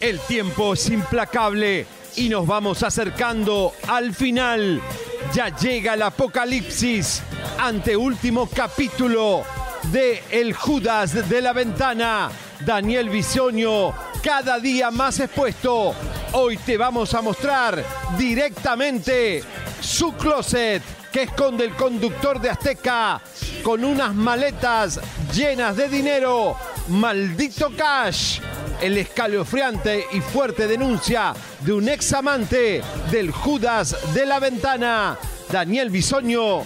El tiempo es implacable y nos vamos acercando al final. Ya llega el apocalipsis ante último capítulo de El Judas de la Ventana. Daniel Bisoño, cada día más expuesto. Hoy te vamos a mostrar directamente su closet que esconde el conductor de Azteca con unas maletas llenas de dinero. Maldito cash el escalofriante y fuerte denuncia de un ex amante del Judas de la Ventana, Daniel Bisoño,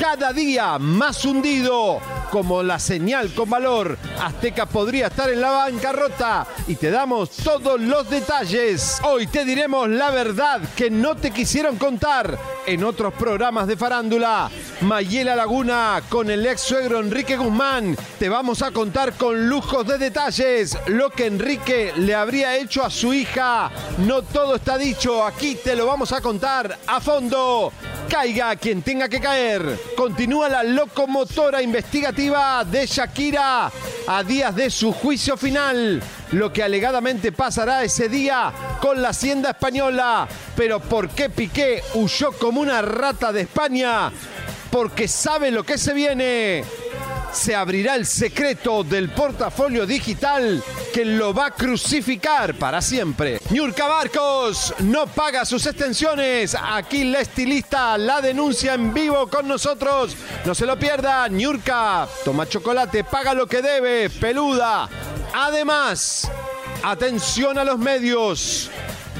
cada día más hundido. Como la señal con valor, Azteca podría estar en la bancarrota y te damos todos los detalles. Hoy te diremos la verdad que no te quisieron contar en otros programas de farándula. Mayela Laguna con el ex suegro Enrique Guzmán. Te vamos a contar con lujos de detalles lo que Enrique le habría hecho a su hija. No todo está dicho, aquí te lo vamos a contar a fondo. Caiga quien tenga que caer. Continúa la locomotora investigativa de Shakira a días de su juicio final. Lo que alegadamente pasará ese día con la hacienda española. Pero ¿por qué Piqué huyó como una rata de España? Porque sabe lo que se viene se abrirá el secreto del portafolio digital que lo va a crucificar para siempre. Ñurka Barcos no paga sus extensiones. Aquí la estilista la denuncia en vivo con nosotros. No se lo pierda. Ñurka, toma chocolate, paga lo que debe. Peluda. Además, atención a los medios.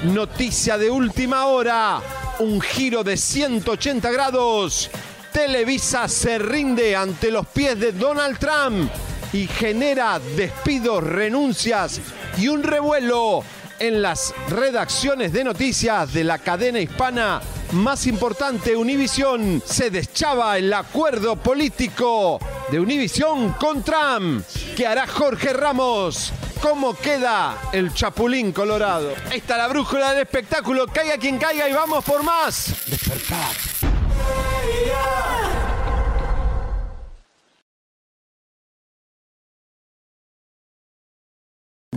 Noticia de última hora. Un giro de 180 grados Televisa se rinde ante los pies de Donald Trump y genera despidos, renuncias y un revuelo en las redacciones de noticias de la cadena hispana más importante, Univisión. Se deschaba el acuerdo político de Univisión con Trump. ¿Qué hará Jorge Ramos? ¿Cómo queda el Chapulín Colorado? Está la brújula del espectáculo. Caiga quien caiga y vamos por más. Despertar.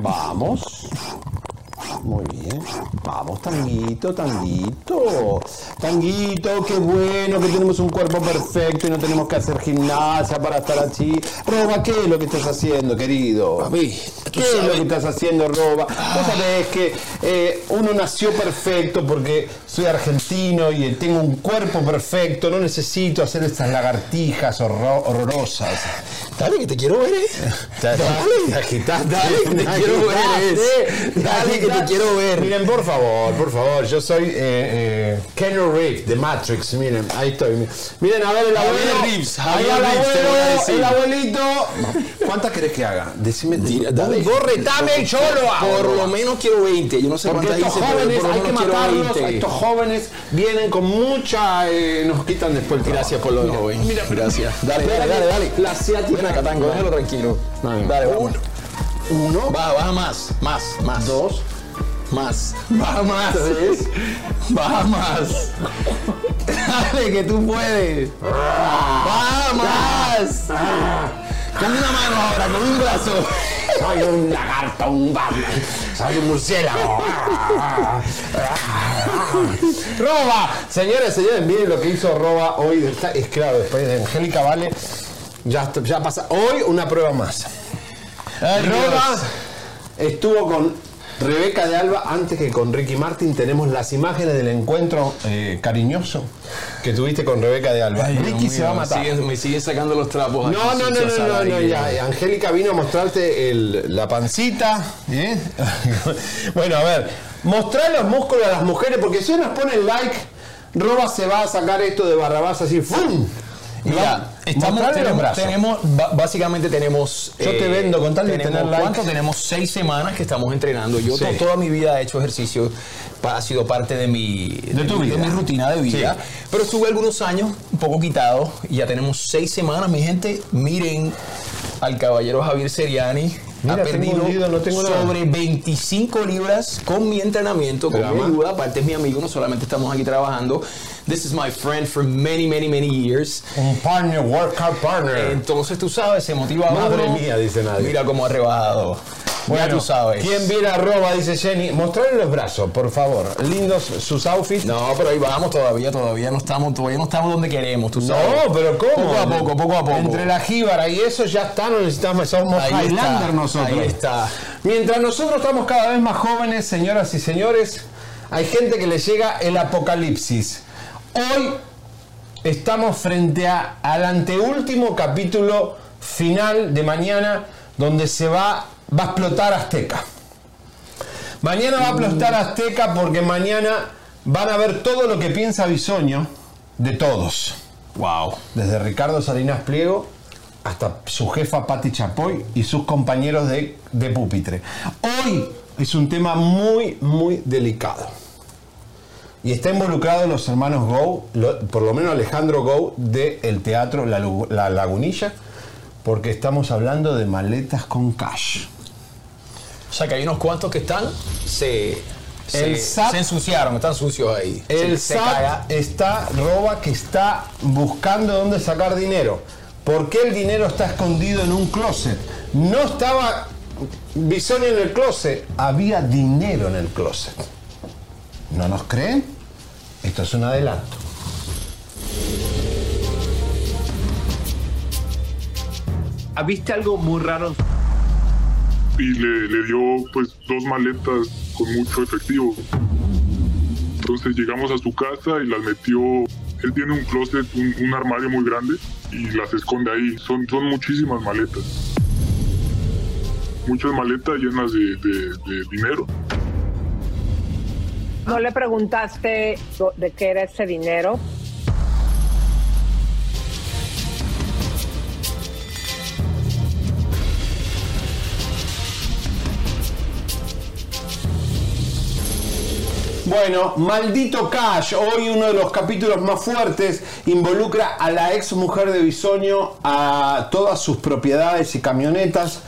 Vamos. Muy bien. Vamos, Tanguito, Tanguito. Tanguito, qué bueno que tenemos un cuerpo perfecto y no tenemos que hacer gimnasia para estar así. Roba, ¿qué es lo que estás haciendo, querido? A mí. ¿Qué es lo que estás haciendo, Roba? Vos sabés que eh, uno nació perfecto porque soy argentino y tengo un cuerpo perfecto. No necesito hacer estas lagartijas horro- horrorosas. Dale, que te quiero ver, eh. Dale, Dale, dale, que te quiero ver. Dale, que te quiero ver. Miren, por favor, por favor, yo soy eh, eh, Reeves de Matrix, miren, ahí estoy. Miren, a ver el abuelo. Reeves, ahí el abuelo, el abuelito. ¿Cuántas querés que haga? Decime. Tira, dale. Vos retame y yo lo hago. Por lo menos quiero 20. Yo no sé cuántas hice, pero por lo hay que menos quiero matarlos, 20. Jóvenes vienen con mucha, eh, nos quitan después el Gracias por lo de joven. Mira, Gracias. Dale, dale, dale, dale. La asiática. Ven acá, Tango, déjalo tranquilo. Dale. Dale, vamos. Uno, Baja, baja más, más, más. dos, Más. Baja más. Baja más. Dale, que tú puedes. Baja más. Con una mano ahora, con un brazo. Soy un lagarto, un Batman, soy un murciélago. Roba, señores, señores, miren lo que hizo Roba hoy. Está- Es claro, después de Angélica Vale. Ya, ya pasa. Hoy una prueba más. Roba estuvo con Rebeca de Alba antes que con Ricky Martin. Tenemos las imágenes del encuentro eh, cariñoso que tuviste con Rebeca de Alba. Ay, Ricky se va a matar. Me siguen sacando los trapos. aquí, No, no, no, no, no, no, ya. Angélica vino a mostrarte el- la pancita. ¿eh? bueno, a ver, mostrar los músculos a las mujeres, porque si nos ponen like, Roba se va a sacar esto de Barrabás así, ¡fum! Mira, estamos, tenemos, tenemos- básicamente tenemos. eh, Yo te vendo con tal de tenemos, tener. ¿Cuánto? Tenemos seis semanas que estamos entrenando. Yo Sí. toda mi vida he hecho ejercicio, ha sido parte de mi, De tu mi- vida. mi rutina de vida. Sí. Pero estuve algunos años un poco quitado y ya tenemos seis semanas, mi gente. Miren al caballero Javier Seriani. Mira, ha perdido no tengo sobre 25 libras con mi entrenamiento, con mi ayuda. Aparte es mi amigo, no solamente estamos aquí trabajando. This is my friend for many, many, many years. Un partner, workout partner. Entonces tú sabes, se motiva Madre uno. mía, dice nadie. Mira cómo ha rebajado. ya tú sabes. ¿Quién viera arroba? Dice Jenny. Mostrarle los brazos, por favor. Lindos sus outfits. No, pero ahí vamos todavía, todavía no estamos, todavía no estamos donde queremos, tú sabes. No, pero ¿cómo? Poco a poco, poco a poco. Entre la jíbara y eso ya está, no necesitamos, somos Ahí Highlander está, nosotros. ahí está. Mientras nosotros estamos cada vez más jóvenes, señoras y señores, hay gente que le llega el apocalipsis. Hoy estamos frente a- al anteúltimo capítulo final de mañana, donde se va, va a explotar Azteca. Mañana va a explotar Azteca porque mañana van a ver todo lo que piensa Bisoño de todos. Wow. Desde Ricardo Salinas Pliego hasta su jefa Patti Chapoy y sus compañeros de, de pupitre. Hoy es un tema muy, muy delicado. Y está involucrado los hermanos Go, lo- por lo menos Alejandro Go, del teatro La, Lagunilla, porque estamos hablando de maletas con cash. O sea que hay unos cuantos que están, se, El se, SAT se ensuciaron, están sucios ahí. El se, SAT está, roba que está buscando dónde sacar dinero. ¿Por qué el dinero está escondido en un closet? No estaba Bisoño en el closet, había dinero en el closet. ¿No nos creen? Esto es un adelanto. ¿Viste algo muy raro? y le, le dio pues dos maletas con mucho efectivo. Entonces llegamos a su casa y las metió, él tiene un closet, un, un armario muy grande y las esconde ahí. Son, son muchísimas maletas. Muchas maletas llenas de, de- de dinero. ¿No le preguntaste de qué era ese dinero? Bueno, maldito Cash, hoy uno de los capítulos más fuertes involucra a la ex mujer de Bisoño, a todas sus propiedades y camionetas,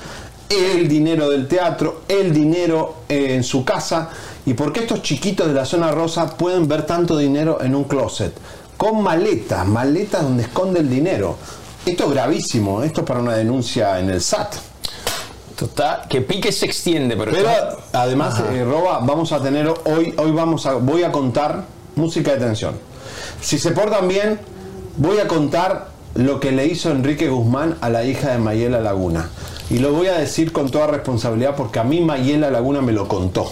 el dinero del teatro, el dinero eh, en su casa y por qué estos chiquitos de la zona rosa pueden ver tanto dinero en un closet, con maletas, maletas donde esconde el dinero. Esto es gravísimo, esto es para una denuncia en el SAT. Está- que pique se extiende, pero, Pero esto- además, eh, Roba, vamos a tener hoy, hoy vamos a, voy a contar música de tensión. Si se portan bien, voy a contar lo que le hizo Enrique Guzmán a la hija de Mayela Laguna. Y lo voy a decir con toda responsabilidad porque a mí Mayela Laguna me lo contó.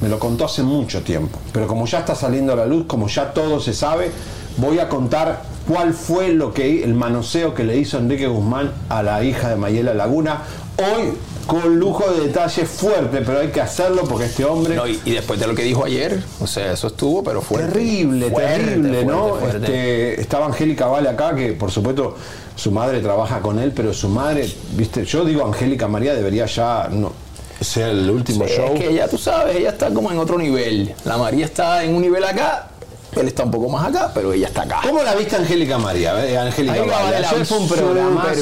Me lo contó hace mucho tiempo. Pero como ya está saliendo a la luz, como ya todo se sabe, voy a contar cuál fue lo que el manoseo que le hizo Enrique Guzmán a la hija de Mayela Laguna. Hoy con lujo de detalle fuerte, pero hay que hacerlo porque este hombre no, y, y después de lo que dijo ayer, o sea, eso estuvo, pero fuerte. terrible, Fuerte, terrible, ¿no? fuerte. Este, estaba Angélica Vale acá, que por supuesto su madre trabaja con él, pero su madre, viste, yo digo Angélica María debería ya no ser el último Sí, show. Es que ella, tú sabes, ella está como en otro nivel. La María está en un nivel acá, él está un poco más acá, pero ella está acá. ¿Cómo la viste Angélica María? Eh, Angélica Vale. la vi fue un súper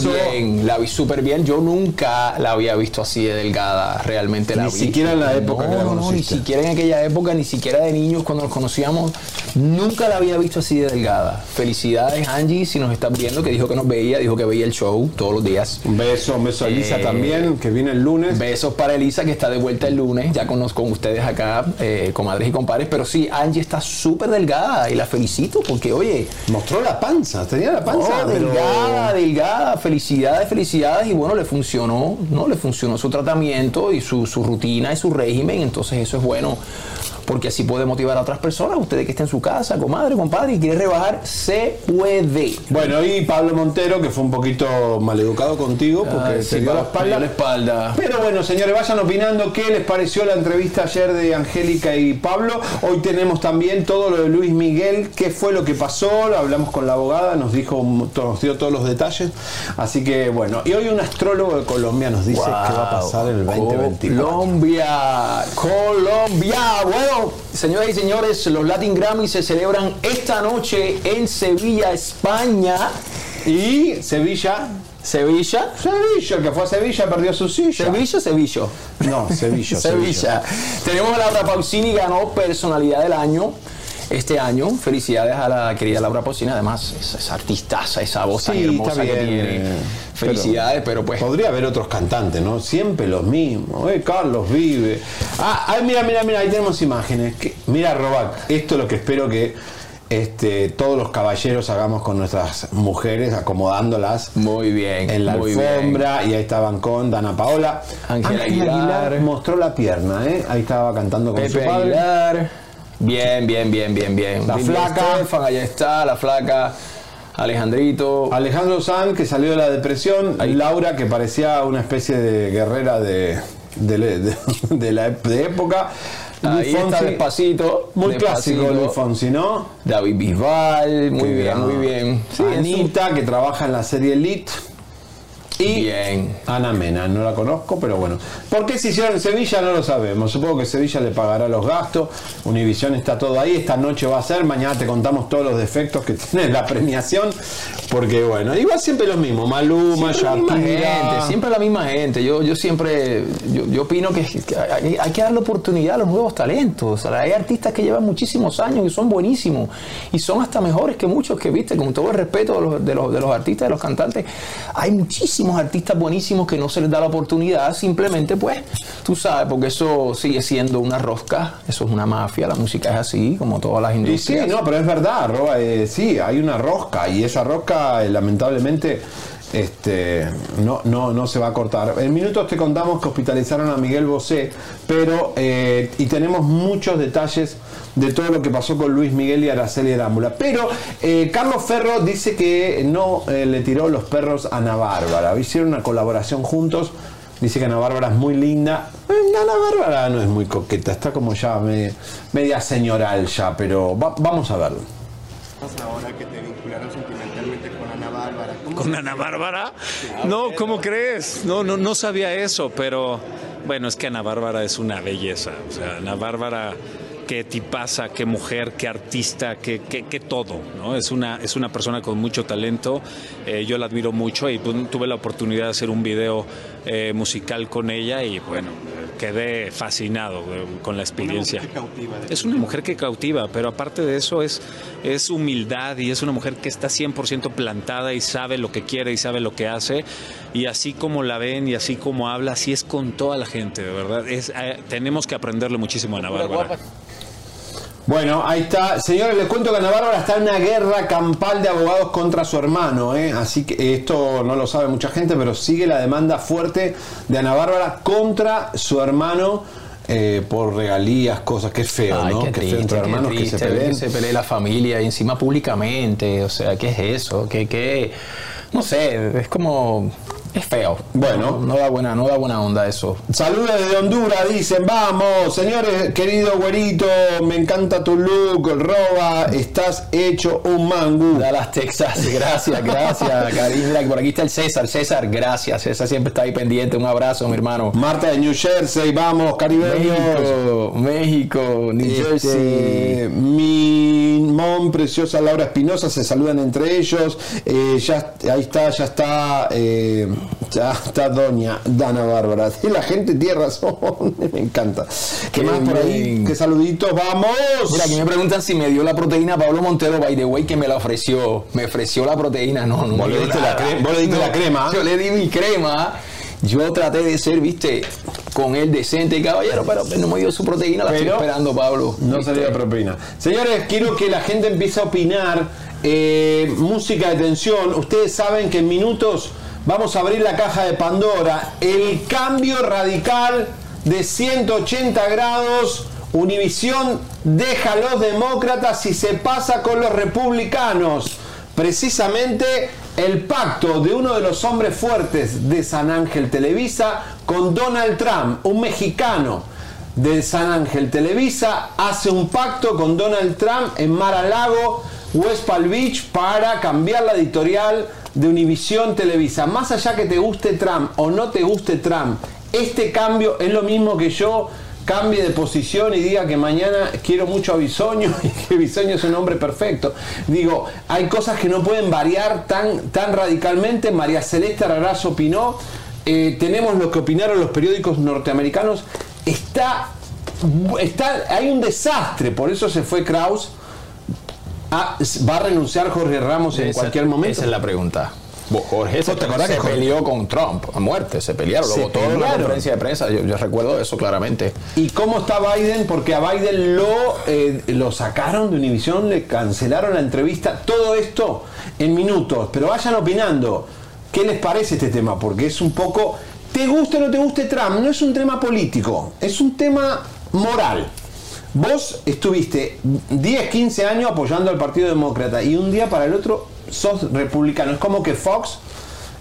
bien, la vi súper bien. Yo nunca la había visto así de delgada, realmente la Ni vi. siquiera en la época no, que la no, ni conociste. siquiera en aquella época, ni siquiera de niños cuando nos conocíamos, nunca la había visto así de delgada. Felicidades Angie, si nos estás viendo, que dijo que nos veía, dijo que veía el show todos los días. Un beso, un beso a Elisa Eh, también, que viene el lunes. Besos para Elisa, que está de vuelta el lunes, ya con, con ustedes acá, eh, comadres y compadres. Pero sí, Angie está súper delgada. Delgada y la felicito porque, oye, Mostró la panza, tenía la panza. no, pero- delgada, delgada, felicidades, felicidades y bueno, le funcionó, ¿no? Le funcionó su tratamiento y su, su rutina y su régimen, entonces eso es bueno porque así puede motivar a otras personas, ustedes que estén en su casa, comadre, compadre, y quiere rebajar, se puede. Bueno, y Pablo Montero, que fue un poquito maleducado contigo porque Ay, te sí, dio la espalda. la espalda. Pero bueno, señores, vayan opinando qué les pareció la entrevista ayer de Angélica y Pablo. Hoy tenemos también todo lo de Luis Miguel, qué fue lo que pasó, lo hablamos con la abogada, nos dijo, nos dio todos los detalles. Así que bueno, y hoy un astrólogo de Colombia nos dice qué va a pasar en el 2024. Colombia, Colombia. Bueno, señoras y señores, los Latin Grammy se celebran esta noche en Sevilla, España. Y Sevilla, Sevilla. Sevilla, el que fue a Sevilla perdió su silla. Sevilla, Sevilla. No, Sevilla, Sevilla. Tenemos a Laura Pausini, ganó personalidad del año. Este año, felicidades a la querida Laura Pausini, además es, es artistaza, esa voz tan Sí, hermosa que tiene. eh, Felicidades, pero, pues Podría haber otros cantantes, ¿no? Siempre los mismos. Eh, Carlos vive. Ah, ay, mira, mira, mira, ahí tenemos imágenes. Que- mira, Robac, esto es lo que espero que este, todos los caballeros hagamos con nuestras mujeres, acomodándolas muy bien. en la bien. alfombra. Y ahí estaban con Dana Paola. Ángela Aguilar. mostró la pierna, ¿eh? Ahí estaba cantando con su Pepe padre. Aguilar. Bien, bien, bien, bien, bien. La flaca. Estefan, allá está, la flaca. Alejandrito. Alejandro Sanz, que salió de la depresión. Laura, que parecía una especie de guerrera de, de, de- de la de época. Ahí Luis está despacito. Muy despacito. clásico Luis Fonsi, ¿no? David Bisbal, muy bien, muy bien. Sí, es un- Anita, que trabaja en la serie Elite. Y Bien. Ana Mena, no la conozco, pero bueno. ¿Por qué se hicieron en Sevilla? No lo sabemos. Supongo que Sevilla le pagará los gastos. Univisión está todo ahí. Esta noche va a ser. Mañana te contamos todos los defectos que tiene la premiación. Porque bueno, igual siempre lo mismo. Maluma, Shakira. gente, siempre la misma gente. Yo, yo siempre, yo, yo opino que, que hay, hay que darle oportunidad a los nuevos talentos. O sea, hay artistas que llevan muchísimos años y son buenísimos y son hasta mejores que muchos que viste, con todo el respeto de los, de los, de los artistas, de los cantantes. Hay muchísimos artistas buenísimos que no se les da la oportunidad, simplemente pues, tú sabes, porque eso sigue siendo una rosca, eso es una mafia, la música es así, como todas las Y sí, industrias. no, pero es verdad, Roba, eh, sí, hay una rosca y esa rosca eh, lamentablemente este, no, no, no se va a cortar. En minutos te contamos que hospitalizaron a Miguel Bosé, pero eh, y tenemos muchos detalles de todo lo que pasó con Luis Miguel y Araceli Arámbula. Pero eh, Carlos Ferro dice que no eh, le tiró los perros a Ana Bárbara. Hicieron una colaboración juntos. Dice que Ana Bárbara es muy linda. Eh, Ana Bárbara no es muy coqueta, está como ya me- media señoral ya, pero va- vamos a verlo. ahora que te vincularon sentimentalmente con Ana Bárbara. ¿Cómo ¿Con Ana Bárbara? No, ¿cómo crees? No, no, no sabía eso, pero bueno, es que Ana Bárbara es una belleza. O sea, Ana Bárbara, qué tipaza, qué mujer, qué artista, qué, qué, qué todo, ¿no? Es una, es una persona con mucho talento. Eh, yo la admiro mucho y pues, tuve la oportunidad de hacer un video eh, musical con ella y bueno, quedé fascinado eh, con la experiencia. Una mujer que cautiva, Es una mujer que cautiva, pero aparte de eso es, es humildad y es una mujer que está 100% plantada y sabe lo que quiere y sabe lo que hace. Y así como la ven y así como habla, así es con toda la gente, de verdad. Es, eh, tenemos que aprenderle muchísimo a Ana Bárbara. Bueno, ahí está. Señores, les cuento que Ana Bárbara está en una guerra campal de abogados contra su hermano. ¿eh? Así que esto no lo sabe mucha gente, pero sigue la demanda fuerte de Ana Bárbara contra su hermano eh, por regalías, cosas que es feo, Ay, ¿no? qué que triste, feo entre qué hermanos que se peleen. que se pelee la familia y encima públicamente, o sea, ¿qué es eso? ¿Qué, qué? No sé, es como... es feo. Bueno. No, no da buena, no da buena onda eso. Saludos desde Honduras, dicen, vamos, señores, querido güerito, me encanta tu look, roba, estás hecho un mangú. Dallas, Texas, gracias, gracias, Karim. Por aquí está el César, César, gracias. César siempre está ahí pendiente. Un abrazo, mi hermano. Marta de New Jersey, vamos, caribeños. México, México, New Este, Jersey. mi mom preciosa Laura Espinosa se saludan entre ellos. Eh, ya ahí está, ya está, eh, ya está Doña Dana Bárbara. Y la gente tiene razón, me encanta. ¿Qué, Qué más por ahí? ¿Qué saluditos? ¡Vamos! Mira, aquí me preguntan si me dio la proteína Pablo Montero, by the way, que me la ofreció. Me ofreció la proteína, no, no. Vos le dio diste la nada. cre- vos le diste la crema. Yo le di mi crema. Yo traté de ser, viste, con él decente, caballero, pero no me dio su proteína, la estoy Pero esperando, Pablo. No ¿Viste? salió la propina. Señores, quiero que la gente empiece a opinar. eh, música de tensión. Ustedes saben que en minutos vamos a abrir la caja de Pandora. El cambio radical de 180 grados. Univisión deja a los demócratas y se pasa con los republicanos. Precisamente el pacto de uno de los hombres fuertes de San Ángel Televisa con Donald Trump, un mexicano de San Ángel Televisa, hace un pacto con Donald Trump en Mar a Lago, West Palm Beach, para cambiar la editorial de Univisión Televisa. Más allá que te guste Trump o no te guste Trump, este cambio es lo mismo que yo cambie de posición y diga que mañana quiero mucho a Bisoño y que Bisoño es un hombre perfecto. Digo, hay cosas que no pueden variar tan, tan radicalmente. María Celeste Araraz opinó. Eh, tenemos lo que opinaron los periódicos norteamericanos. Está, está, hay un desastre, por eso se fue Kraus. Ah, ¿Va a renunciar Jorge Ramos en Esa- cualquier momento? Esa es la pregunta. Jorge se, ¿Te se que peleó con Trump a muerte, se pelearon, Se lo votó en la conferencia de prensa, yo, yo recuerdo eso claramente. ¿Y cómo está Biden? Porque a Biden lo, eh, lo sacaron de Univisión, le cancelaron la entrevista. Todo esto en minutos. Pero vayan opinando. ¿Qué les parece este tema? Porque es un poco. ¿Te guste o no te guste Trump? No es un tema político, es un tema moral. Vos estuviste 10, 15 años apoyando al Partido Demócrata y un día para el otro sos republicano. Es como que Fox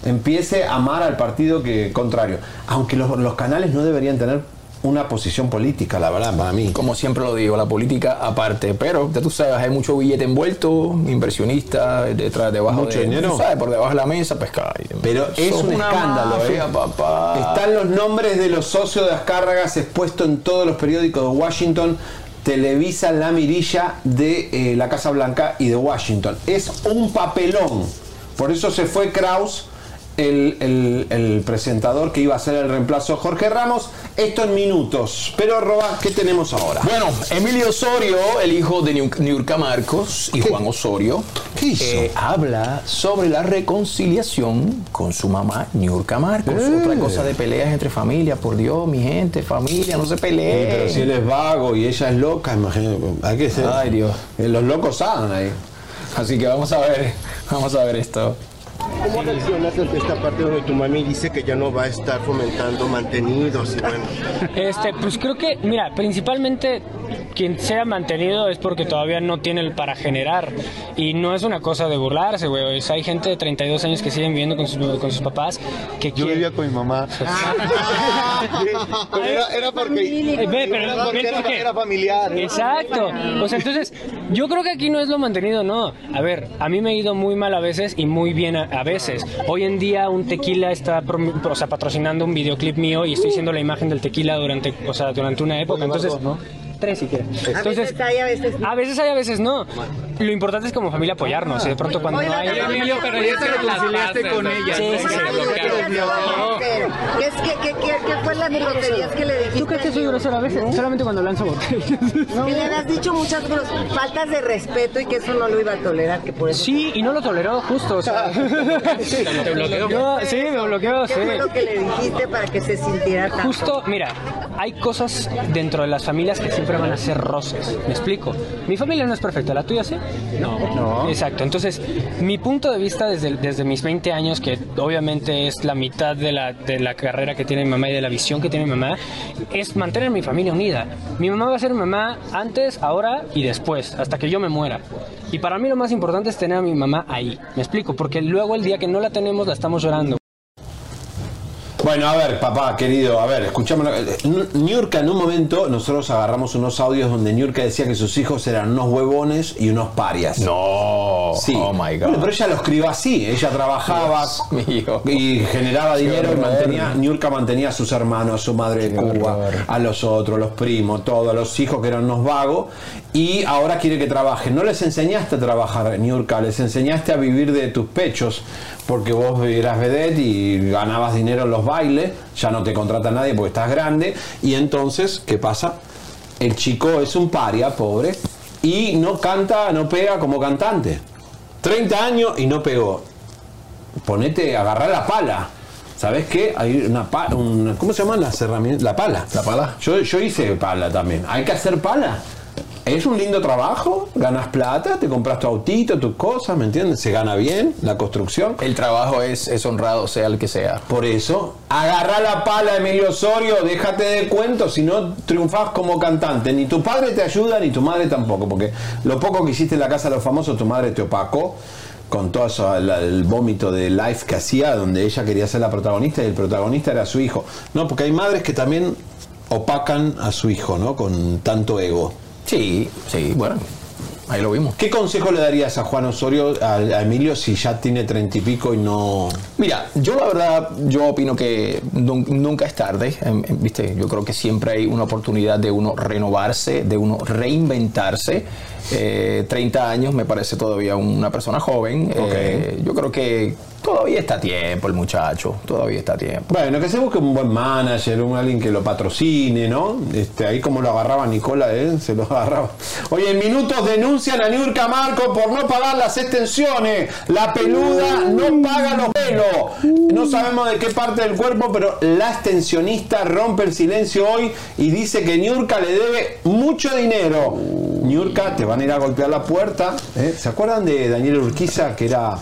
empiece a amar al partido que contrario. Aunque los, los canales no deberían tener una posición política, la verdad, para mí. Como siempre lo digo, la política aparte, pero ya tú sabes, hay mucho billete envuelto, inversionista, detrás, debajo Mucho de, dinero. tú sabes, por debajo de la mesa, cae. Pero es un escándalo, mafia, ¿eh? papá. Están los nombres de los socios de Azcárragas expuestos en todos los periódicos de Washington. Televisa la mirilla de eh, la Casa Blanca y de Washington. Es un papelón. Por eso se fue Kraus, el, el- el presentador que iba a ser el reemplazo Jorge Ramos. Esto en minutos. Pero Roba, ¿qué tenemos ahora? Bueno, Emilio Osorio, el hijo de Niu- Niurka Marcos y Juan Osorio, ¿Qué hizo? eh, habla sobre la reconciliación con su mamá Niurka Marcos. Eh. Otra cosa de peleas entre familias, por Dios, mi gente, familia, no se peleen. pero si él es vago y ella es loca, imagínate. Hay que ser. Ay, Dios. Eh, Los locos saben ahí. Así que vamos a ver, vamos a ver esto. ¿Cómo reaccionas ante esta parte donde tu mami dice que ya no va a estar fomentando mantenidos y bueno? Este, pues creo que, mira, principalmente quien sea mantenido es porque todavía no tiene el para generar. Y no es una cosa de burlarse, güey. O sea, hay gente de 32 años que siguen viviendo con sus, con sus papás. Que Yo vivía con mi mamá. Pero era, era porque, Eh, ve, pero era porque era, era familiar. ¿eh? Exacto. O sea, entonces, yo creo que aquí no es lo mantenido, no. A ver, a mí me ha ido muy mal a veces y muy bien a, a veces. Hoy en día un tequila está o sea, patrocinando un videoclip mío y estoy siendo la imagen del tequila durante, o sea, durante una época. Entonces, tres si quieres. Entonces, hay, a veces a veces hay, a veces no. Lo importante es como familia apoyarnos y de pronto cuando no hay... Emilio, pero ya te reconciliaste con ella. Sí, sí, sí. ¿Qué, fue las groserías que le dijiste? ¿Tú crees que soy grosero a veces? Solamente cuando lanzo botellas. Que le habías dicho muchas gros- faltas de respeto y que eso no lo iba a tolerar, que por eso... Sí, y no lo toleró, justo. O sea. ¿Te bloqueó? Yo- sí, me bloqueó, ¿Qué sí. fue lo que le dijiste para que se sintiera tanto? Justo, mira, hay cosas dentro de las familias que siempre van a ser roces. ¿Me explico? Mi familia no es perfecta, ¿la tuya sí? No. no. Exacto. Entonces, mi punto de vista desde, desde mis 20 años, que obviamente es la mitad de la, de la carrera que tiene mi mamá y de la visión que tiene mi mamá, es mantener a mi familia unida. Mi mamá va a ser mi mamá antes, ahora y después, hasta que yo me muera. Y para mí lo más importante es tener a mi mamá ahí. ¿Me explico? Porque luego el día que no la tenemos la estamos llorando. Bueno, a ver, papá, querido, a ver, escuchamos. Niurka, en un momento, nosotros agarramos unos audios donde Niurka decía que sus hijos eran unos huevones y unos parias. No, Sí. oh my God. Bueno, pero ella lo escribió así. Ella trabajaba Dios mío. y generaba dinero y mantenía. Niurka mantenía a sus hermanos, a su madre de Cuba, a los otros, los primos, todos, a los hijos que eran unos vagos. Y ahora quiere que trabajen. No les enseñaste a trabajar, Niurka, les enseñaste a vivir de tus pechos. Porque vos eras vedette y ganabas dinero en los bailes, ya no te contrata nadie porque estás grande. Y entonces, ¿qué pasa? El chico es un paria, pobre, y no canta, no pega como cantante. 30 años y no pegó. Ponete, agarrar la pala. ¿Sabes qué? Hay una, pa- una- ¿Cómo se llaman las herramientas? La pala. La pala. Yo, yo hice pala también. Hay que hacer pala. Es un lindo trabajo, ganas plata, te compras tu autito, tus cosas, ¿me entiendes? Se gana bien la construcción. El trabajo es, es honrado, sea el que sea. Por eso, agarra la pala, Emilio Osorio, déjate de cuentos, si no triunfás como cantante. Ni tu padre te ayuda, ni tu madre tampoco, porque lo poco que hiciste en la casa de los famosos, tu madre te opacó con todo eso, la- el vómito de live que hacía, donde ella quería ser la protagonista y el protagonista era su hijo. No, porque hay madres que también opacan a su hijo, ¿no? Con tanto ego. Sí, sí, bueno, ahí lo vimos. ¿Qué consejo le darías a Juan Osorio, a, a Emilio, si ya tiene treinta y pico y no... Mira, yo la verdad, yo opino que nun- nunca es tarde, em, em, ¿viste? Yo creo que siempre hay una oportunidad de uno renovarse, de uno reinventarse. Eh, 30 años me parece todavía una persona joven. Eh, yo creo que todavía está a tiempo el muchacho, todavía está a tiempo. Bueno, que se busque un buen manager, un alguien que lo patrocine, ¿no? Este, ahí como lo agarraba Nicola, ¿eh? Se lo agarraba. Oye, en minutos denuncian a Niurka Marco por no pagar las extensiones. La peluda no paga los pelos. No sabemos de qué parte del cuerpo, pero la extensionista rompe el silencio hoy y dice que Niurka le debe mucho dinero. Niurka, te van a ir a golpear la puerta. ¿eh? ¿Se acuerdan de Daniel Urquiza, que era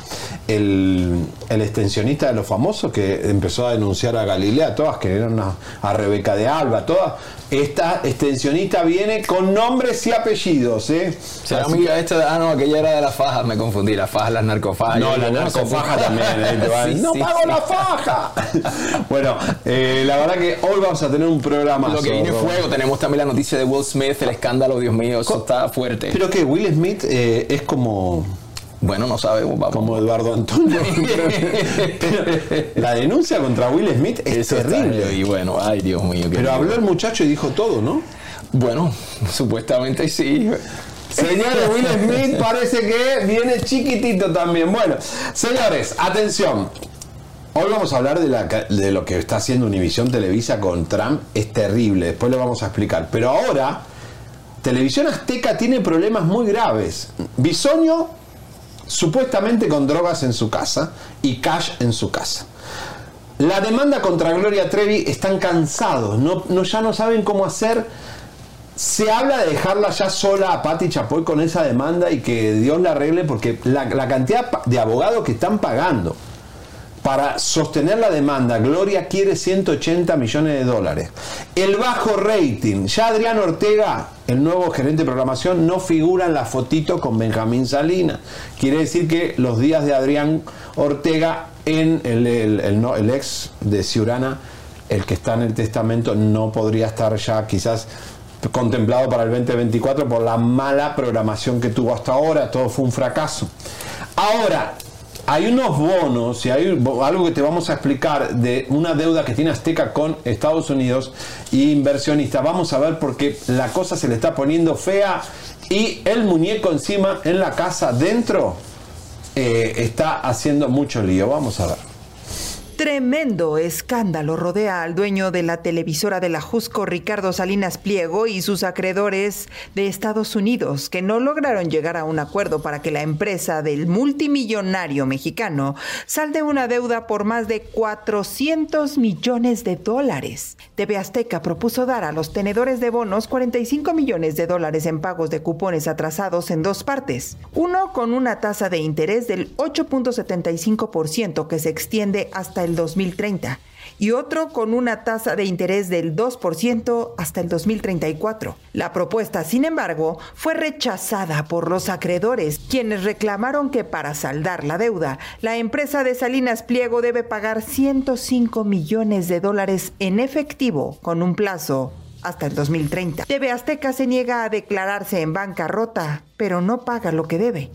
el, el extensionista de los famosos, que empezó a denunciar a Galilea, a todas, que eran a, a Rebeca de Alba, todas? Esta extensionista viene con nombres y apellidos. ¿eh? Será amiga esta ah no, aquella era de las fajas, me confundí, las fajas, las narcofajas. No, la narcofaja también. Sí, no sí, pago sí. la faja. bueno, eh, la verdad que hoy vamos a tener un programa. Lo que viene es fuego, tenemos también la noticia de Will Smith, el escándalo, Dios mío, eso está fuerte. Pero que Will Smith eh, es como. Bueno, no sabemos, vamos. Como Eduardo Antonio. La denuncia contra Will Smith es Eso está- terrible. Y bueno, ay Dios mío. Pero habló el muchacho y dijo todo, ¿no? Bueno, supuestamente sí. Señores, Will Smith parece que viene chiquitito también. Bueno, señores, atención. Hoy vamos a hablar de, la ca- de lo que está haciendo Univisión Televisa con Trump. Es terrible, después lo vamos a explicar. Pero ahora, Televisión Azteca tiene problemas muy graves. Bisoño, supuestamente con drogas en su casa y cash en su casa. La demanda contra Gloria Trevi están cansados, no, ya no saben cómo hacer. Se habla de dejarla ya sola a Patti Chapoy con esa demanda y que Dios la arregle porque la, la cantidad de abogados que están pagando para sostener la demanda, Gloria quiere 180 millones de dólares. El bajo rating, ya Adrián Ortega, el nuevo gerente de programación, no figura en la fotito con Benjamín Salinas. Quiere decir que los días de Adrián Ortega en el ex de Ciurana, el que está en el testamento, no podría estar ya quizás contemplado para el 2024 por la mala programación que tuvo hasta ahora, todo fue un fracaso. Ahora, hay unos bonos y hay algo que te vamos a explicar de una deuda que tiene Azteca con Estados Unidos y inversionistas. Vamos a ver porque la cosa se le está poniendo fea y el muñeco encima en la casa dentro eh, está haciendo mucho lío. Vamos a ver. Tremendo escándalo rodea al dueño de la televisora de la Jusco, Ricardo Salinas Pliego, y sus acreedores de Estados Unidos, que no lograron llegar a un acuerdo para que la empresa del multimillonario mexicano salde una deuda por más de 400 millones de dólares. TV Azteca propuso dar a los tenedores de bonos 45 millones de dólares en pagos de cupones atrasados en dos partes. Uno con una tasa de interés del 8.75% que se extiende hasta el 2030 y otro con una tasa de interés del 2% hasta el 2034. La propuesta, sin embargo, fue rechazada por los acreedores, quienes reclamaron que para saldar la deuda, la empresa de Salinas Pliego debe pagar 105 millones de dólares en efectivo con un plazo hasta el 2030. TV Azteca se niega a declararse en bancarrota, pero no paga lo que debe.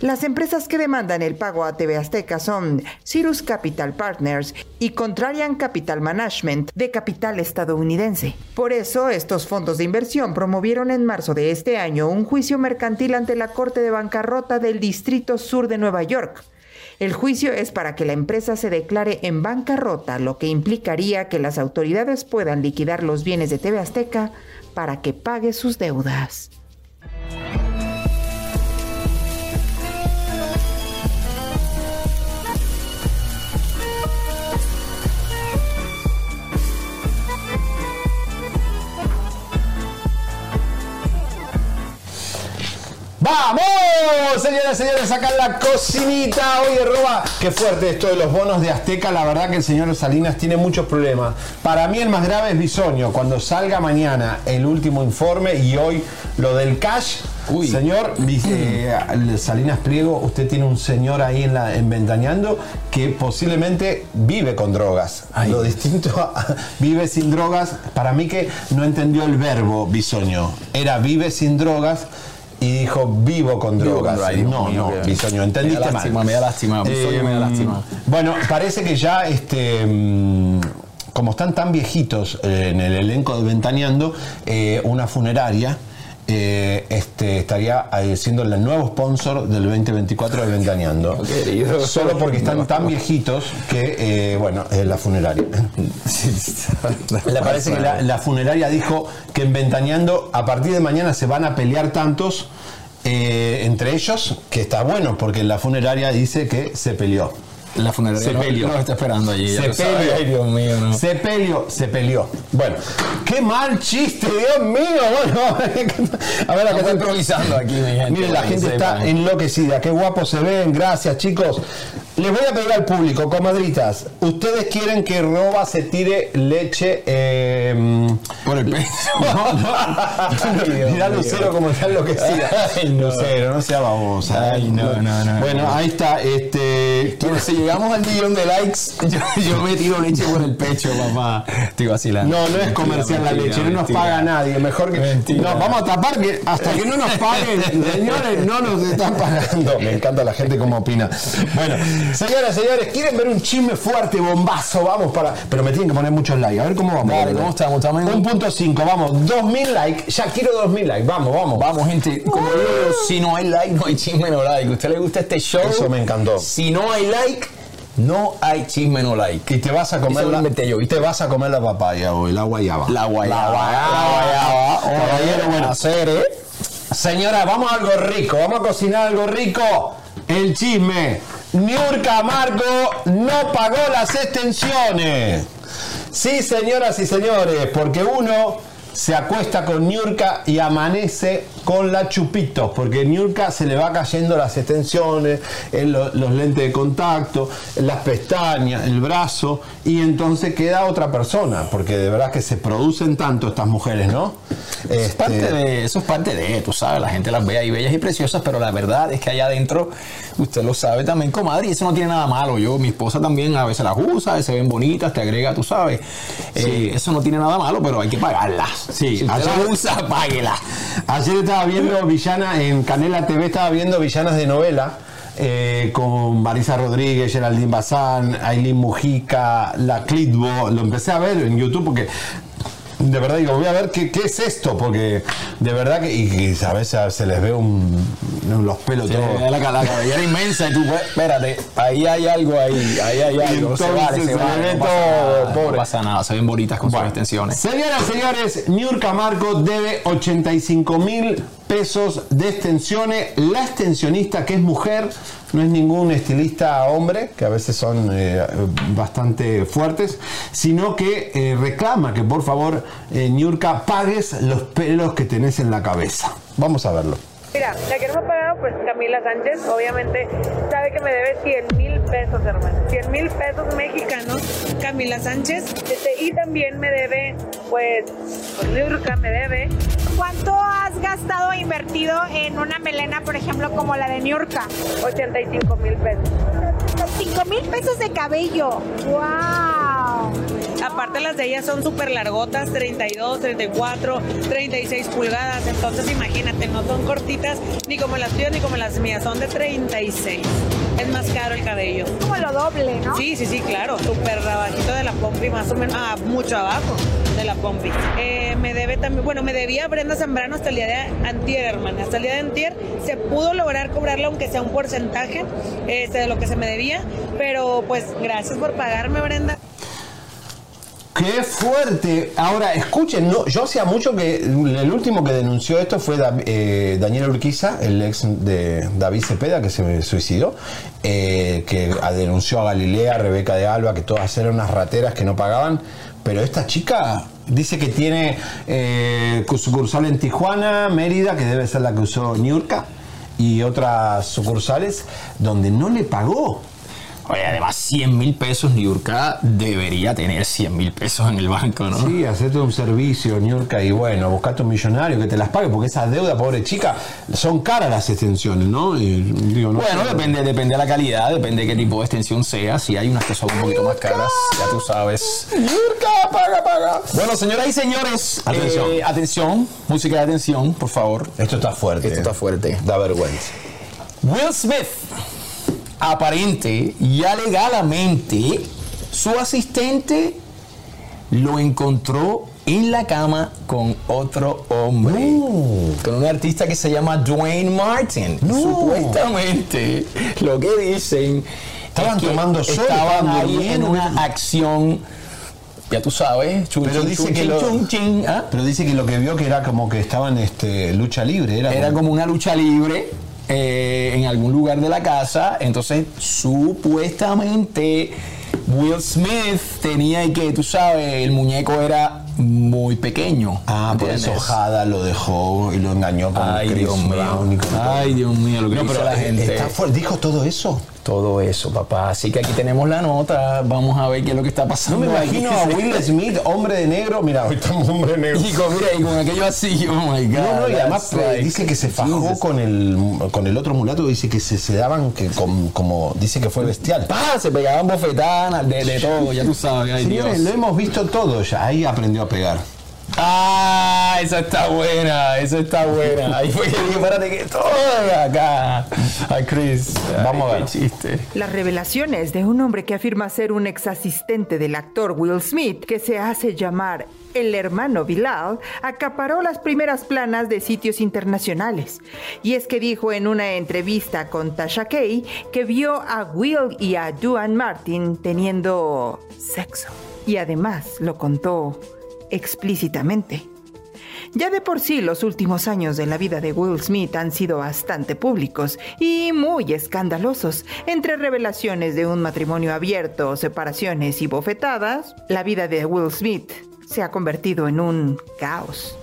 Las empresas que demandan el pago a TV Azteca son Cirrus Capital Partners y Contrarian Capital Management de capital estadounidense. Por eso, estos fondos de inversión promovieron en marzo de este año un juicio mercantil ante la Corte de Bancarrota del Distrito Sur de Nueva York. El juicio es para que la empresa se declare en bancarrota, lo que implicaría que las autoridades puedan liquidar los bienes de TV Azteca para que pague sus deudas. ¡Vamos! Señoras y señores, acá en la cocinita. Oye, Roba, qué fuerte esto de los bonos de Azteca. La verdad que el señor Salinas tiene muchos problemas. Para mí el más grave es Bisoño. Cuando salga mañana el último informe y hoy lo del cash. Señor eh, Salinas Pliego, usted tiene un señor ahí en, la, en Ventaneando que posiblemente vive con drogas. Lo distinto a vive sin drogas, para mí que no entendió el verbo Bisoño. Era vive sin drogas y dijo vivo con drogas. no, no, Bisoño, entendiste me da lástima, mal. Me da lástima, Bisoño me da Eh, lástima. Bueno, parece que ya este. mm, Como están tan viejitos eh, en el elenco de Ventaneando, eh, una funeraria eh, este, estaría eh, siendo el nuevo sponsor del 2024 de Ventaneando. querido. Solo porque están tan viejitos que, eh, bueno, es la funeraria. Le parece que la, la funeraria dijo que en Ventaneando a partir de mañana se van a pelear tantos eh, entre ellos, que está bueno, porque la funeraria dice que se peleó. La funeraria se no- está esperando allí, peleó. Ay, Dios mío, no. Se peleó, se peleó. Bueno, qué mal chiste, Dios mío. Bueno, a ver, acá está improvisando aquí, mi gente, Miren, la gente está sepan. enloquecida. Qué guapos se ven. Gracias, chicos. Les voy a pedir al público, comadritas. ¿Ustedes quieren que Roba se tire leche eh, por el pecho? No, no. Mirá Lucero como está enloquecida. Ay, no. Lucero, no sea babosa. Ay, no, no, no. Bueno, ahí está. Este. Si llegamos al millón de likes, yo, yo me tiro leche por el pecho, papá. Estoy vacilando. No, no es comercial la leche, no nos paga nadie. Mejor que. Mentira. No, vamos a tapar que hasta que no nos paguen, señores, no nos están pagando. Me encanta la gente como opina. Bueno, señoras, señores, ¿quieren ver un chisme fuerte, bombazo? Vamos para. Pero me tienen que poner muchos likes. A ver cómo vamos. Dale, ¿cómo estamos? Estamos en Un punto cinco, vamos. Dos mil likes. Ya quiero dos mil likes. Vamos, vamos. Vamos, gente. Como digo si no hay like, no hay chisme, no like. ¿A usted le gusta este show? Eso me encantó. Si no hay like, no hay chisme, no like. Y te vas a comer la, yo, ¿viste? te vas a comer la papaya hoy, la guayaba. La guayaba. La guayaba. La guayaba. Caballero, bueno. hacer, ¿eh? Señora, vamos a algo rico, vamos a cocinar algo rico. El chisme. Niurka Marco no pagó las extensiones. Sí, señoras y señores, porque uno se acuesta con Niurka y amanece con la chupitos, porque Niurka se le va cayendo las extensiones, el- los lentes de contacto, las pestañas, el brazo, y entonces queda otra persona, porque de verdad que se producen tanto estas mujeres, ¿no? Es Este, parte de, eso es parte de, tú sabes, la gente las ve ahí bellas y preciosas, pero la verdad es que allá adentro, usted lo sabe también, comadre, y eso no tiene nada malo. Yo, mi esposa también a veces las usa, se ven bonitas, te agrega, tú sabes. Eh, eso no tiene nada malo, pero hay que pagarlas. Sí, si usted ayer- las usa, páguela. Ayer estaba viendo Villana en Canela TV, estaba viendo villanas de novela. eh, con Marisa Rodríguez, Geraldine Bazán, Aileen Mujica, La Clitbo, lo empecé a ver en YouTube porque de verdad digo, voy a ver qué, qué es esto, porque de verdad que y, y a veces se les ve un, los pelos Sí, todos. la, la cabellera inmensa y tú, espérate, ahí hay algo ahí, ahí hay algo. se entonces vale, se se vale, le ve no pasa todo, nada, pobre. No pasa nada, se ven bonitas con sus extensiones. Señoras y señores, Niurka Marco debe 85 mil pesos de extensiones. La extensionista, que es mujer, no es ningún estilista hombre, que a veces son eh, bastante fuertes, sino que eh, reclama que por favor, eh, Niurka, pagues los pelos que tenés en la cabeza. Vamos a verlo. Mira, la que no me ha pagado, pues Camila Sánchez, obviamente sabe que me debe 100 mil pesos, hermano. 100 mil pesos mexicanos, Camila Sánchez. Este, y también me debe, pues, pues me debe. ¿Cuánto has gastado o invertido en una melena, por ejemplo, como la de Niurka? 85 mil pesos. 5 mil pesos de cabello. ¡Wow! Aparte las de ellas son súper largotas, 32, 34, 36 pulgadas. Entonces imagínate, no son cortitas ni como las tuyas ni como las mías, son de 36. Es más caro el cabello. Como lo doble, ¿no? Sí, sí, sí, claro. Súper abajito de la pompi, más o menos. Ah, mucho abajo de la pompi. Eh, me debe también, bueno, me debía Brenda Zambrano hasta el día de antier, hermana. Hasta el día de antier se pudo lograr cobrarla, aunque sea un porcentaje este, de lo que se me debía. Pero pues gracias por pagarme, Brenda. ¡Qué fuerte! Ahora, escuchen, yo hacía mucho que el último que denunció esto fue eh, Daniel Urquiza, el ex de David Cepeda, que se suicidó, eh, que denunció a Galilea, a Rebeca de Alba, que todas eran unas rateras que no pagaban. Pero esta chica dice que tiene eh, sucursal en Tijuana, Mérida, que debe ser la que usó Niurka. y otras sucursales donde no le pagó. Oye, además 100 mil pesos, Niurka debería tener 100 mil pesos en el banco, ¿no? Sí, hacerte un servicio, Niurka, y bueno, buscate un millonario que te las pague, porque esa deuda, pobre chica, son caras las extensiones, ¿no? Y, digo, no bueno, depende, depende de la calidad, depende de qué tipo de extensión sea. Si hay unas que son un poquito más caras, ya tú sabes. Niurka, paga, paga. Bueno, señoras y señores, Atención. eh, atención, música de atención, por favor. Esto está fuerte. Esto está fuerte. Da vergüenza. Will Smith, aparente y alegadamente, su asistente lo encontró en la cama con otro hombre. Con un artista que se llama Dwayne Martin. Supuestamente, lo que dicen. Estaban es que tomando sol, Estaban ahí en una acción. Ya tú sabes, chun, Pero chun, dice, chun, que lo, ¿ah? pero dice que lo que vio que era como que estaban este, lucha libre. Era, Era como una lucha libre eh, en algún lugar de la casa. Entonces, supuestamente, Will Smith tenía y que, tú sabes, el muñeco era muy pequeño. Ah, por eso. Jada lo dejó y lo engañó con Ay, Chris Dios mío. Brown y con. Ay, Dios mío, lo que No, pero la eh, gente. está. ¿Dijo todo eso? Todo eso, papá. Así que aquí tenemos la nota. Vamos a ver qué es lo que está No pasando. me aquí. imagino a Will Smith, hombre de negro. Mira, ahorita estamos hombre de negro. Y con, mira, y con aquello así, oh my God. No, no, y además eh, like- dice que se fajó con el, con el otro mulato, dice que se, se daban que com- como, dice que fue bestial. Pa, se pegaban bofetanas de, de todo, ya tú sabes. Ay, Señores, Dios. lo hemos visto todo ya, ahí aprendió a pegar. Ah, esa está buena, esa está buena. Ahí fue que dije, espérate que todo acá. Ay, Chris. Vamos a ver. chiste. Las revelaciones de un hombre que afirma ser un ex asistente del actor Will Smith, que se hace llamar el hermano Bilal, acaparó las primeras planas de sitios internacionales. Y es que dijo en una entrevista con Tasha Kay que vio a Will y a Duan Martin teniendo sexo. Y además lo contó explícitamente. Ya de por sí los últimos años de la vida de Will Smith han sido bastante públicos y muy escandalosos. Entre revelaciones de un matrimonio abierto, separaciones y bofetadas, la vida de Will Smith se ha convertido en un caos.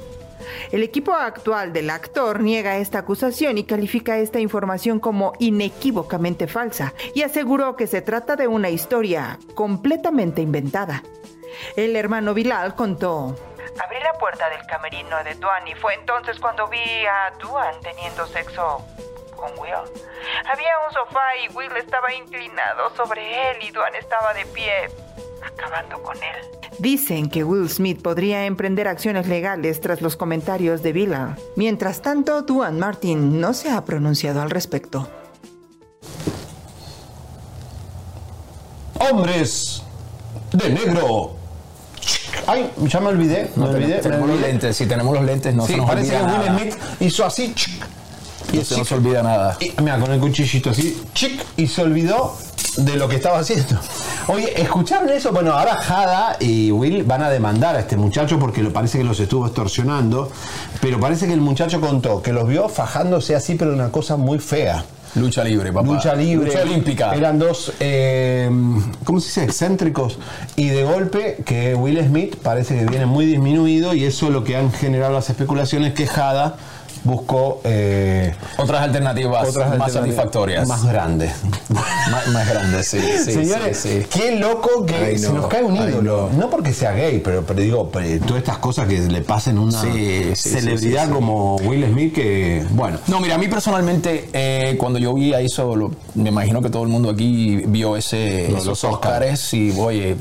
El equipo actual del actor niega esta acusación y califica esta información como inequívocamente falsa y aseguró que se trata de una historia completamente inventada. El hermano Bilal contó. Abrí la puerta del camerino de Duan y fue entonces cuando vi a Duan teniendo sexo con Will. Había un sofá y Will estaba inclinado sobre él y Duan estaba de pie, acabando con él. Dicen que Will Smith podría emprender acciones legales tras los comentarios de Bilal. Mientras tanto, Duan Martin no se ha pronunciado al respecto. Hombres de negro. Ay, ya me olvidé, me No, olvidé. me tenemos los olvidé. lentes, si tenemos los lentes no Sí, se nos parece que olvida Will nada. Smith hizo así. chic, y No se nos olvida nada. y, mira, con el cuchillito así, chic, y se olvidó de lo que estaba haciendo. Oye, ¿escucharon eso? Bueno, ahora Jada y Will van a demandar a este muchacho porque lo, parece que los estuvo extorsionando, pero parece que el muchacho contó que los vio fajándose así, pero una cosa muy fea. Lucha libre, papá. Lucha libre. Lucha olímpica. Eran dos, eh, ¿cómo se dice? Excéntricos. Y de golpe que Will Smith parece que viene muy disminuido y eso es lo que han generado las especulaciones que Buscó eh, Otras alternativas otras más alternativas satisfactorias. Más grandes. más, más grandes, sí. sí Señores, sí, sí. qué loco que Ay, se no. nos cae un ídolo. no. porque sea gay, pero, pero digo, pero todas estas cosas que le pasen a una celebridad como Will Smith que, bueno. No, mira, a mí personalmente, eh, cuando yo vi a eso, me imagino que todo el mundo aquí vio ese, Los- esos los Oscars. Oscars y, oye,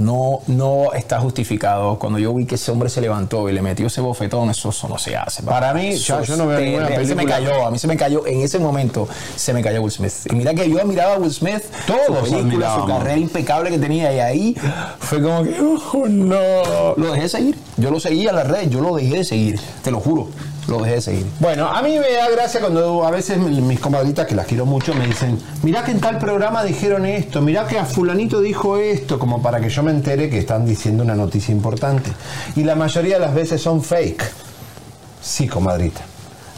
no, no está justificado. Cuando yo vi que ese hombre se levantó y le metió ese bofetón, eso, eso no se hace. Para mí, yo no veo ninguna. A mí se me cayó, a mí se me cayó, en ese momento se me cayó Will Smith. Y mira que yo admiraba a Will Smith, Todos su película, su carrera impecable que tenía y ahí fue como que, oh no, lo dejé seguir. Yo lo seguía en la red, yo lo dejé de seguir, te lo juro, lo dejé de seguir. Bueno, a mí me da gracia cuando a veces mis comadritas, que las quiero mucho, me dicen, mirá que en tal programa dijeron esto, mirá que a fulanito dijo esto, como para que yo me entere que están diciendo una noticia importante. Y la mayoría de las veces son fake. Sí, comadrita.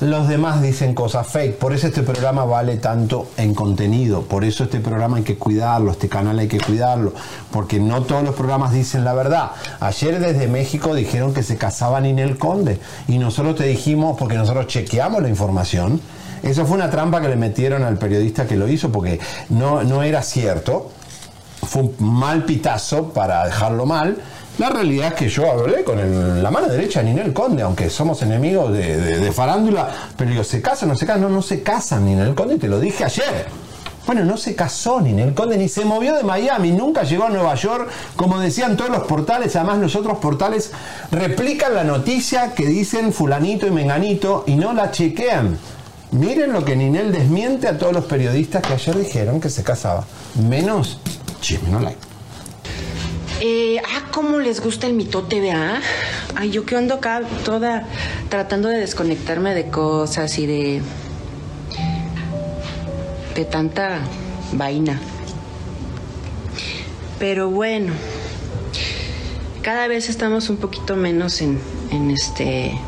Los demás dicen cosas fake, por eso este programa vale tanto en contenido, por eso este programa hay que cuidarlo, este canal hay que cuidarlo, porque no todos los programas dicen la verdad. Ayer desde México dijeron que se casaba Ninel Conde y nosotros te dijimos, porque nosotros chequeamos la información, Eso fue una trampa que le metieron al periodista que lo hizo porque no, no era cierto. Fue un mal pitazo para dejarlo mal. La realidad es que yo hablé con la mano derecha de Ninel Conde, aunque somos enemigos de, farándula, pero digo, ¿se casan no se casan? No, no se casan Ninel Conde, te lo dije ayer. Bueno, no se casó Ninel Conde, ni se movió de Miami, nunca llegó a Nueva York, como decían todos los portales, además los otros portales replican la noticia que dicen fulanito y menganito y no la chequean. Miren lo que Ninel desmiente a todos los periodistas que ayer dijeron que se casaba. Menos chisme, no like. Eh, ah, cómo les gusta el mitote, ¿vea? Ay, yo que ando acá toda tratando de desconectarme de cosas y de. de tanta vaina. Pero bueno, cada vez estamos un poquito menos en, en este.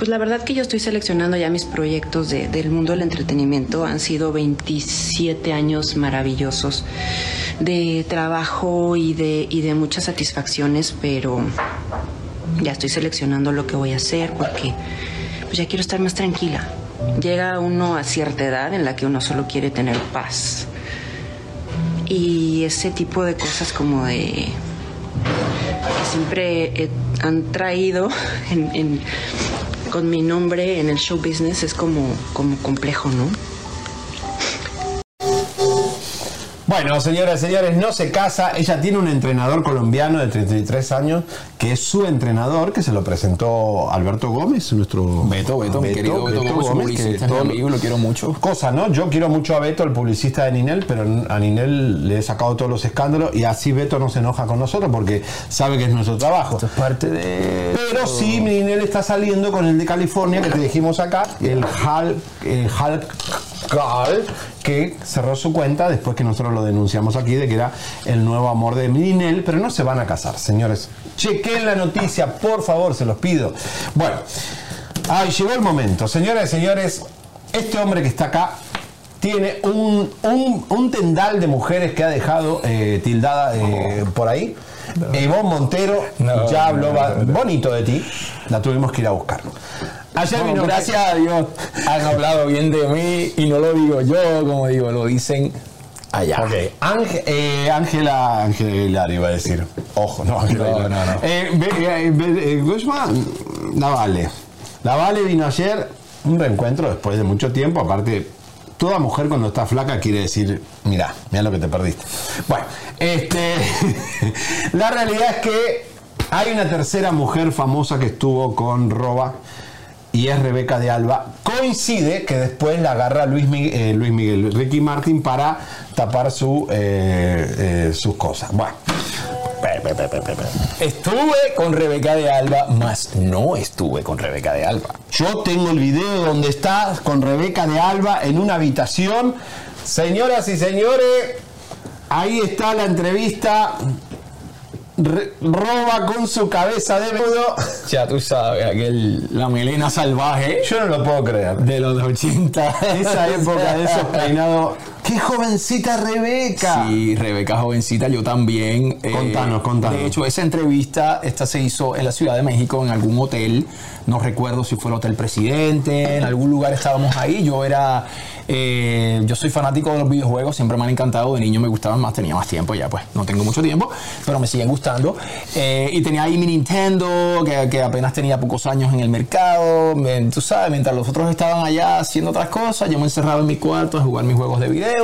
Pues la verdad que yo estoy seleccionando ya mis proyectos de- del mundo del entretenimiento. Han sido 27 años maravillosos de trabajo y de, y de muchas satisfacciones, pero ya estoy seleccionando lo que voy a hacer porque pues ya quiero estar más tranquila. Llega uno a cierta edad en la que uno solo quiere tener paz. Y ese tipo de cosas como de que siempre han traído en- en- con mi nombre en el show business es como, como complejo, ¿no? Bueno, señoras y señores, no se casa. Ella tiene un entrenador colombiano de 33 años que es su entrenador, que se lo presentó Alberto Gómez, nuestro. Beto, Beto, mi querido Beto Gómez, su publicista, es mi amigo, lo quiero mucho. Cosa, ¿no? Yo quiero mucho a Beto, el publicista de Ninel, pero a Ninel le he sacado todos los escándalos y así Beto no se enoja con nosotros porque sabe que es nuestro trabajo. es parte de. Pero sí, Ninel está saliendo con el de California que te dijimos acá, el Hulk, el Hulk Girl, que cerró su cuenta después que nosotros lo denunciamos aquí de que era el nuevo amor de Ninel, pero no se van a casar, señores. Chequen la noticia, por favor, se los pido. Bueno, ay, llegó el momento. Señoras y señores, este hombre que está acá tiene un, un- un tendal de mujeres que ha dejado eh, tildada eh, por ahí. Ivonne Montero No, ya habló no, no, no. bonito de ti. La tuvimos que ir a buscar. Ayer No, vino gracias a Dios han hablado bien de mí y no lo digo yo, como digo, lo dicen allá. Ok, eh, Ángela, Ángela Hilar iba a decir. Ojo, no, Ángela No, no, no. Eh, eh, ve- eh, ¿cómo se llama? La Vale. La Vale vino ayer, un reencuentro después de mucho tiempo. Aparte, toda mujer cuando está flaca quiere decir, mira, mira lo que te perdiste. Bueno, este, la realidad es que hay una tercera mujer famosa que estuvo con Roba y es Rebeca de Alba. Coincide que después la agarra Luis Miguel, eh, Luis Miguel Ricky Martin para tapar su, eh, eh, sus cosas. Bueno. Estuve con Rebeca de Alba, más no estuve con Rebeca de Alba. Yo tengo el video donde estás con Rebeca de Alba en una habitación. Señoras y señores, ahí está la entrevista. Roba con su cabeza de nudo. Ya tú sabes, aquel, la melena salvaje. Yo no lo puedo creer. De los 80. Esa época de esos peinados. ¡Qué jovencita Rebeca! Sí, Rebeca jovencita, yo también. eh, Contanos, contanos. De hecho, esa entrevista, esta se hizo en la Ciudad de México, en algún hotel. No recuerdo si fue el Hotel Presidente, en algún lugar estábamos ahí. Yo era. eh, yo soy fanático de los videojuegos, siempre me han encantado. De niño me gustaban más, tenía más tiempo, ya pues no tengo mucho tiempo, pero me siguen gustando. Eh, y tenía ahí mi Nintendo, que, que apenas tenía pocos años en el mercado. Me- tú sabes, mientras los otros estaban allá haciendo otras cosas, yo me encerraba en mi cuarto a jugar mis juegos de video.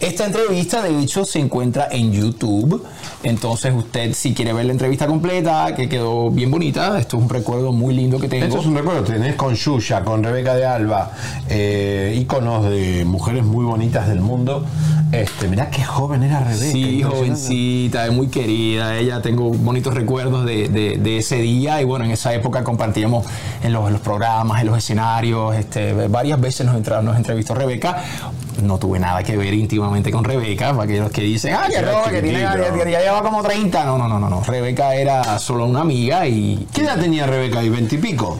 Esta entrevista, de hecho, se encuentra en YouTube. Entonces, usted, si quiere ver la entrevista completa, que quedó bien bonita, esto es un recuerdo muy lindo que tengo. Esto es un recuerdo, tenés con Yuya, con Rebeca de Alba, eh, íconos de mujeres muy bonitas del mundo. Este, mirá qué joven era Rebeca. Sí, jovencita, es muy querida. Ella tengo bonitos recuerdos de, de- de ese día. Y bueno, en esa época compartíamos en los, en los programas, en los escenarios. Este, varias veces nos, entra- nos entrevistó Rebeca. No tuve nada que ver íntimamente con Rebeca, para aquellos que dicen, ah, que Roba, que tiene, ya, ya lleva como 30. No, no, no, no, no. Rebeca era solo una amiga y. ¿Qué edad tenía Rebeca ahí? ¿Veintipico?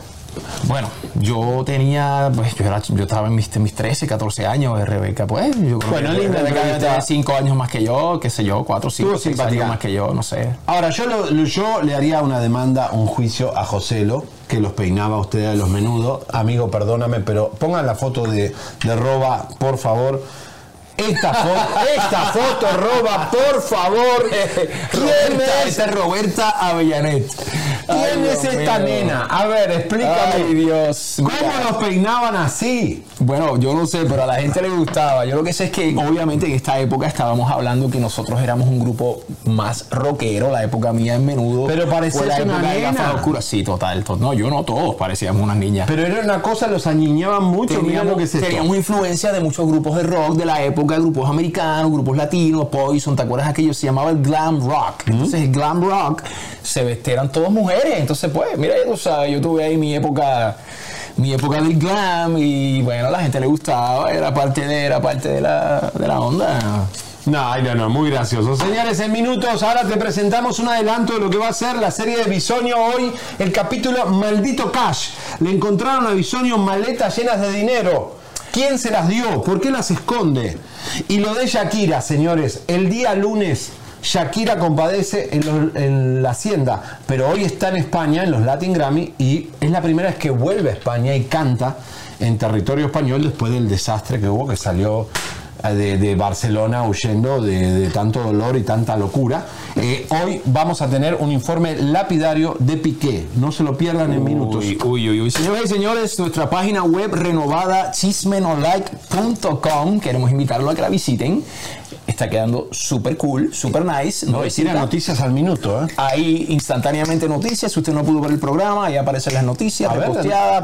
Bueno, yo tenía, pues yo, era, yo estaba en mis, mis 13, 14 años, Rebeca, pues. Yo creo Bueno, que linda Rebeca tiene 5 años más que yo, qué sé yo, 4, 5, Estuvo 6 años más que yo, no sé. Ahora, yo, lo- lo- yo le haría una demanda, un juicio a Joselo, que los peinaba a ustedes a los menudos. Amigo, perdóname, pero pongan la foto de, de Roba, por favor. Esta foto, esta foto, Roba, por favor. ¿Quién Roberta, es? esta es Roberta Avellanet. ¿Quién Ay, es Dios esta mío. nena? A ver, explícame. Ay, Dios. ¿Cómo Mira. los peinaban así? Bueno, yo no sé, pero a la gente le gustaba. Yo lo que sé es que obviamente en esta época estábamos hablando que nosotros éramos un grupo más rockero, la época mía en menudo. Pero parecías fue la una época de nena. gafas oscuras. Sí, total, to- No, yo no, todos parecíamos unas niñas. Pero era una cosa, los añiñaban mucho. Teníamos, lo que esto. teníamos influencia de muchos grupos de rock de la época, grupos americanos, grupos latinos, Poison, ¿te acuerdas aquello? Se llamaba el glam rock. Entonces el glam rock se vestían todas mujeres. Entonces, pues, mira, ya tú sabes, yo tuve ahí mi época, mi época del glam y bueno, a la gente le gustaba, era parte de, era parte de la, de la onda. No, no, no, muy gracioso. Señores, en minutos ahora te presentamos un adelanto de lo que va a ser la serie de Bisonio hoy, el capítulo Maldito Cash. Le encontraron a Bisonio maletas llenas de dinero. ¿Quién se las dio? ¿Por qué las esconde? Y lo de Shakira, señores, el día lunes Shakira compadece en, la hacienda, pero hoy está en España, en los Latin Grammy, y es la primera vez que vuelve a España y canta en territorio español después del desastre que hubo, que salió de, de Barcelona huyendo de, de tanto dolor y tanta locura. Eh, hoy vamos a tener un informe lapidario de Piqué. No se lo pierdan en minutos. Uy, uy, uy, y señores, nuestra página web renovada chismenolike.com, queremos invitarlo a que la visiten. Está quedando súper cool, súper nice. No, tiene noticias al minuto, ¿eh? Ahí instantáneamente noticias. Si usted no pudo ver el programa, ahí aparecen las noticias A ver,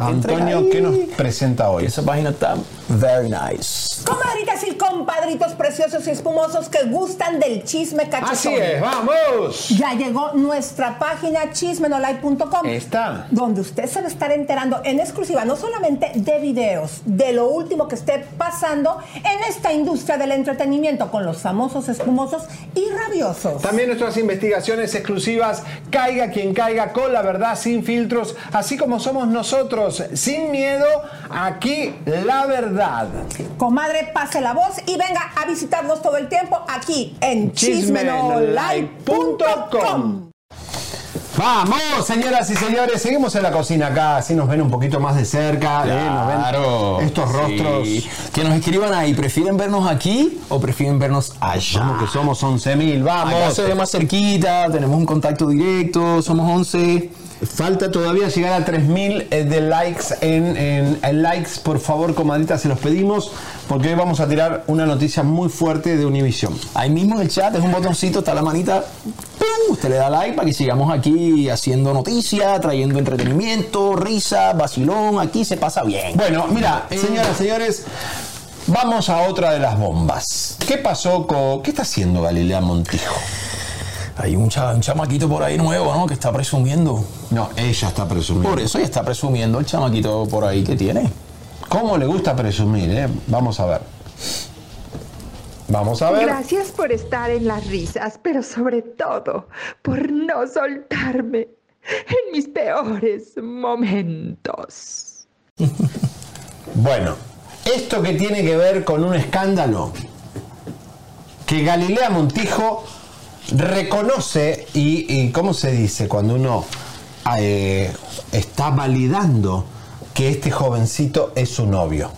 Antonio, ahí. ¿qué nos presenta hoy? Esa página está very nice. Comadritas y compadritos preciosos y espumosos que gustan del chisme cachotón. Así es, vamos. Ya llegó nuestra página chismenolite.com. Está. Donde usted se va a estar enterando en exclusiva no solamente de videos, de lo último que esté pasando en esta industria del entretenimiento con los famosos espumosos y rabiosos. También nuestras investigaciones exclusivas, caiga quien caiga, con la verdad, sin filtros, así como somos nosotros, sin miedo, aquí la verdad. Comadre, pase la voz y venga a visitarnos todo el tiempo aquí en chismenolite.com. Vamos, señoras y señores, seguimos en la cocina acá, así nos ven un poquito más de cerca, ¿eh? Nos ven Claro. estos rostros. Sí. Que nos escriban ahí. ¿Prefieren vernos aquí o prefieren vernos allá? Vamos, que somos 11.000, vamos. Acá se ve más cerquita, tenemos un contacto directo, somos 11. Falta todavía llegar a 3000 eh, de likes en, en- en likes, por favor, comadita, se los pedimos, porque hoy vamos a tirar una noticia muy fuerte de Univision. Ahí mismo en el chat es un botoncito, está la manita. ¡pum! Usted le da like para que sigamos aquí haciendo noticias, trayendo entretenimiento, risa, vacilón. Aquí se pasa bien. Bueno, mira, señoras y señores, vamos a otra de las bombas. ¿Qué pasó con. ¿Qué está haciendo Galilea Montijo? Hay un, cha- un chamaquito por ahí nuevo, ¿no? Que está presumiendo. No, ella está presumiendo. Por eso ella está presumiendo el chamaquito por ahí que tiene. ¿Cómo le gusta presumir, eh? Vamos a ver. Vamos a ver. Gracias por estar en las risas, pero sobre todo por no soltarme en mis peores momentos. Bueno, esto que tiene que ver con un escándalo que Galilea Montijo reconoce y, ¿cómo se dice? Cuando uno eh, está validando que este jovencito es su novio.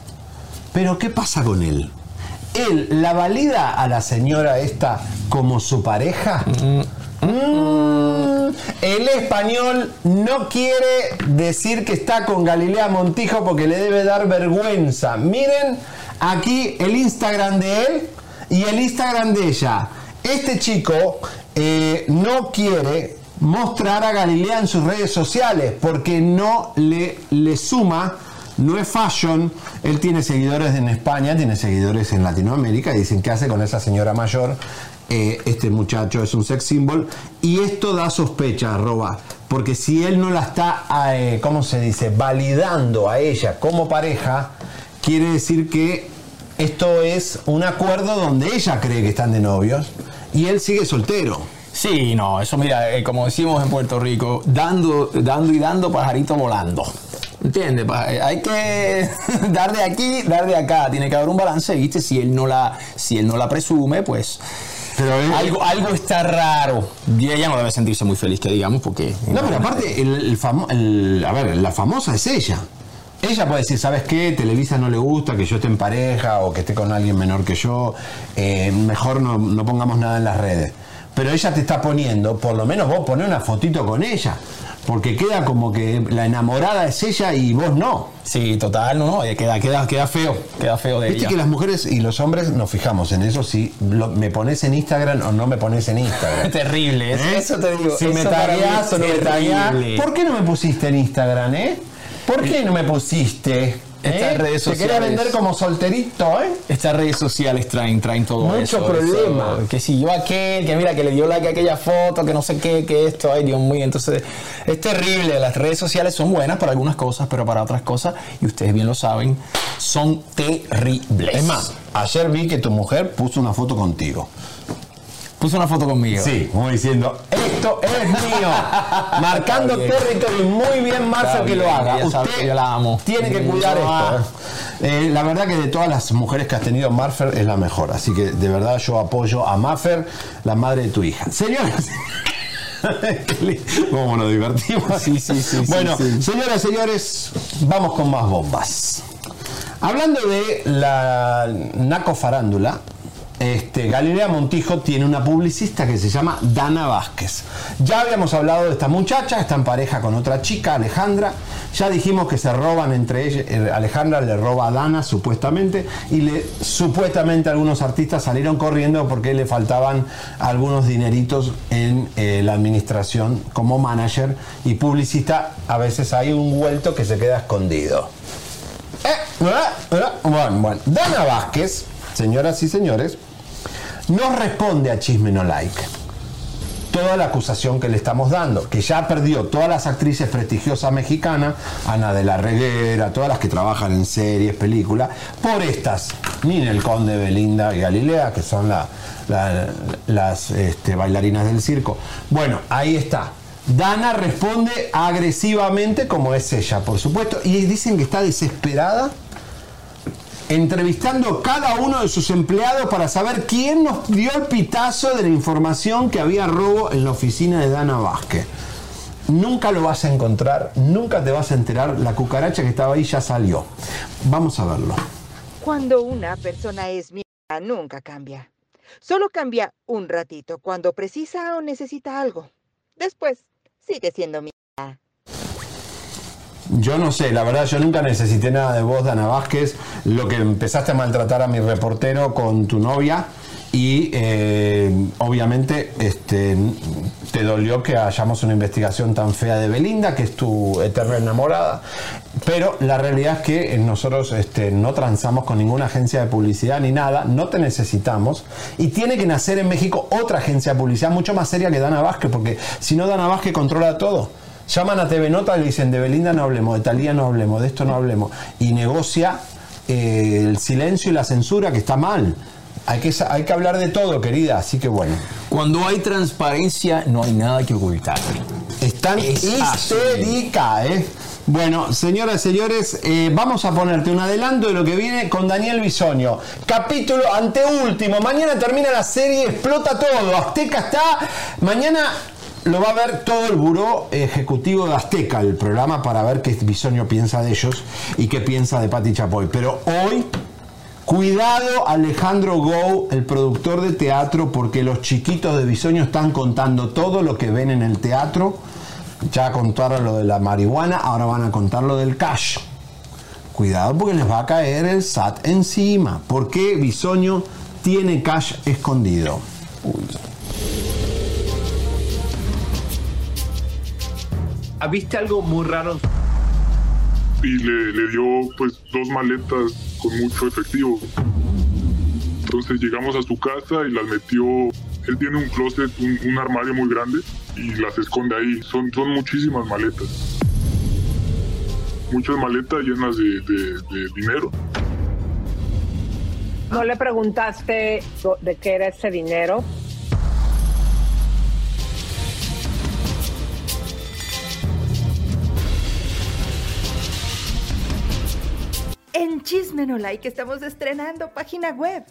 Pero ¿qué pasa con él? ¿Él la valida a la señora esta como su pareja? Mm, el español no quiere decir que está con Galilea Montijo porque le debe dar vergüenza. Miren aquí el Instagram de él y el Instagram de ella. Este chico eh, no quiere mostrar a Galilea en sus redes sociales porque no le, le suma, no es fashion. Él tiene seguidores en España, tiene seguidores en Latinoamérica y dicen qué hace con esa señora mayor. Eh, este muchacho es un sex symbol y esto da sospecha, arroba, porque si él no la está, eh, ¿cómo se dice?, validando a ella como pareja, quiere decir que esto es un acuerdo donde ella cree que están de novios y él sigue soltero. Sí, no, eso mira, eh, como decimos en Puerto Rico, dando, dando y dando, pajarito volando. ¿Entiendes? Eh, Hay que dar de aquí, dar de acá. Tiene que haber un balance, ¿viste? Si él no la, si él no la presume, pues. algo, algo está raro. Y ella no debe sentirse muy feliz, que digamos, porque. No, pero aparte, el, el famo- el- a ver, la famosa es ella. Ella puede decir, ¿sabes qué? Televisa no le gusta que yo esté en pareja o que esté con alguien menor que yo. eh, mejor no, no pongamos nada en las redes. Pero ella te está poniendo, por lo menos vos ponés una fotito con ella. Porque queda como que la enamorada es ella y vos no. Sí, total, no, no, eh, queda, queda, queda feo, queda feo de Viste ella. que las mujeres y los hombres nos fijamos en eso, si lo- me pones en Instagram o no me pones en Instagram. Terrible, eso- ¿Eh? eso te digo, Si me eso tagueás o no me tagueás. ¿Por qué no me pusiste en Instagram, eh? ¿Por qué no me pusiste? Estas ¿Eh? redes Te quería sociales. vender como solterito, ¿eh? Estas redes sociales traen, traen todo Mucho eso. problema. eso, Que si yo aquel, que mira, que le dio like a aquella foto, que no sé qué, que esto, ay Dios mío. Entonces, es terrible. Las redes sociales son buenas para algunas cosas, pero para otras cosas, y ustedes bien lo saben, son terribles. Es más, ayer vi que tu mujer puso una foto contigo. Puso una foto conmigo. Sí, como diciendo, esto es mío. Marcando territorio. Muy bien, Está que lo haga. Usted yo la amo. tiene que cuidar esto. ¿eh? Eh, la verdad que de todas las mujeres que has tenido, Marfer es la mejor. Así que de verdad yo apoyo a Marfer, la madre de tu hija. Señoras. ¿Cómo nos divertimos? Sí, sí, sí, Bueno, sí. señoras y señores, vamos con más bombas. Hablando de la Naco Farándula, este, Galilea Montijo tiene una publicista que se llama Dana Vázquez. Ya habíamos hablado de esta muchacha, está en pareja con otra chica, Alejandra. Ya dijimos que se roban entre ellos. eh, Alejandra le roba a Dana supuestamente y le, supuestamente algunos artistas salieron corriendo porque le faltaban algunos dineritos en eh, la administración como manager y publicista. A veces hay un vuelto que se queda escondido. Eh, Bueno, bueno. Dana Vázquez, señoras y señores, nos responde a Chisme No Like. Toda la acusación que le estamos dando, que ya perdió todas las actrices prestigiosas mexicanas, Ana de la Reguera, todas las que trabajan en series, películas, por estas, Ninel Conde, Belinda y Galilea, que son la- la- las este, bailarinas del circo. Bueno, ahí está. Dana responde agresivamente como es ella, por supuesto, y dicen que está desesperada entrevistando cada uno de sus empleados para saber quién nos dio el pitazo de la información que había robo en la oficina de Dana Vázquez. Nunca lo vas a encontrar, nunca te vas a enterar, la cucaracha que estaba ahí ya salió. Vamos a verlo. Cuando una persona es mierda, nunca cambia. Solo cambia un ratito cuando precisa o necesita algo. Después, sigue siendo mierda. Yo no sé, la verdad yo nunca necesité nada de vos, Dana Vázquez. Lo que empezaste a maltratar a mi reportero con tu novia y eh, obviamente este, te dolió que hayamos una investigación tan fea de Belinda, que es tu eterna enamorada. Pero la realidad es que nosotros este, no transamos con ninguna agencia de publicidad ni nada, no te necesitamos. Y tiene que nacer en México otra agencia de publicidad mucho más seria que Dana Vázquez, porque si no Dana Vázquez controla todo. Llaman a TV Nota y le dicen de Belinda no hablemos, de Talía no hablemos, de esto no hablemos. Y negocia eh, el silencio y la censura, que está mal. Hay que, hay que hablar de todo, querida. Así que bueno. Cuando hay transparencia, no hay nada que ocultar. Están Es histérica, ¿eh? Bueno, señoras y señores, eh, vamos a ponerte un adelanto de lo que viene con Daniel Bisoño. Capítulo anteúltimo. Mañana termina la serie, explota todo. Azteca está. Mañana lo va a ver todo el buró ejecutivo de Azteca, el programa, para ver qué Bisoño piensa de ellos y qué piensa de Pati Chapoy. Pero hoy Cuidado Alejandro Gou, el productor de teatro, porque los chiquitos de Bisoño están contando todo lo que ven en el teatro. Ya contaron lo de la marihuana, ahora van a contar lo del cash. Cuidado porque les va a caer el SAT encima. ¿Por qué Bisoño tiene cash escondido? Uy. ¿Viste algo muy raro? y le, le dio pues dos maletas con mucho efectivo. Entonces llegamos a su casa y las metió, él tiene un closet, un, un armario muy grande y las esconde ahí. Son, son muchísimas maletas. Muchas maletas llenas de, de- de dinero. ¿No le preguntaste de qué era ese dinero? En Chismenolike estamos estrenando página web.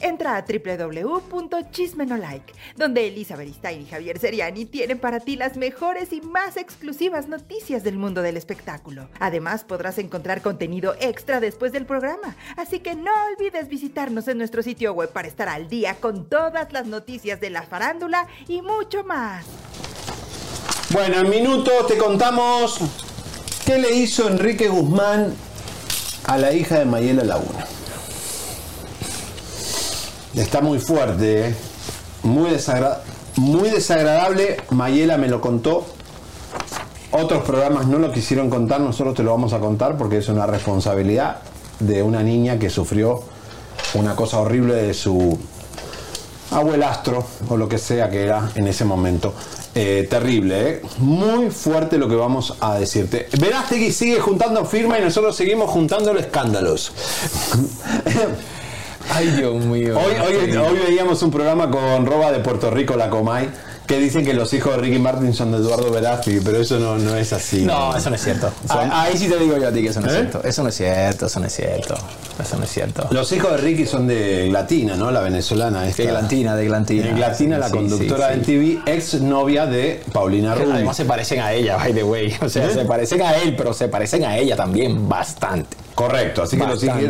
Entra a www.chismenolike, donde Elisa Beristain y Javier Seriani tienen para ti las mejores y más exclusivas noticias del mundo del espectáculo. Además, podrás encontrar contenido extra después del programa, así que no olvides visitarnos en nuestro sitio web para estar al día con todas las noticias de la farándula y mucho más. Bueno, en minutos te contamos qué le hizo Enrique Guzmán a la hija de Mayela Laguna. Está muy fuerte, ¿eh? muy, muy desagradable. Mayela me lo contó. Otros programas no lo quisieron contar, nosotros te lo vamos a contar porque es una responsabilidad de una niña que sufrió una cosa horrible de su abuelastro o lo que sea que era en ese momento. Eh, terrible, ¿eh? muy fuerte lo que vamos a decirte. Verástegui sigue juntando firma y nosotros seguimos juntando los escándalos. Ay, Dios mío. Hoy, hoy veíamos un programa con Roba de Puerto Rico, la Comay, que dicen que los hijos de Ricky Martin son de Eduardo Verástegui, pero eso no, no es así. No, eso no es cierto. Son- Ah, Ahí sí te digo yo a ti que eso no es ¿Eh? cierto. Eso no es cierto, eso no es cierto. Eso no es cierto. Los hijos de Ricky son de Glatina, ¿no? La venezolana. Esta. De Glantina, de Glantina. De Glatina, la conductora sí, de sí. MTV, ex novia de Paulina Rubio. Además se parecen a ella, by the way. O sea, ¿Eh? se parecen a él, pero se parecen a ella también bastante. Correcto, así que los hijos,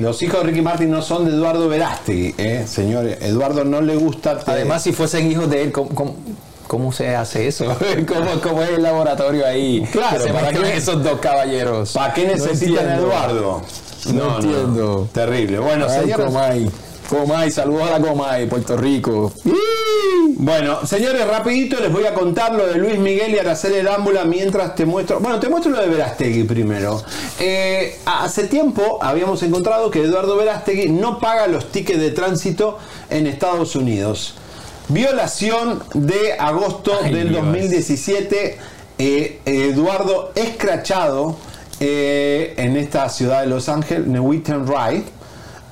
los hijos de Ricky Martin no son de Eduardo Verástegui, ¿eh? Señores, Eduardo no le gusta. Además, si fuesen hijos de él, ¿cómo, cómo, cómo se hace eso? ¿Cómo, cómo es el laboratorio ahí? Claro, se ¿para qué- esos dos caballeros. ¿Para qué necesitan a. Eduardo? No, entiendo. Terrible. Bueno, Ay, señores. Comay. Comay, saludos a la Comay, Puerto Rico. Bueno, señores, rapidito les voy a contar lo de Luis Miguel y Araceli Arámbula mientras te muestro... Bueno, te muestro lo de Verástegui primero. Eh, hace tiempo habíamos encontrado que Eduardo Verástegui no paga los tickets de tránsito en Estados Unidos. Violación de agosto Ay, del Dios. 2017. eh, Eduardo escrachado eh, en esta ciudad de Los Ángeles, Newton Ride.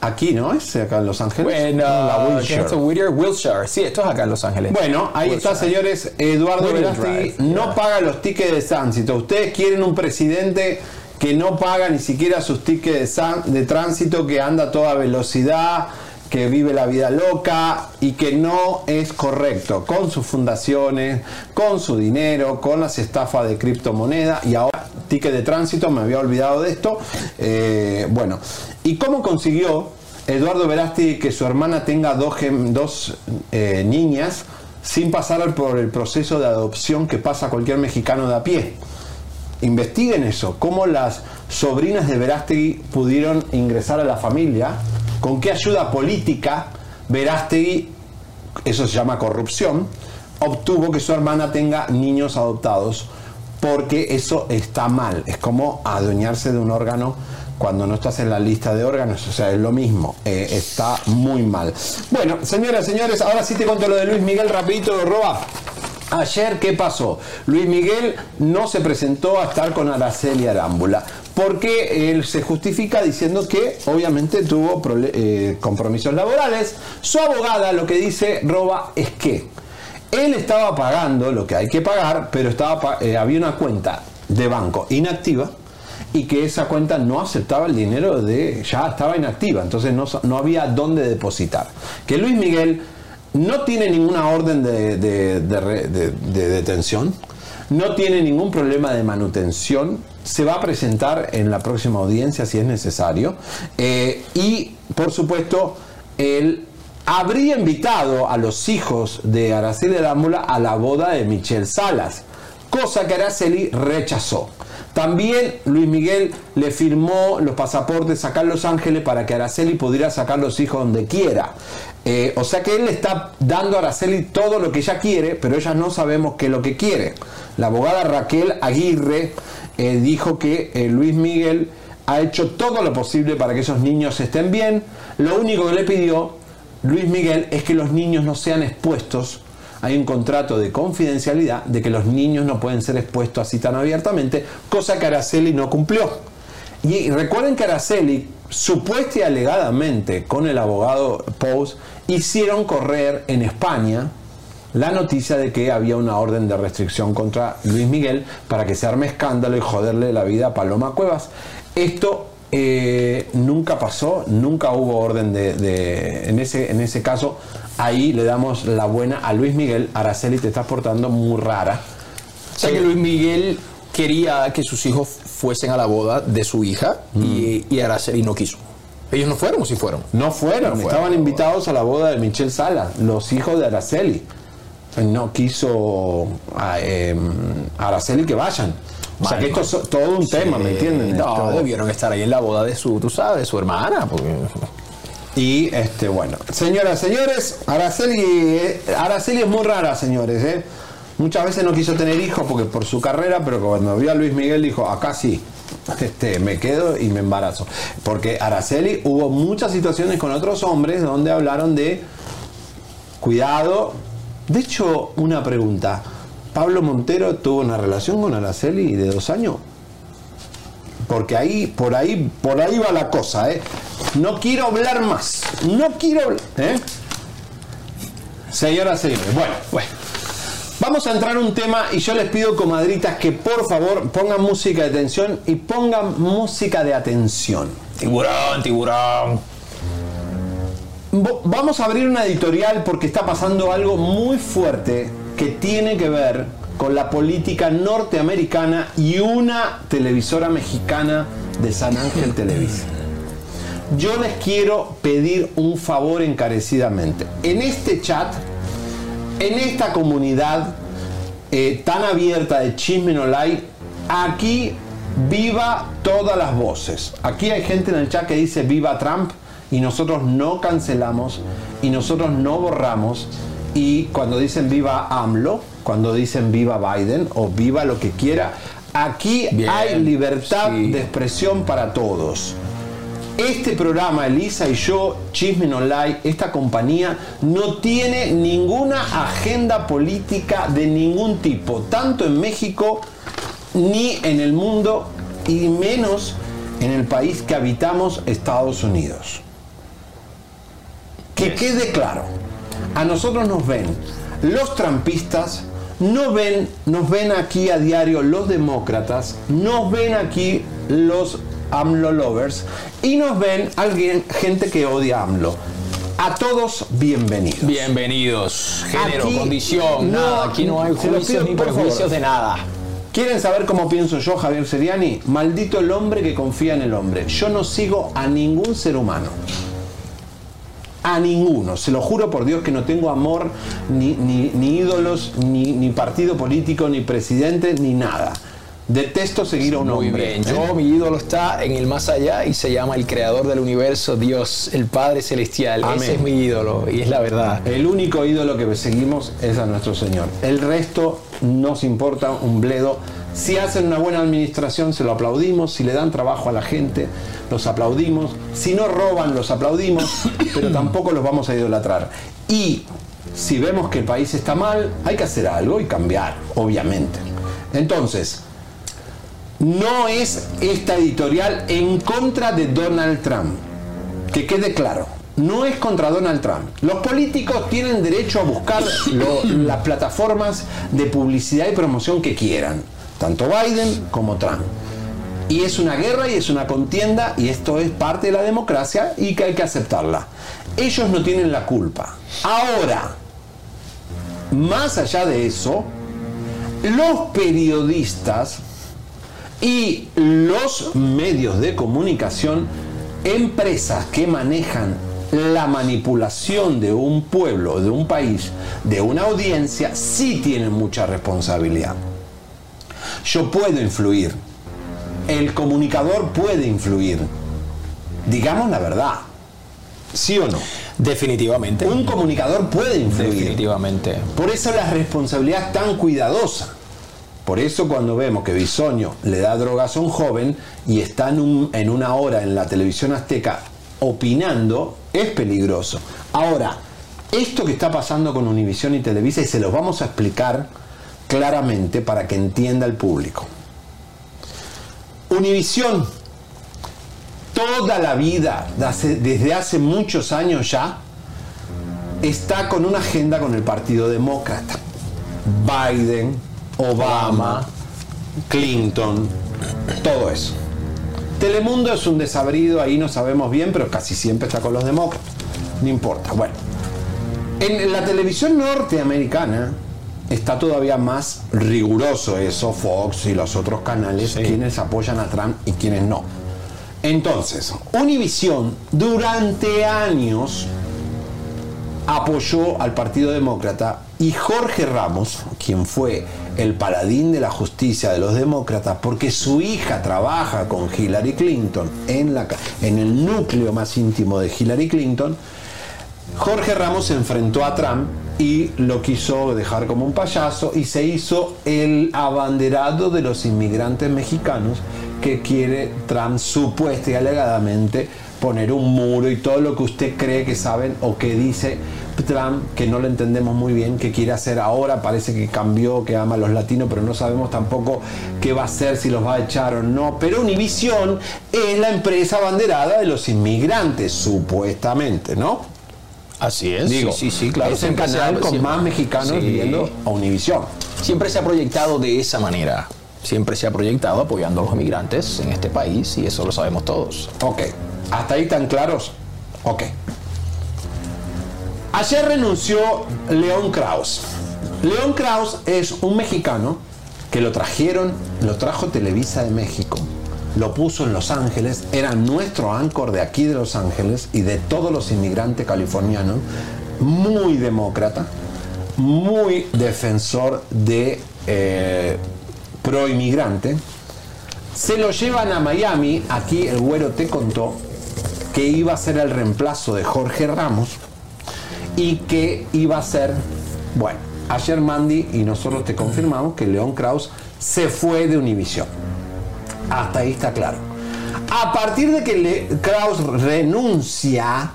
Aquí, ¿no? Es acá en Los Ángeles. Bueno, No, la ¿qué Wilshire. es esto? Whittier, Wilshire. Sí, esto es acá en Los Ángeles. Bueno, ahí está, señores. Eduardo Drive, no yeah. paga los tickets de tránsito. Ustedes quieren un presidente que no paga ni siquiera sus tickets de tránsito, que anda a toda velocidad, que vive la vida loca y que no es correcto con sus fundaciones, con su dinero, con las estafas de criptomoneda y ahora ticket de tránsito, me había olvidado de esto. Eh, bueno, ¿y cómo consiguió Eduardo Verástegui que su hermana tenga dos, dos eh, niñas sin pasar por el proceso de adopción que pasa cualquier mexicano de a pie? Investiguen eso, cómo las sobrinas de Verástegui pudieron ingresar a la familia, con qué ayuda política Verástegui, eso se llama corrupción, obtuvo que su hermana tenga niños adoptados, porque eso está mal, es como adueñarse de un órgano cuando no estás en la lista de órganos, o sea, es lo mismo, eh, está muy mal. Bueno, señoras, señores, ahora sí te cuento lo de Luis Miguel, rapidito lo roba. Ayer, ¿qué pasó? Luis Miguel no se presentó a estar con Araceli Arámbula porque él se justifica diciendo que obviamente tuvo eh, compromisos laborales. Su abogada lo que dice Roba es que él estaba pagando lo que hay que pagar, pero estaba eh, había una cuenta de banco inactiva y que esa cuenta no aceptaba el dinero de ya estaba inactiva, entonces no, no había dónde depositar. Que Luis Miguel no tiene ninguna orden de detención, no tiene ningún problema de manutención, se va a presentar en la próxima audiencia si es necesario eh, y por supuesto él habría invitado a los hijos de Araceli Arámbula a la boda de Michelle Salas, cosa que Araceli rechazó. También Luis Miguel le firmó los pasaportes acá en Los Ángeles para que Araceli pudiera sacar los hijos donde quiera. Eh, o sea que él le está dando a Araceli todo lo que ella quiere, pero ella no sabemos qué es lo que quiere. La abogada Raquel Aguirre eh, dijo que eh, Luis Miguel ha hecho todo lo posible para que esos niños estén bien. Lo único que le pidió Luis Miguel es que los niños no sean expuestos. Hay un contrato de confidencialidad de que los niños no pueden ser expuestos así tan abiertamente, cosa que Araceli no cumplió. Y recuerden que Araceli, supuesta y alegadamente con el abogado Pous, hicieron correr en España la noticia de que había una orden de restricción contra Luis Miguel para que se arme escándalo y joderle la vida a Paloma Cuevas. Esto eh, nunca pasó, nunca hubo orden de, de- en, ese, en ese caso, ahí le damos la buena a Luis Miguel, Araceli te estás portando muy rara. Sea que Luis Miguel quería que sus hijos fuesen a la boda de su hija y, y Araceli no quiso. ¿Ellos no fueron o sí fueron? No fueron, No fueron. estaban invitados a la boda de Michelle Sala, los hijos de Araceli. No quiso a, eh, Araceli que vayan. O sea que esto es todo un tema, ¿me entienden? No, debieron estar ahí en la boda de su, tú sabes, de su hermana. Porque... Y este, bueno, señoras, señores, Araceli, eh, Araceli es muy rara, señores. ¿eh? Muchas veces no quiso tener hijos porque por su carrera, pero cuando vio a Luis Miguel dijo, acá sí, este, me quedo y me embarazo. Porque Araceli hubo muchas situaciones con otros hombres donde hablaron de cuidado. De hecho, una pregunta. Pablo Montero tuvo una relación con Araceli de dos años. Porque ahí, por ahí, por ahí va la cosa, ¿eh? No quiero hablar más. No quiero hablar. ¿eh? Señoras, señores. Bueno, bueno. Vamos a entrar a un tema y yo les pido, comadritas, que por favor pongan música de tensión y pongan música de atención. Tiburón, tiburón. Vamos a abrir una editorial porque está pasando algo muy fuerte que tiene que ver con la política norteamericana y una televisora mexicana de San Ángel Televisa. Yo les quiero pedir un favor encarecidamente. En este chat, en esta comunidad eh, tan abierta de Chisme No Like, aquí viva todas las voces. Aquí hay gente en el chat que dice viva Trump y nosotros no cancelamos y nosotros no borramos. Y cuando dicen viva AMLO, cuando dicen viva Biden o viva lo que quiera, aquí Bien, hay libertad de expresión para todos. Este programa, Elisa y yo, Chisme Online, esta compañía, no tiene ninguna agenda política de ningún tipo, tanto en México ni en el mundo y menos en el país que habitamos, Estados Unidos. Que quede claro, a nosotros nos ven los trampistas, no ven, nos ven aquí a diario los demócratas, nos ven aquí los AMLO lovers y nos ven alguien, gente que odia a AMLO. A todos bienvenidos. Bienvenidos. Género, Aquí condición, no- nada. Aquí no hay juicios pido, ni prejuicios de nada. ¿Quieren saber cómo pienso yo, Javier Seriani? Maldito el hombre que confía en el hombre. Yo no sigo a ningún ser humano. A ninguno. Se lo juro por Dios que no tengo amor, ni, ni- ni ídolos, ni, ni partido político, ni presidente, ni nada. Detesto seguir a un Muy hombre. bien. Yo, mi ídolo está en el más allá y se llama el creador del universo, Dios, el Padre Celestial. Amén. Ese es mi ídolo y es la verdad. El único ídolo que seguimos es a nuestro Señor. El resto nos importa un bledo. Si hacen una buena administración, se lo aplaudimos. Si le dan trabajo a la gente, los aplaudimos. Si no roban, los aplaudimos. Pero tampoco los vamos a idolatrar. Y si vemos que el país está mal, hay que hacer algo y cambiar, obviamente. Entonces, no es esta editorial en contra de Donald Trump. Que quede claro. No es contra Donald Trump. Los políticos tienen derecho a buscar lo- las plataformas de publicidad y promoción que quieran. Tanto Biden como Trump. Y es una guerra y es una contienda y esto es parte de la democracia y que hay que aceptarla. Ellos no tienen la culpa. Ahora, más allá de eso, los periodistas y los medios de comunicación, empresas que manejan la manipulación de un pueblo, de un país, de una audiencia, sí tienen mucha responsabilidad. Yo puedo influir, el comunicador puede influir, digamos la verdad, ¿sí o no? Definitivamente. Un comunicador puede influir. Definitivamente. Por eso la responsabilidad es tan cuidadosa. Por eso cuando vemos que Bisoño le da drogas a un joven y está en, en una hora en la televisión azteca opinando, es peligroso. Ahora, esto que está pasando con Univisión y Televisa, y se los vamos a explicar claramente para que entienda el público. Univisión, toda la vida, desde hace muchos años ya, está con una agenda con el Partido Demócrata. Biden, Obama, Clinton, todo eso. Telemundo es un desabrido, ahí no sabemos bien, pero casi siempre está con los demócratas. No importa. Bueno, en la televisión norteamericana está todavía más riguroso eso, Fox y los otros canales, quienes apoyan a Trump y quienes no. Entonces, Univision durante años apoyó al Partido Demócrata y Jorge Ramos, quien fue el paladín de la justicia de los demócratas, porque su hija trabaja con Hillary Clinton en, la, en el núcleo más íntimo de Hillary Clinton, Jorge Ramos se enfrentó a Trump y lo quiso dejar como un payaso y se hizo el abanderado de los inmigrantes mexicanos que quiere Trump supuesta y alegadamente poner un muro y todo lo que usted cree que saben o que dice Trump, que no lo entendemos muy bien, que quiere hacer ahora, parece que cambió, que ama a los latinos, pero no sabemos tampoco qué va a hacer, si los va a echar o no. Pero Univision es la empresa abanderada de los inmigrantes, supuestamente, ¿no? Así es. Digo, sí, sí, claro. Es el canal con siempre- más mexicanos Sí. viendo a Univision. Siempre se ha proyectado de esa manera. Siempre se ha proyectado apoyando a los inmigrantes en este país y eso lo sabemos todos. Ok, ¿hasta ahí tan claros? Ok. Ayer renunció León Kraus. León Kraus es un mexicano que lo trajeron, lo trajo Televisa de México, lo puso en Los Ángeles, era nuestro áncor de aquí de Los Ángeles y de todos los inmigrantes californianos, muy demócrata, muy defensor de eh, pro inmigrante. Se lo llevan a Miami, aquí el güero te contó que iba a ser el reemplazo de Jorge Ramos y que iba a ser, bueno, ayer Mandy y nosotros te confirmamos que León Kraus se fue de Univision. Hasta ahí está claro. A partir de que Le- Kraus renuncia,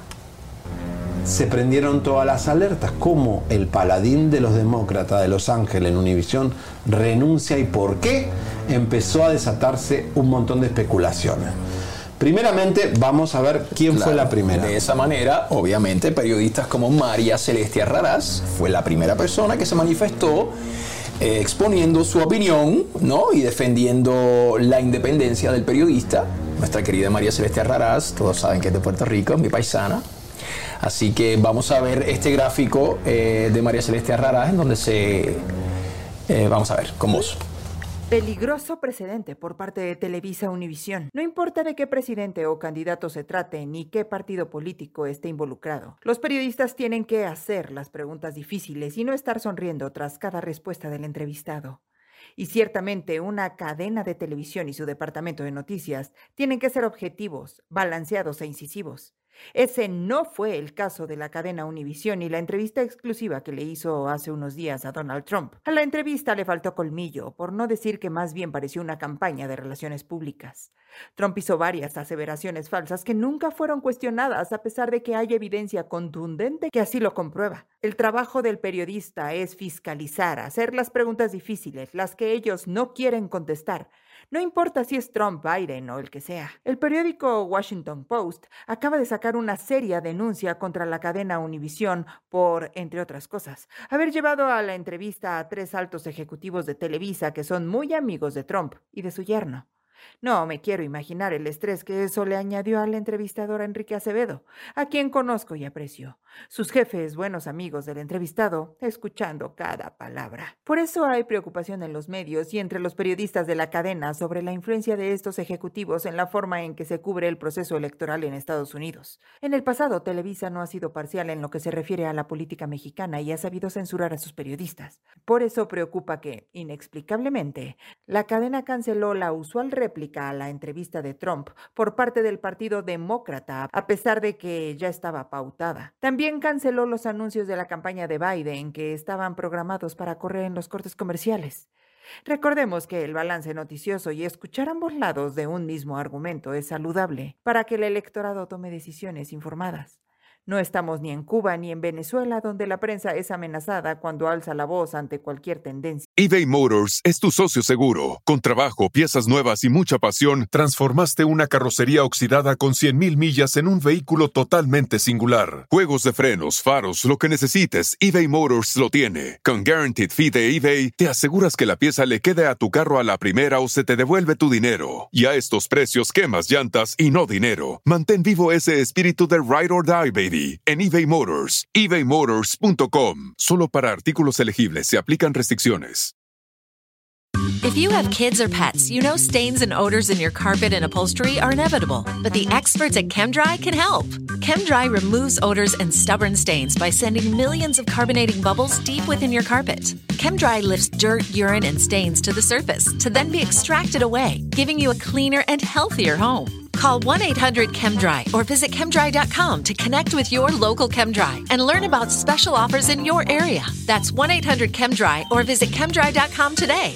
se prendieron todas las alertas. Como el paladín de los demócratas de Los Ángeles en Univision renuncia y por qué empezó a desatarse un montón de especulaciones. Primeramente, vamos a ver quién fue la primera. De esa manera, obviamente, periodistas como María Celestia Raraz fue la primera persona que se manifestó eh, exponiendo su opinión ¿no? y defendiendo la independencia del periodista. Nuestra querida María Celestia Raraz, todos saben que es de Puerto Rico, mi paisana. Así que vamos a ver este gráfico eh, de María Celestia Raraz en donde se... eh, vamos a ver, con vos. Peligroso precedente por parte de Televisa Univisión. No importa de qué presidente o candidato se trate ni qué partido político esté involucrado. Los periodistas tienen que hacer las preguntas difíciles y no estar sonriendo tras cada respuesta del entrevistado. Y ciertamente una cadena de televisión y su departamento de noticias tienen que ser objetivos, balanceados e incisivos. Ese no fue el caso de la cadena Univision y la entrevista exclusiva que le hizo hace unos días a Donald Trump. A la entrevista le faltó colmillo, por no decir que más bien pareció una campaña de relaciones públicas. Trump hizo varias aseveraciones falsas que nunca fueron cuestionadas a pesar de que hay evidencia contundente que así lo comprueba. El trabajo del periodista es fiscalizar, hacer las preguntas difíciles, las que ellos no quieren contestar. No importa si es Trump, Biden o el que sea. El periódico Washington Post acaba de sacar una seria denuncia contra la cadena Univision por, entre otras cosas, haber llevado a la entrevista a tres altos ejecutivos de Televisa que son muy amigos de Trump y de su yerno. No me quiero imaginar el estrés que eso le añadió al entrevistador Enrique Acevedo, a quien conozco y aprecio. Sus jefes, buenos amigos del entrevistado, escuchando cada palabra. Por eso hay preocupación en los medios y entre los periodistas de la cadena sobre la influencia de estos ejecutivos en la forma en que se cubre el proceso electoral en Estados Unidos. En el pasado, Televisa no ha sido parcial en lo que se refiere a la política mexicana y ha sabido censurar a sus periodistas. Por eso preocupa que, inexplicablemente, la cadena canceló la usual réplica a la entrevista de Trump por parte del Partido Demócrata, a pesar de que ya estaba pautada. También canceló los anuncios de la campaña de Biden que estaban programados para correr en los cortes comerciales. Recordemos que el balance noticioso y escuchar ambos lados de un mismo argumento es saludable para que el electorado tome decisiones informadas. No estamos ni en Cuba ni en Venezuela, donde la prensa es amenazada cuando alza la voz ante cualquier tendencia. eBay Motors es tu socio seguro. Con trabajo, piezas nuevas y mucha pasión, transformaste una carrocería oxidada con 100.000 millas en un vehículo totalmente singular. Juegos de frenos, faros, lo que necesites, eBay Motors lo tiene. Con Guaranteed Fee de eBay, te aseguras que la pieza le quede a tu carro a la primera o se te devuelve tu dinero. Y a estos precios, quemas llantas y no dinero. Mantén vivo ese espíritu de Ride or Die, baby, en eBay Motors. ebaymotors.com. Solo para artículos elegibles se aplican restricciones. If you have kids or pets, you know stains and odors in your carpet and upholstery are inevitable. But the experts at ChemDry can help. ChemDry removes odors and stubborn stains by sending millions of carbonating bubbles deep within your carpet. ChemDry lifts dirt, urine, and stains to the surface to then be extracted away, giving you a cleaner and healthier home. Call 1 800 ChemDry or visit chemdry.com to connect with your local ChemDry and learn about special offers in your area. That's 1 800 ChemDry or visit chemdry.com today.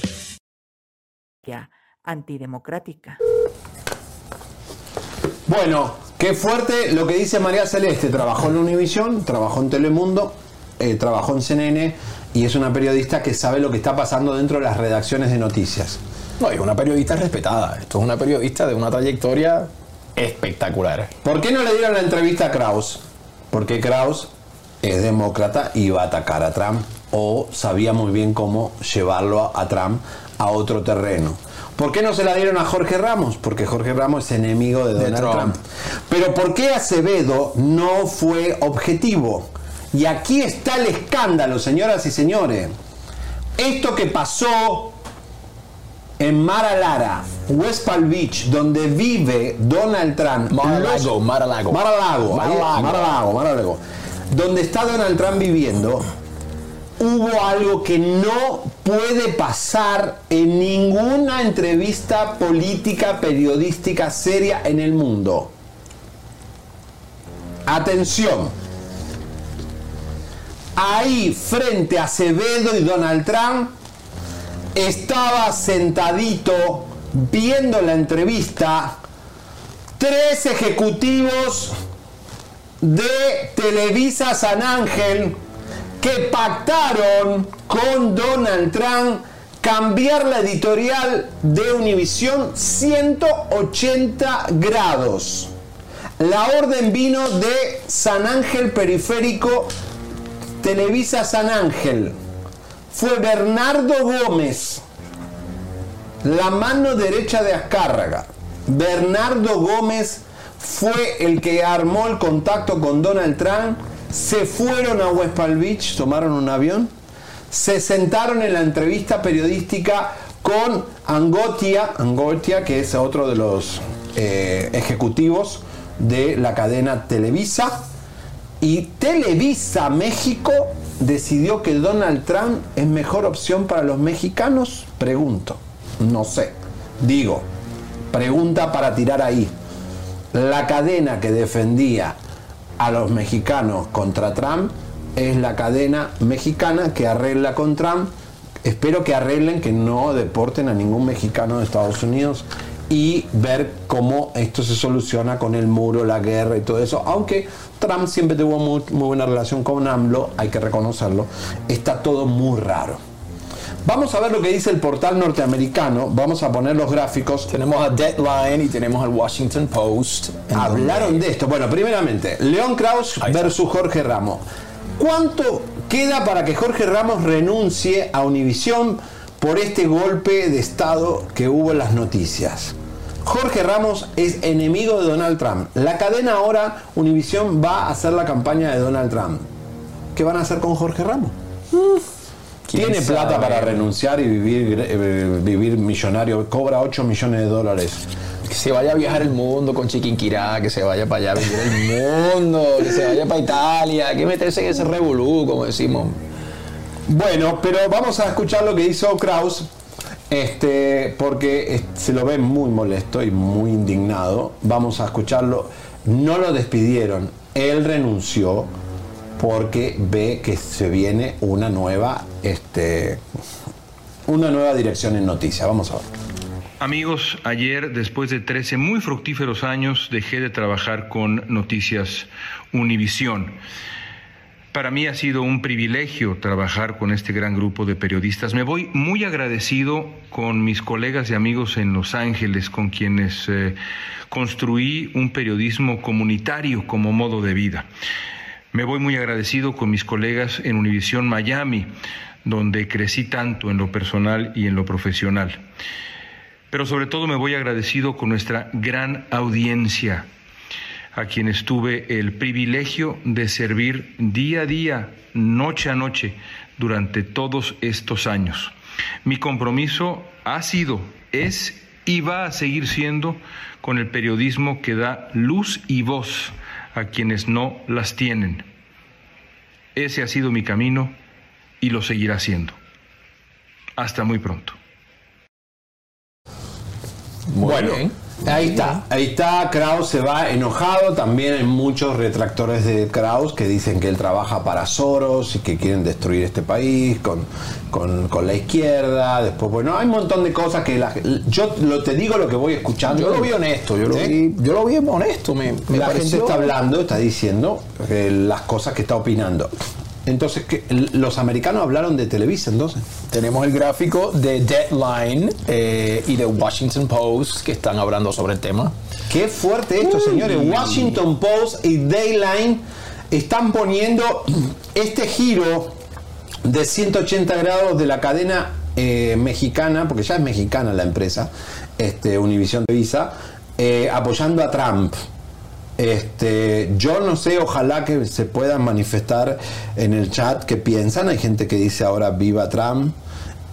Antidemocrática. Bueno, qué fuerte lo que dice María Celeste. Trabajó en Univisión, trabajó en Telemundo, eh, trabajó en CNN y es una periodista que sabe lo que está pasando dentro de las redacciones de noticias. No, es una periodista respetada. Esto es una periodista de una trayectoria espectacular. ¿Por qué no le dieron la entrevista a Kraus? Porque Kraus es demócrata y iba a atacar a Trump o sabía muy bien cómo llevarlo a Trump a otro terreno. ¿Por qué no se la dieron a Jorge Ramos? Porque Jorge Ramos es enemigo de Donald Trump. Trump. Pero ¿por qué Acevedo no fue objetivo? Y aquí está el escándalo, señoras y señores. Esto que pasó en Mar-a-Lara, West Palm Beach, donde vive Donald Trump. Mar-a-Lago, Mar-a-Lago. Mar-a-Lago. Mar-a-Lago, Mar-a-Lago. Donde está Donald Trump viviendo, hubo algo que no puede pasar en ninguna entrevista política, periodística seria en el mundo. Atención. Ahí frente a Acevedo y Donald Trump estaba sentadito viendo la entrevista tres ejecutivos de Televisa San Ángel que pactaron con Donald Trump cambiar la editorial de Univisión 180 grados. La orden vino de San Ángel Periférico, Televisa San Ángel. Fue Bernardo Gómez, la mano derecha de Azcárraga. Bernardo Gómez fue el que armó el contacto con Donald Trump. Se fueron a West Palm Beach, tomaron un avión, se sentaron en la entrevista periodística con Angotia, Angotia que es otro de los eh, ejecutivos de la cadena Televisa. Y Televisa México decidió que Donald Trump es mejor opción para los mexicanos. Pregunto, no sé. Digo, pregunta para tirar ahí. La cadena que defendía a los mexicanos contra Trump es la cadena mexicana que arregla con Trump. Espero que arreglen que no deporten a ningún mexicano de Estados Unidos y ver cómo esto se soluciona con el muro, la guerra y todo eso. Aunque Trump siempre tuvo muy, muy buena relación con AMLO, hay que reconocerlo, está todo muy raro. Vamos a ver lo que dice el portal norteamericano. Vamos a poner los gráficos. Tenemos a Deadline y tenemos al Washington Post. Hablaron donde- de esto. Bueno, primeramente, León Kraus versus Jorge Ramos. ¿Cuánto queda para que Jorge Ramos renuncie a Univisión por este golpe de Estado que hubo en las noticias? Jorge Ramos es enemigo de Donald Trump. La cadena ahora, Univisión, va a hacer la campaña de Donald Trump. ¿Qué van a hacer con Jorge Ramos? ¿Quién Tiene plata para renunciar y vivir, eh, vivir millonario. Cobra 8 millones de dólares. Que se vaya a viajar el mundo con Chiquinquirá, que se vaya para allá a vivir el mundo, que se vaya para Italia, que meterse en ese revolú, como decimos. Bueno, pero vamos a escuchar lo que hizo Kraus, este, porque se lo ve muy molesto y muy indignado. Vamos a escucharlo. No lo despidieron, él renunció porque ve que se viene una nueva, este, una nueva dirección en noticias. Vamos a ver. Amigos, ayer, después de 13 muy fructíferos años, dejé de trabajar con Noticias Univisión. Para mí ha sido un privilegio trabajar con este gran grupo de periodistas. Me voy muy agradecido con mis colegas y amigos en Los Ángeles, con quienes eh, construí un periodismo comunitario como modo de vida. Me voy muy agradecido con mis colegas en Univisión Miami, donde crecí tanto en lo personal y en lo profesional. Pero sobre todo me voy agradecido con nuestra gran audiencia, a quienes tuve el privilegio de servir día a día, noche a noche, durante todos estos años. Mi compromiso ha sido, es y va a seguir siendo con el periodismo que da luz y voz a quienes no las tienen. Ese ha sido mi camino y lo seguirá siendo. Hasta muy pronto. bueno, ahí está, ahí está, Kraus se va enojado, también hay muchos retractores de Kraus que dicen que él trabaja para Soros y que quieren destruir este país con, con, con la izquierda, después, bueno, hay un montón de cosas que la- yo lo, te digo lo que voy escuchando. Yo lo vi honesto, yo lo ¿Sí? vi, yo lo vi honesto. Me, me la pareció- gente está hablando, está diciendo eh, las cosas que está opinando. Entonces, ¿qué? los americanos hablaron de Televisa, entonces. Tenemos el gráfico de Deadline eh, y de Washington Post que están hablando sobre el tema. Qué fuerte esto, señores. Washington Post y Dayline están poniendo este giro de 180 grados de la cadena eh, mexicana, porque ya es mexicana la empresa, este, Univision Televisa, eh, apoyando a Trump. Este, yo no sé, ojalá que se puedan manifestar en el chat qué piensan. Hay gente que dice ahora viva Trump.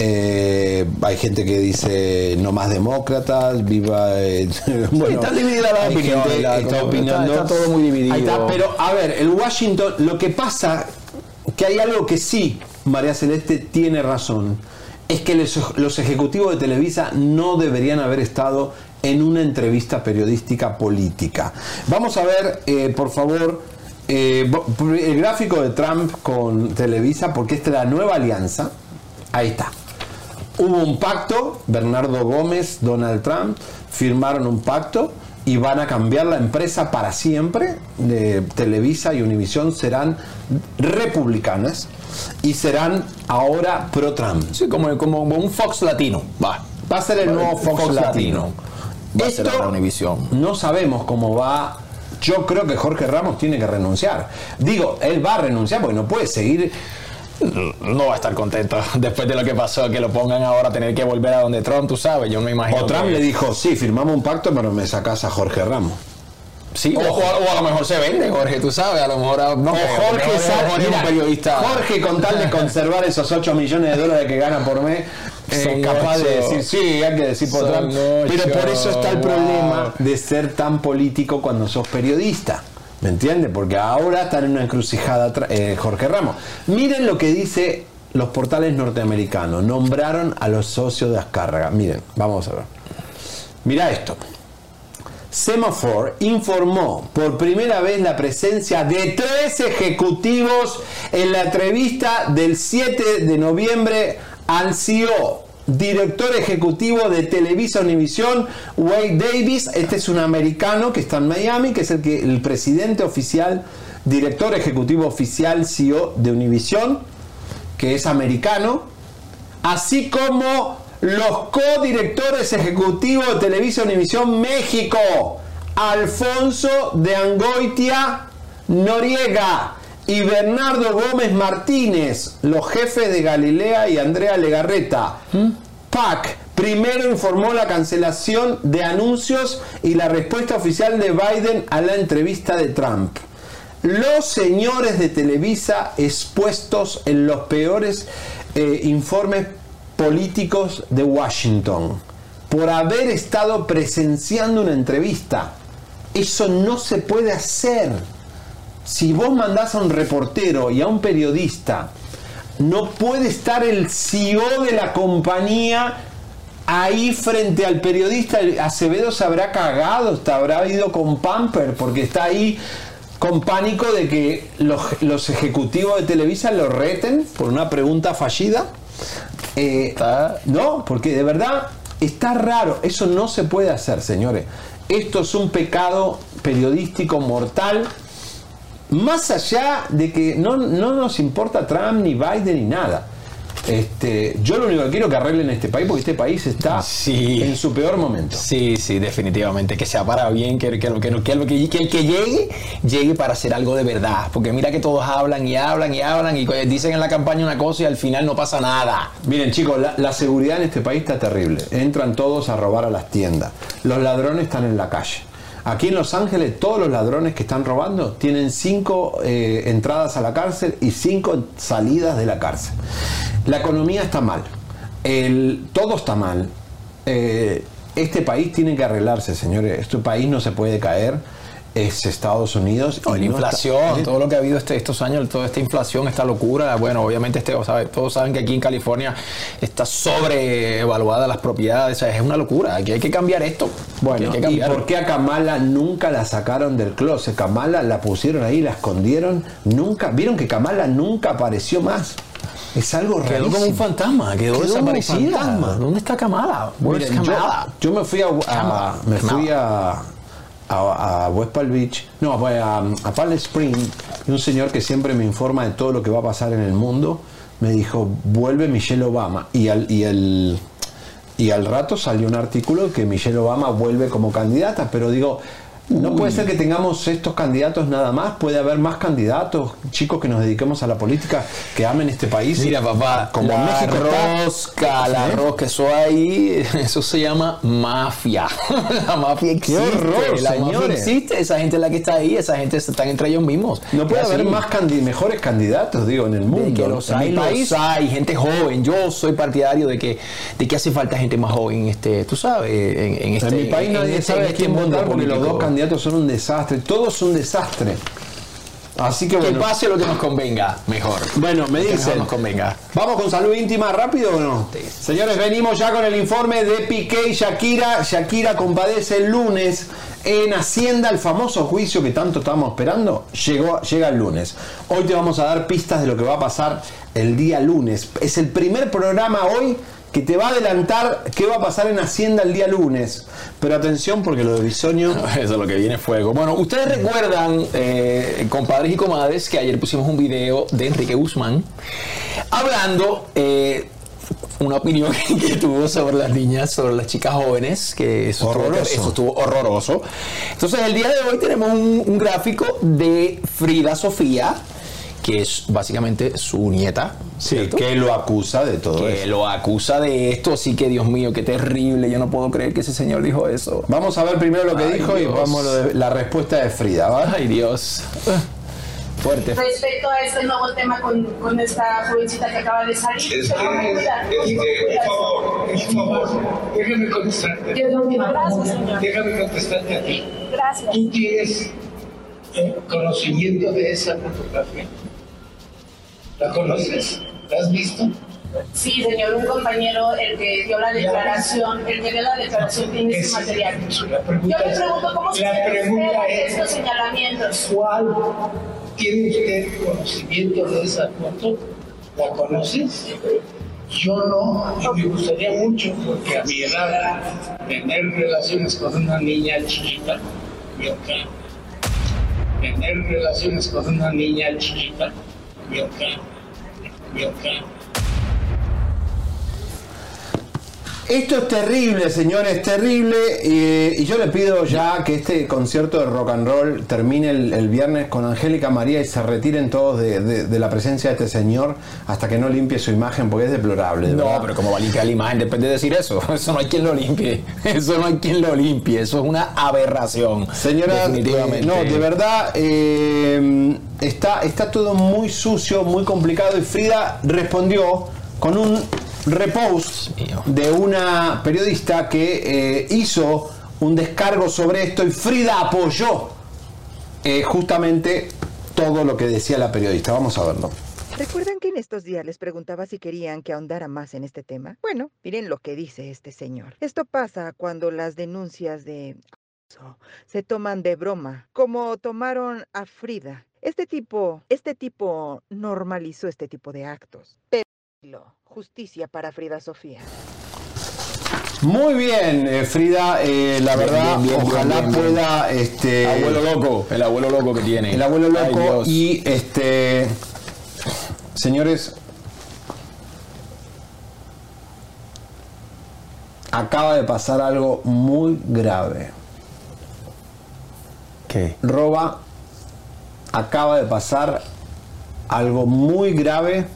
Eh, hay gente que dice no más demócratas, viva. eh, bueno, está dividida la opinión, gente la- que está está- está todo muy dividido. Ahí está, pero a ver, el Washington, lo que pasa, que hay algo que sí, María Celeste tiene razón, es que los, los ejecutivos de Televisa no deberían haber estado en una entrevista periodística política. Vamos a ver, eh, por favor, eh, el gráfico de Trump con Televisa, porque esta es la nueva alianza. Ahí está. Hubo un pacto, Bernardo Gómez, Donald Trump firmaron un pacto y van a cambiar la empresa para siempre. Televisa y Univisión serán republicanas y serán ahora pro Trump. Sí, como, como un Fox latino. Va. Va a ser el nuevo Fox, latino. Va a ser Esto Univision. no sabemos cómo va. Yo creo que Jorge Ramos tiene que renunciar. Digo, él va a renunciar porque no puede seguir. No va a estar contento después de lo que pasó, que lo pongan ahora a tener que volver a donde Trump, tú sabes, yo me imagino. O Trump que- le dijo, sí, firmamos un pacto, pero me sacas a Jorge Ramos. Sí, o, a lo mejor se vende, Jorge, tú sabes, a lo mejor a- no, O Jorge, Jorge, Jorge es mira, un periodista. Jorge, con tal de conservar esos 8 millones de dólares que gana por mes, Son capaz de decir, sí, hay que decir por Trump. Pero por eso está el wow. problema de ser tan político cuando sos periodista. ¿Me entiendes? Porque ahora están en una encrucijada eh, Jorge Ramos. Miren lo que dice los portales norteamericanos. Nombraron a los socios de Azcárraga. Miren, vamos a ver. Mira esto. Semaphore informó por primera vez la presencia de tres ejecutivos en la entrevista del 7 de noviembre al CEO, director ejecutivo de Televisa Univisión, Wade Davis. Este es un americano que está en Miami, que es el, que, el presidente oficial, director ejecutivo oficial, CEO de Univisión, que es americano así como los codirectores ejecutivos de Televisa Univisión México, Alfonso de Angoitia Noriega y Bernardo Gómez Martínez, los jefes de Galilea y Andrea Legarreta. PAC primero informó la cancelación de anuncios y la respuesta oficial de Biden a la entrevista de Trump. Los señores de Televisa expuestos en los peores eh, informes políticos de Washington por haber estado presenciando una entrevista. Eso no se puede hacer. Si vos mandás a un reportero y a un periodista, no puede estar el CEO de la compañía ahí frente al periodista. Acevedo se habrá cagado, habrá ido con Pamper, porque está ahí con pánico de que los, los ejecutivos de Televisa lo reten por una pregunta fallida. Eh, no, porque de verdad Está raro, eso no se puede hacer, señores. Esto es un pecado periodístico mortal. Más allá de que no, no nos importa Trump, ni Biden, ni nada. Este, yo lo único que quiero es que arreglen este país porque este país está en su peor momento. Sí, sí, definitivamente. Que sea para bien, que, que, que, que, que el que llegue, llegue para hacer algo de verdad. Porque mira que todos hablan y hablan y hablan y dicen en la campaña una cosa y al final no pasa nada. Miren chicos, la, la seguridad en este país está terrible. Entran todos a robar a las tiendas. Los ladrones están en la calle. Aquí en Los Ángeles todos los ladrones que están robando tienen cinco eh, entradas a la cárcel y cinco salidas de la cárcel. La economía está mal. El, todo está mal. Eh, este país tiene que arreglarse, señores. Este país no se puede caer. Es Estados Unidos. No, la no inflación, está- todo lo que ha habido este- estos años, toda esta inflación, esta locura. Bueno, obviamente este, o sea, todos saben que aquí en California está sobrevaluada las propiedades. o sea, es una locura. Aquí hay que cambiar esto. Bueno, hay que ¿y por qué a Kamala nunca la sacaron del closet? Kamala la pusieron ahí, la escondieron. Nunca, vieron que Kamala nunca apareció más. Es algo Quedó rarísimo. como un fantasma, quedó, un desaparecida. fantasma. ¿Dónde está Kamala? Where's Miren, Kamala? yo me fui a, me fui a, a, West Palm Beach, no, a, a Palm Spring, y un señor que siempre me informa de todo lo que va a pasar en el mundo, me dijo, vuelve Michelle Obama. Y al, y el, y al rato salió un artículo que Michelle Obama vuelve como candidata, pero digo, no puede ser que tengamos estos candidatos nada más, puede haber más candidatos, chicos que nos dediquemos a la política, que amen este país. Mira, papá, como la México está- rosca, la ¿Eh? rosca, eso ahí, eso se llama mafia. la mafia existe. horror, la mafia señores. existe, esa gente es la que está ahí, esa gente están entre ellos mismos. No puede haber así. más candi- mejores candidatos, digo, en el mundo. De que los hay, país, los hay, gente joven. Yo soy partidario de que, de que hace falta gente más joven, este, tú sabes, en, en este en mi país en nadie este- sabe este quién votar porque los dos candidatos son un desastre. Todo es un desastre. Así que Que bueno. pase lo que nos convenga, mejor. Bueno, me que dicen. mejor nos convenga. Vamos con salud íntima rápido o no? Señores, venimos ya con el informe de Piqué y Shakira. Shakira compadece el lunes en Hacienda, el famoso juicio que tanto estábamos esperando. Llegó, llega el lunes. Hoy te vamos a dar pistas de lo que va a pasar el día lunes. Es el primer programa hoy que te va a adelantar qué va a pasar en Hacienda el día lunes. Pero atención porque lo de Bisoño... Eso es lo que viene fuego. Bueno, ustedes recuerdan, eh, compadres y comadres, que ayer pusimos un video de Enrique Guzmán hablando eh, una opinión que tuvo sobre las niñas, sobre las chicas jóvenes, que eso estuvo, Horroroso. eso estuvo horroroso. Entonces, el día de hoy tenemos un, un gráfico de Frida Sofía, que es básicamente su nieta. Sí, que lo acusa de todo que eso. lo acusa de esto, así que Dios mío, qué terrible, yo no puedo creer que ese señor dijo eso. Vamos a ver primero lo que Ay, dijo y Dios. vamos a lo de- la respuesta de Frida. ¿va? Ay Dios. Fuerte. Respecto a este nuevo tema con, con esta jovencita que acaba de salir, Es que, que, por favor, por favor, déjame contestarte. Gracias, señor. Déjame contestarte a ti. Gracias. ¿Tú tienes eh, conocimiento de esa fotografía? ¿La conoces? ¿La has visto? Sí, señor, un compañero, el que dio la declaración, el que dio la declaración tiene ese material. Yo me es- pregunto cómo se es- estos señalamientos. ¿Cuál? ¿Tiene usted conocimiento de esa foto? ¿La conoces? Yo no, y me gustaría mucho, porque a mi edad, tener relaciones con una niña chiquita, y otra. Tener relaciones con una niña chiquita, y otra. Y otra. Esto es terrible, señores, terrible. eh, y yo le pido ya que este concierto de rock and roll termine el, el viernes con Angélica María y se retiren todos de, de- de la presencia de este señor hasta que no limpie su imagen porque es deplorable. de No, verdad. pero como va a limpiar la imagen, depende de decir eso. Eso no hay quien lo limpie. Eso no hay quien lo limpie. Eso es una aberración. Señora, definitivamente. eh, no, de verdad, eh, está, está todo muy sucio, muy complicado y Frida respondió con un repost de una periodista que eh, hizo un descargo sobre esto y Frida apoyó eh, justamente todo lo que decía la periodista. Vamos a verlo. ¿Recuerdan que en estos días les preguntaba si querían que ahondara más en este tema? Bueno, miren lo que dice este señor. Esto pasa cuando las denuncias de abuso se toman de broma, como tomaron a Frida. Este tipo, este tipo normalizó este tipo de actos. Pero justicia para Frida Sofía. Muy bien, eh, Frida, eh, la Bien, verdad, bien, bien, ojalá bien, bien, bien. pueda este Abuelo loco, el abuelo loco que tiene. el abuelo loco y este señores acaba de pasar algo muy grave. ¿Qué? Roba acaba de pasar algo muy grave.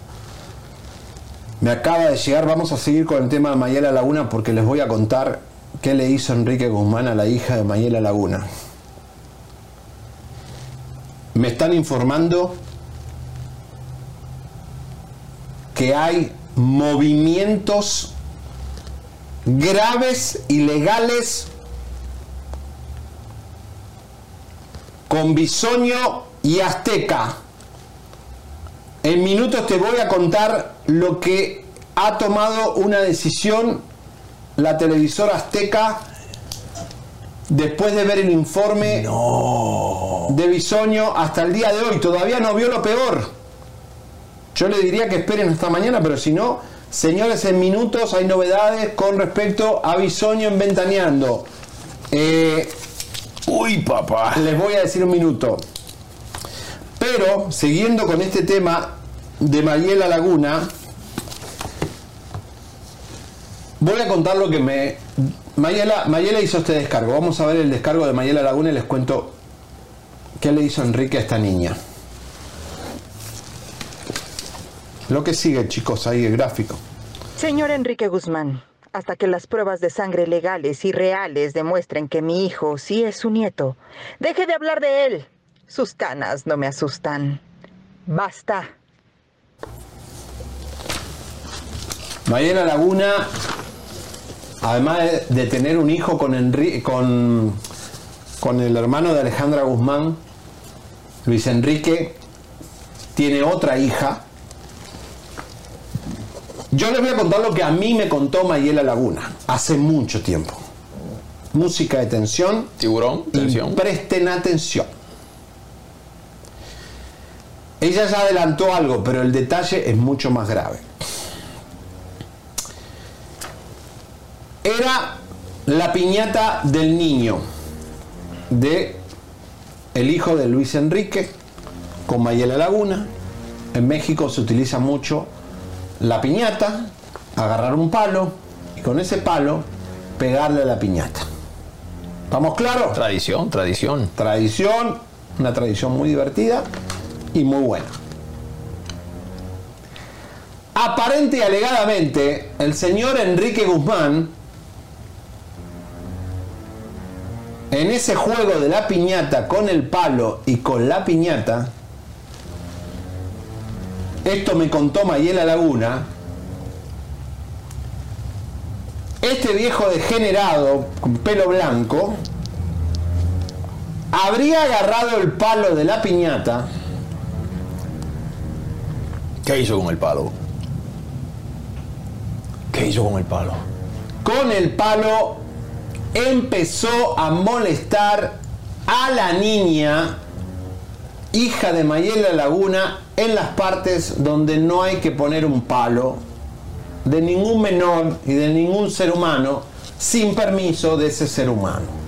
Me acaba de llegar, vamos a seguir con el tema de Mayela Laguna porque les voy a contar qué le hizo Enrique Guzmán a la hija de Mayela Laguna. Me están informando que hay movimientos graves y legales con Bisoño y Azteca. En minutos te voy a contar lo que ha tomado una decisión la televisora Azteca después de ver el informe de Bisoño hasta el día de hoy. Todavía no vio lo peor. Yo le diría que esperen hasta mañana, pero si no, señores, en minutos hay novedades con respecto a Bisoño en Ventaneando. Eh, Uy, papá. les voy a decir un minuto. Pero, siguiendo con este tema de Mayela Laguna, voy a contar lo que me... Mayela, Mayela hizo este descargo. Vamos a ver el descargo de Mayela Laguna y les cuento qué le hizo Enrique a esta niña. Lo que sigue, chicos, ahí el gráfico. Señor Enrique Guzmán, hasta que las pruebas de sangre legales y reales demuestren que mi hijo sí es su nieto, deje de hablar de él. Sus canas no me asustan. Basta. Mayela Laguna, además de, de tener un hijo con, Enri- con, con el hermano de Alejandra Guzmán, Luis Enrique, tiene otra hija. Yo les voy a contar lo que a mí me contó Mayela Laguna hace mucho tiempo. Música de tensión. Tiburón, tensión. Y presten atención. Ella ya adelantó algo, pero el detalle es mucho más grave. Era la piñata del niño de el hijo de Luis Enrique con Mayela Laguna. En México se utiliza mucho la piñata, agarrar un palo y con ese palo pegarle a la piñata. ¿Estamos claros? Tradición, tradición. Tradición, una tradición muy divertida y muy buena. Aparente y alegadamente, el señor Enrique Guzmán, en ese juego de la piñata con el palo y con la piñata, esto me contó Mayela Laguna, este viejo degenerado con pelo blanco habría agarrado el palo de la piñata. ¿Qué hizo con el palo? ¿Qué hizo con el palo? Con el palo empezó a molestar a la niña, hija de Mayela Laguna, en las partes donde no hay que poner un palo de ningún menor y de ningún ser humano sin permiso de ese ser humano.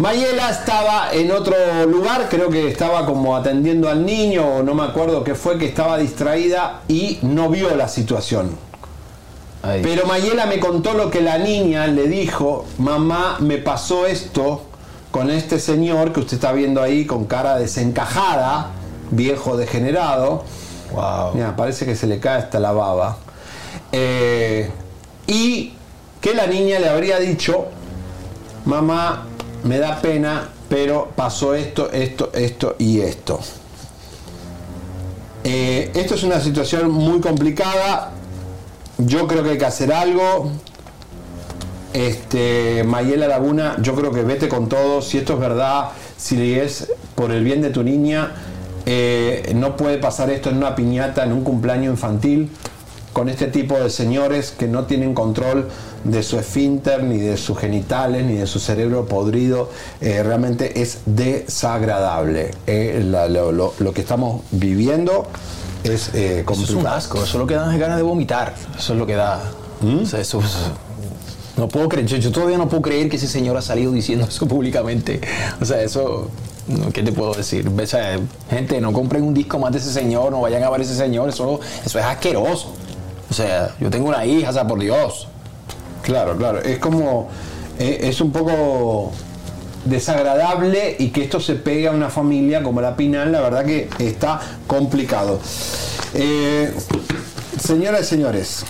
Mayela estaba en otro lugar, creo que estaba como atendiendo al niño, o no me acuerdo qué fue, que estaba distraída y no vio la situación. Pero Mayela me contó lo que la niña le dijo, mamá, me pasó esto con este señor que usted está viendo ahí con cara desencajada, viejo degenerado. Mira, parece que se le cae hasta la baba. Eh, y que la niña le habría dicho, mamá, me da pena, pero pasó esto, esto, esto y esto. Eh, esto es una situación muy complicada. Yo creo que hay que hacer algo. Este, Mayela Laguna, yo creo que vete con todo. Si esto es verdad, si es por el bien de tu niña, eh, no puede pasar esto en una piñata, en un cumpleaños infantil, con este tipo de señores que no tienen control de su esfínter, ni de sus genitales, ni de su cerebro podrido. Eh, realmente es desagradable. Eh, la- lo, lo- lo que estamos viviendo es eh, Eso es un asco, eso es lo que da ganas de vomitar. Eso es lo que da. O sea, eso, eso- no puedo creer, yo, yo todavía no puedo creer que ese señor ha salido diciendo eso públicamente. O sea, eso, ¿qué te puedo decir? O sea, gente, no compren un disco más de ese señor, no vayan a ver ese señor, eso, eso es asqueroso. O sea, yo tengo una hija, o sea, por Dios. Claro, claro. Es como. eh, es un poco desagradable y que esto se pegue a una familia como la Pinal, la verdad que está complicado. Eh, señoras y señores,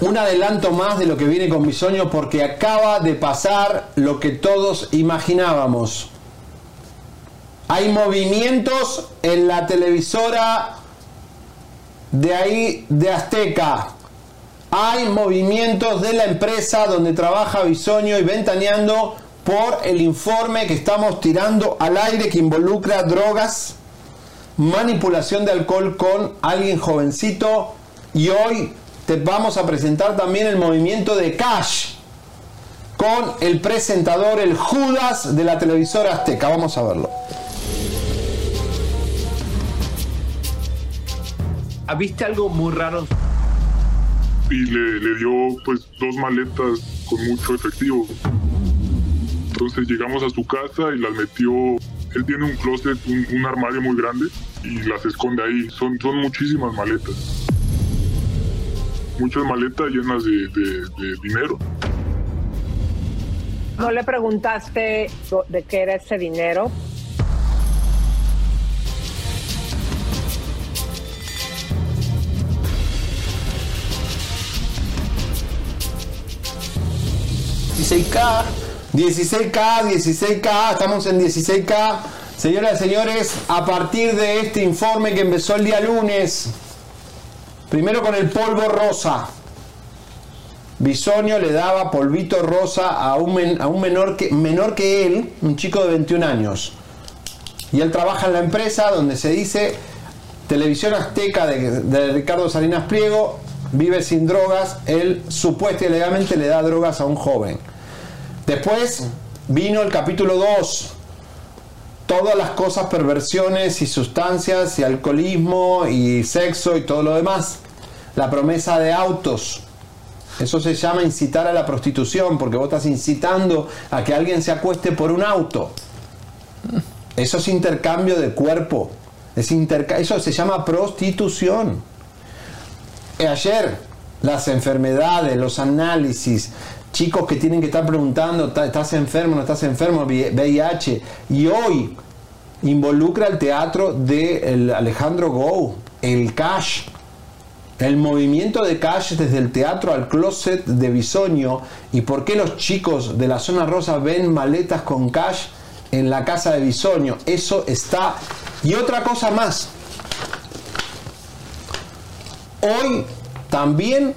un adelanto más de lo que viene con Bisoño porque acaba de pasar lo que todos imaginábamos. Hay movimientos en la televisora de ahí de Azteca. Hay movimientos de la empresa donde trabaja Bisoño y Ventaneando por el informe que estamos tirando al aire que involucra drogas, manipulación de alcohol con alguien jovencito y hoy te vamos a presentar también el movimiento de Cash con el presentador, el Judas de la televisora Azteca. Vamos a verlo. ¿Viste algo muy raro? y le, le dio pues dos maletas con mucho efectivo. Entonces llegamos a su casa y las metió, él tiene un closet, un, un armario muy grande y las esconde ahí. Son, son muchísimas maletas. Muchas maletas llenas de, de- de dinero. ¿No le preguntaste de qué era ese dinero? K 16K, 16K, estamos en 16K. Señoras y señores, a partir de este informe que empezó el día lunes, primero con el polvo rosa. Bisonio le daba polvito rosa a un, men- a un menor, que, menor que él, un chico de 21 años. Y él trabaja en la empresa donde se dice Televisión Azteca de, Ricardo Salinas Pliego, vive sin drogas, él supuestamente legalmente le da drogas a un joven. Después vino el capítulo 2, todas las cosas, perversiones y sustancias y alcoholismo y sexo y todo lo demás. La promesa de autos. Eso se llama incitar a la prostitución porque vos estás incitando a que alguien se acueste por un auto. Eso es intercambio de cuerpo. Eso se llama prostitución. Eh, Ayer, las enfermedades, los análisis, chicos que tienen que estar preguntando, "¿Ta- ¿estás enfermo, no estás enfermo? Vi- VIH. Y hoy involucra el teatro de Alejandro Gou, el Cash. El movimiento de Cash desde el teatro al closet de Bisoño y por qué los chicos de la zona rosa ven maletas con Cash en la casa de Bisoño. Eso está. Y otra cosa más. Hoy también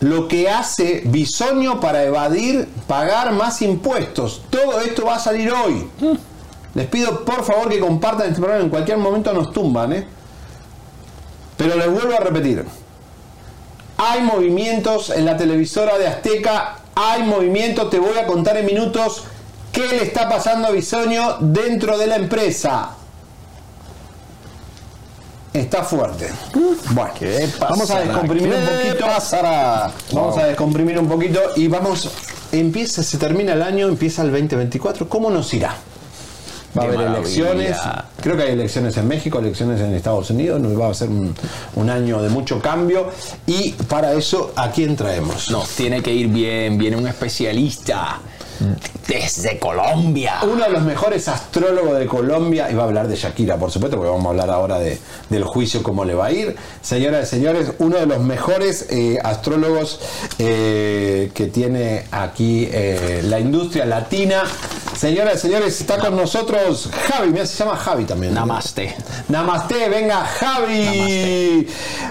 lo que hace Bisoño para evadir pagar más impuestos. Todo esto va a salir hoy. Les pido por favor que compartan este programa. En cualquier momento nos tumban, ¿eh? Pero les vuelvo a repetir. Hay movimientos en la televisora de Azteca. Hay movimientos, te voy a contar en minutos qué le está pasando a Bisoño dentro de la empresa. Está fuerte. Bueno, vamos a descomprimir un ¿Qué poquito. pasará? Vamos Wow. a descomprimir un poquito y vamos. Empieza, se termina el año, empieza el 2024. ¿Cómo nos irá? Va a haber maravilla. elecciones. Creo que hay elecciones en México, elecciones en Estados Unidos. Nos va a ser un, un año de mucho cambio. Y para eso, ¿a quién traemos? Nos tiene que ir bien, viene un especialista desde Colombia. Uno de los mejores astrólogos de Colombia, y va a hablar de Shakira, por supuesto, porque vamos a hablar ahora de, del juicio, cómo le va a ir. Señoras y señores, uno de los mejores eh, astrólogos eh, que tiene aquí eh, la industria latina. Señoras y señores, está con nosotros Javi, mira, se llama Javi también. Namaste. Namaste, venga Javi.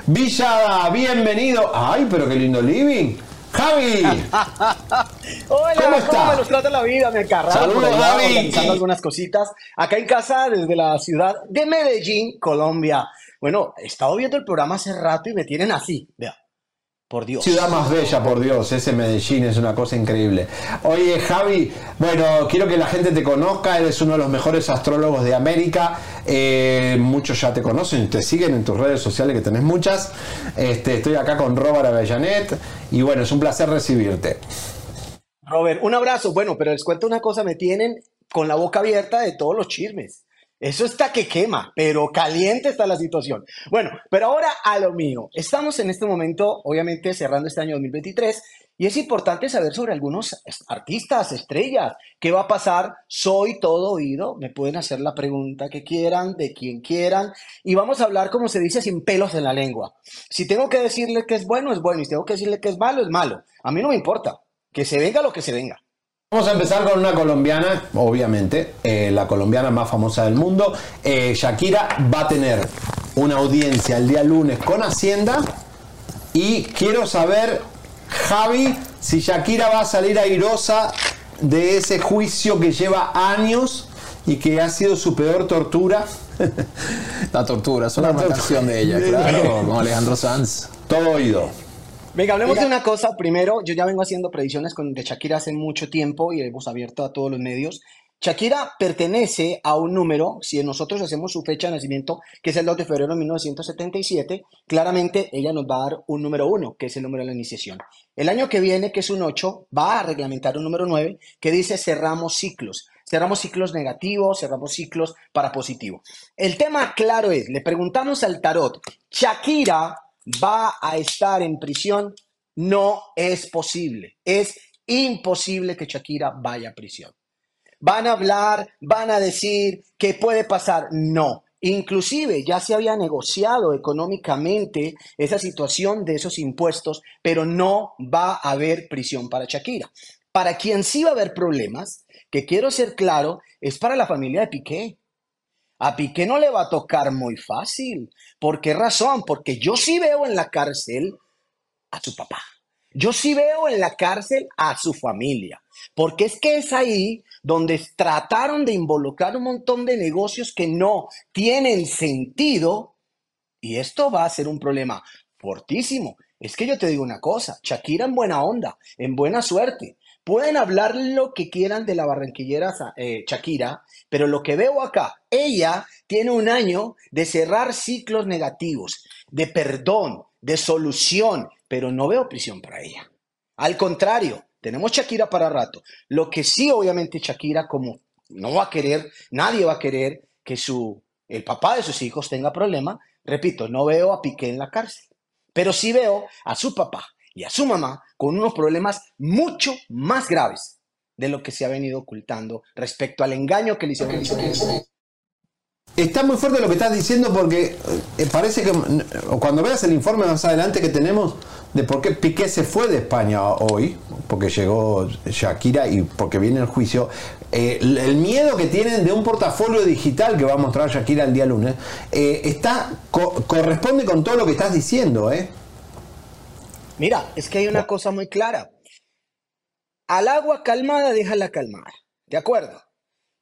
Villada, bienvenido. Ay, pero qué lindo living. Javi. Hola, ¿Cómo está? me los trata la vida? Me carraba Saludos, por allá Javi. organizando algunas cositas. Acá en casa, desde la ciudad de Medellín, Colombia. Bueno, he estado viendo el programa hace rato y me tienen así, vea. Por Dios. Ciudad más bella, por Dios, ese Medellín es una cosa increíble. Oye, Javi, bueno, quiero que la gente te conozca, eres uno de los mejores astrólogos de América, eh, muchos ya te conocen, te siguen en tus redes sociales, que tenés muchas. Este, estoy acá con Robert Avellanet y bueno, es un placer recibirte. Robert, un abrazo. Bueno, pero les cuento una cosa, me tienen con la boca abierta de todos los chismes. Eso está que quema, pero caliente está la situación. Bueno, pero ahora a lo mío. Estamos en este momento, obviamente, cerrando este año 2023 y es importante saber sobre algunos artistas, estrellas. ¿Qué va a pasar? Soy todo oído. Me pueden hacer la pregunta que quieran, de quien quieran. Y vamos a hablar, como se dice, sin pelos en la lengua. Si tengo que decirle que es bueno, es bueno. Y si tengo que decirle que es malo, es malo. A mí no me importa. Que se venga lo que se venga. Vamos a empezar con una colombiana, obviamente, eh, la colombiana más famosa del mundo. Eh, Shakira va a tener una audiencia el día lunes con Hacienda y quiero saber, Javi, si Shakira va a salir airosa de ese juicio que lleva años y que ha sido su peor tortura. La tortura, es una canción de ella, claro, con Alejandro Sanz. Todo oído. Venga, hablemos de una cosa. Primero, yo ya vengo haciendo predicciones con, de Shakira hace mucho tiempo y hemos abierto a todos los medios. Shakira pertenece a un número, si nosotros hacemos su fecha de nacimiento, que es el 2 de febrero de 1977, claramente ella nos va a dar un número 1, que es el número de la iniciación. El año que viene, que es un 8, va a reglamentar un número 9, que dice cerramos ciclos. Cerramos ciclos negativos, cerramos ciclos para positivo. El tema claro es, le preguntamos al tarot, Shakira va a estar en prisión, no es posible. Es imposible que Shakira vaya a prisión. Van a hablar, van a decir que puede pasar. No. Inclusive ya se había negociado económicamente esa situación de esos impuestos, pero no va a haber prisión para Shakira. Para quien sí va a haber problemas, que quiero ser claro, es para la familia de Piqué. A Piqué no le va a tocar muy fácil. ¿Por qué razón? Porque yo sí veo en la cárcel a su papá. Yo sí veo en la cárcel a su familia. Porque es que es ahí donde trataron de involucrar un montón de negocios que no tienen sentido. Y esto va a ser un problema fortísimo. Es que yo te digo una cosa, Shakira en buena onda, en buena suerte. Pueden hablar lo que quieran de la barranquillera eh, Shakira, pero lo que veo acá, ella tiene un año de cerrar ciclos negativos, de perdón, de solución, pero no veo prisión para ella. Al contrario, tenemos Shakira para rato. Lo que sí, obviamente, Shakira, como no va a querer, nadie va a querer que su, el papá de sus hijos tenga problema. Repito, no veo a Piqué en la cárcel, pero sí veo a su papá y a su mamá con unos problemas mucho más graves de lo que se ha venido ocultando respecto al engaño que le hicieron. Está muy fuerte lo que estás diciendo porque eh, parece que cuando veas el informe más adelante que tenemos de por qué Piqué se fue de España hoy, porque llegó Shakira y porque viene el juicio, eh, el miedo que tienen de un portafolio digital que va a mostrar Shakira el día lunes, eh, está corresponde con todo lo que estás diciendo, ¿eh? Mira, es que hay una cosa muy clara. Al agua calmada, déjala calmar. ¿De acuerdo?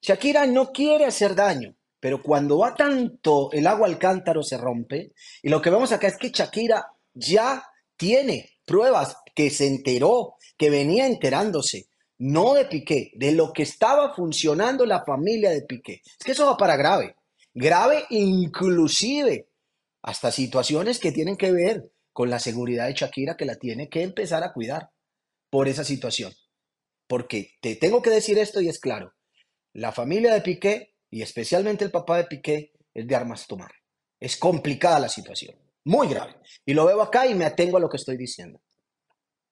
Shakira no quiere hacer daño, pero cuando va tanto el agua al cántaro se rompe. Y lo que vemos acá es que Shakira ya tiene pruebas que se enteró, que venía enterándose, no de Piqué, de lo que estaba funcionando la familia de Piqué. Es que eso va para grave. Grave inclusive hasta situaciones que tienen que ver con la seguridad de Shakira que la tiene que empezar a cuidar por esa situación. Porque te tengo que decir esto y es claro, la familia de Piqué y especialmente el papá de Piqué es de armas tomar. Es complicada la situación, muy grave. Y lo veo acá y me atengo a lo que estoy diciendo.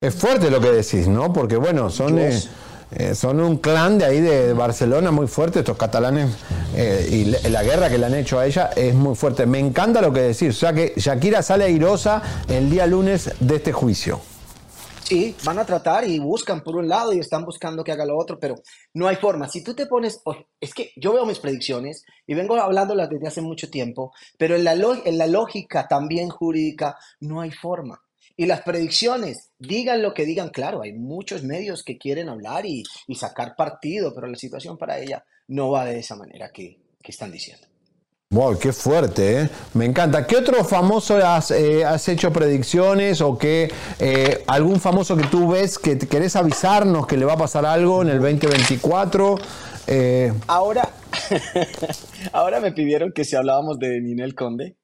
Es fuerte lo que decís, ¿no? Porque bueno, son, eh, eh, son un clan de ahí de Barcelona muy fuerte, estos catalanes, eh, y la guerra que le han hecho a ella es muy fuerte. Me encanta lo que decís, o sea que Shakira sale airosa el día lunes de este juicio. Sí, van a tratar y buscan por un lado y están buscando que haga lo otro, pero no hay forma. Si tú te pones, es que yo veo mis predicciones y vengo hablándolas desde hace mucho tiempo, pero en la, en la lógica también jurídica no hay forma. Y las predicciones, digan lo que digan, claro, hay muchos medios que quieren hablar y, sacar partido, pero la situación para ella no va de esa manera que están diciendo. Wow, qué fuerte, ¿eh? Me encanta. ¿Qué otro famoso has, eh, hecho predicciones o que eh, algún famoso que tú ves que te querés avisarnos que le va a pasar algo en el 2024? Eh, Ahora, ahora me pidieron que si hablábamos de Ninel Conde,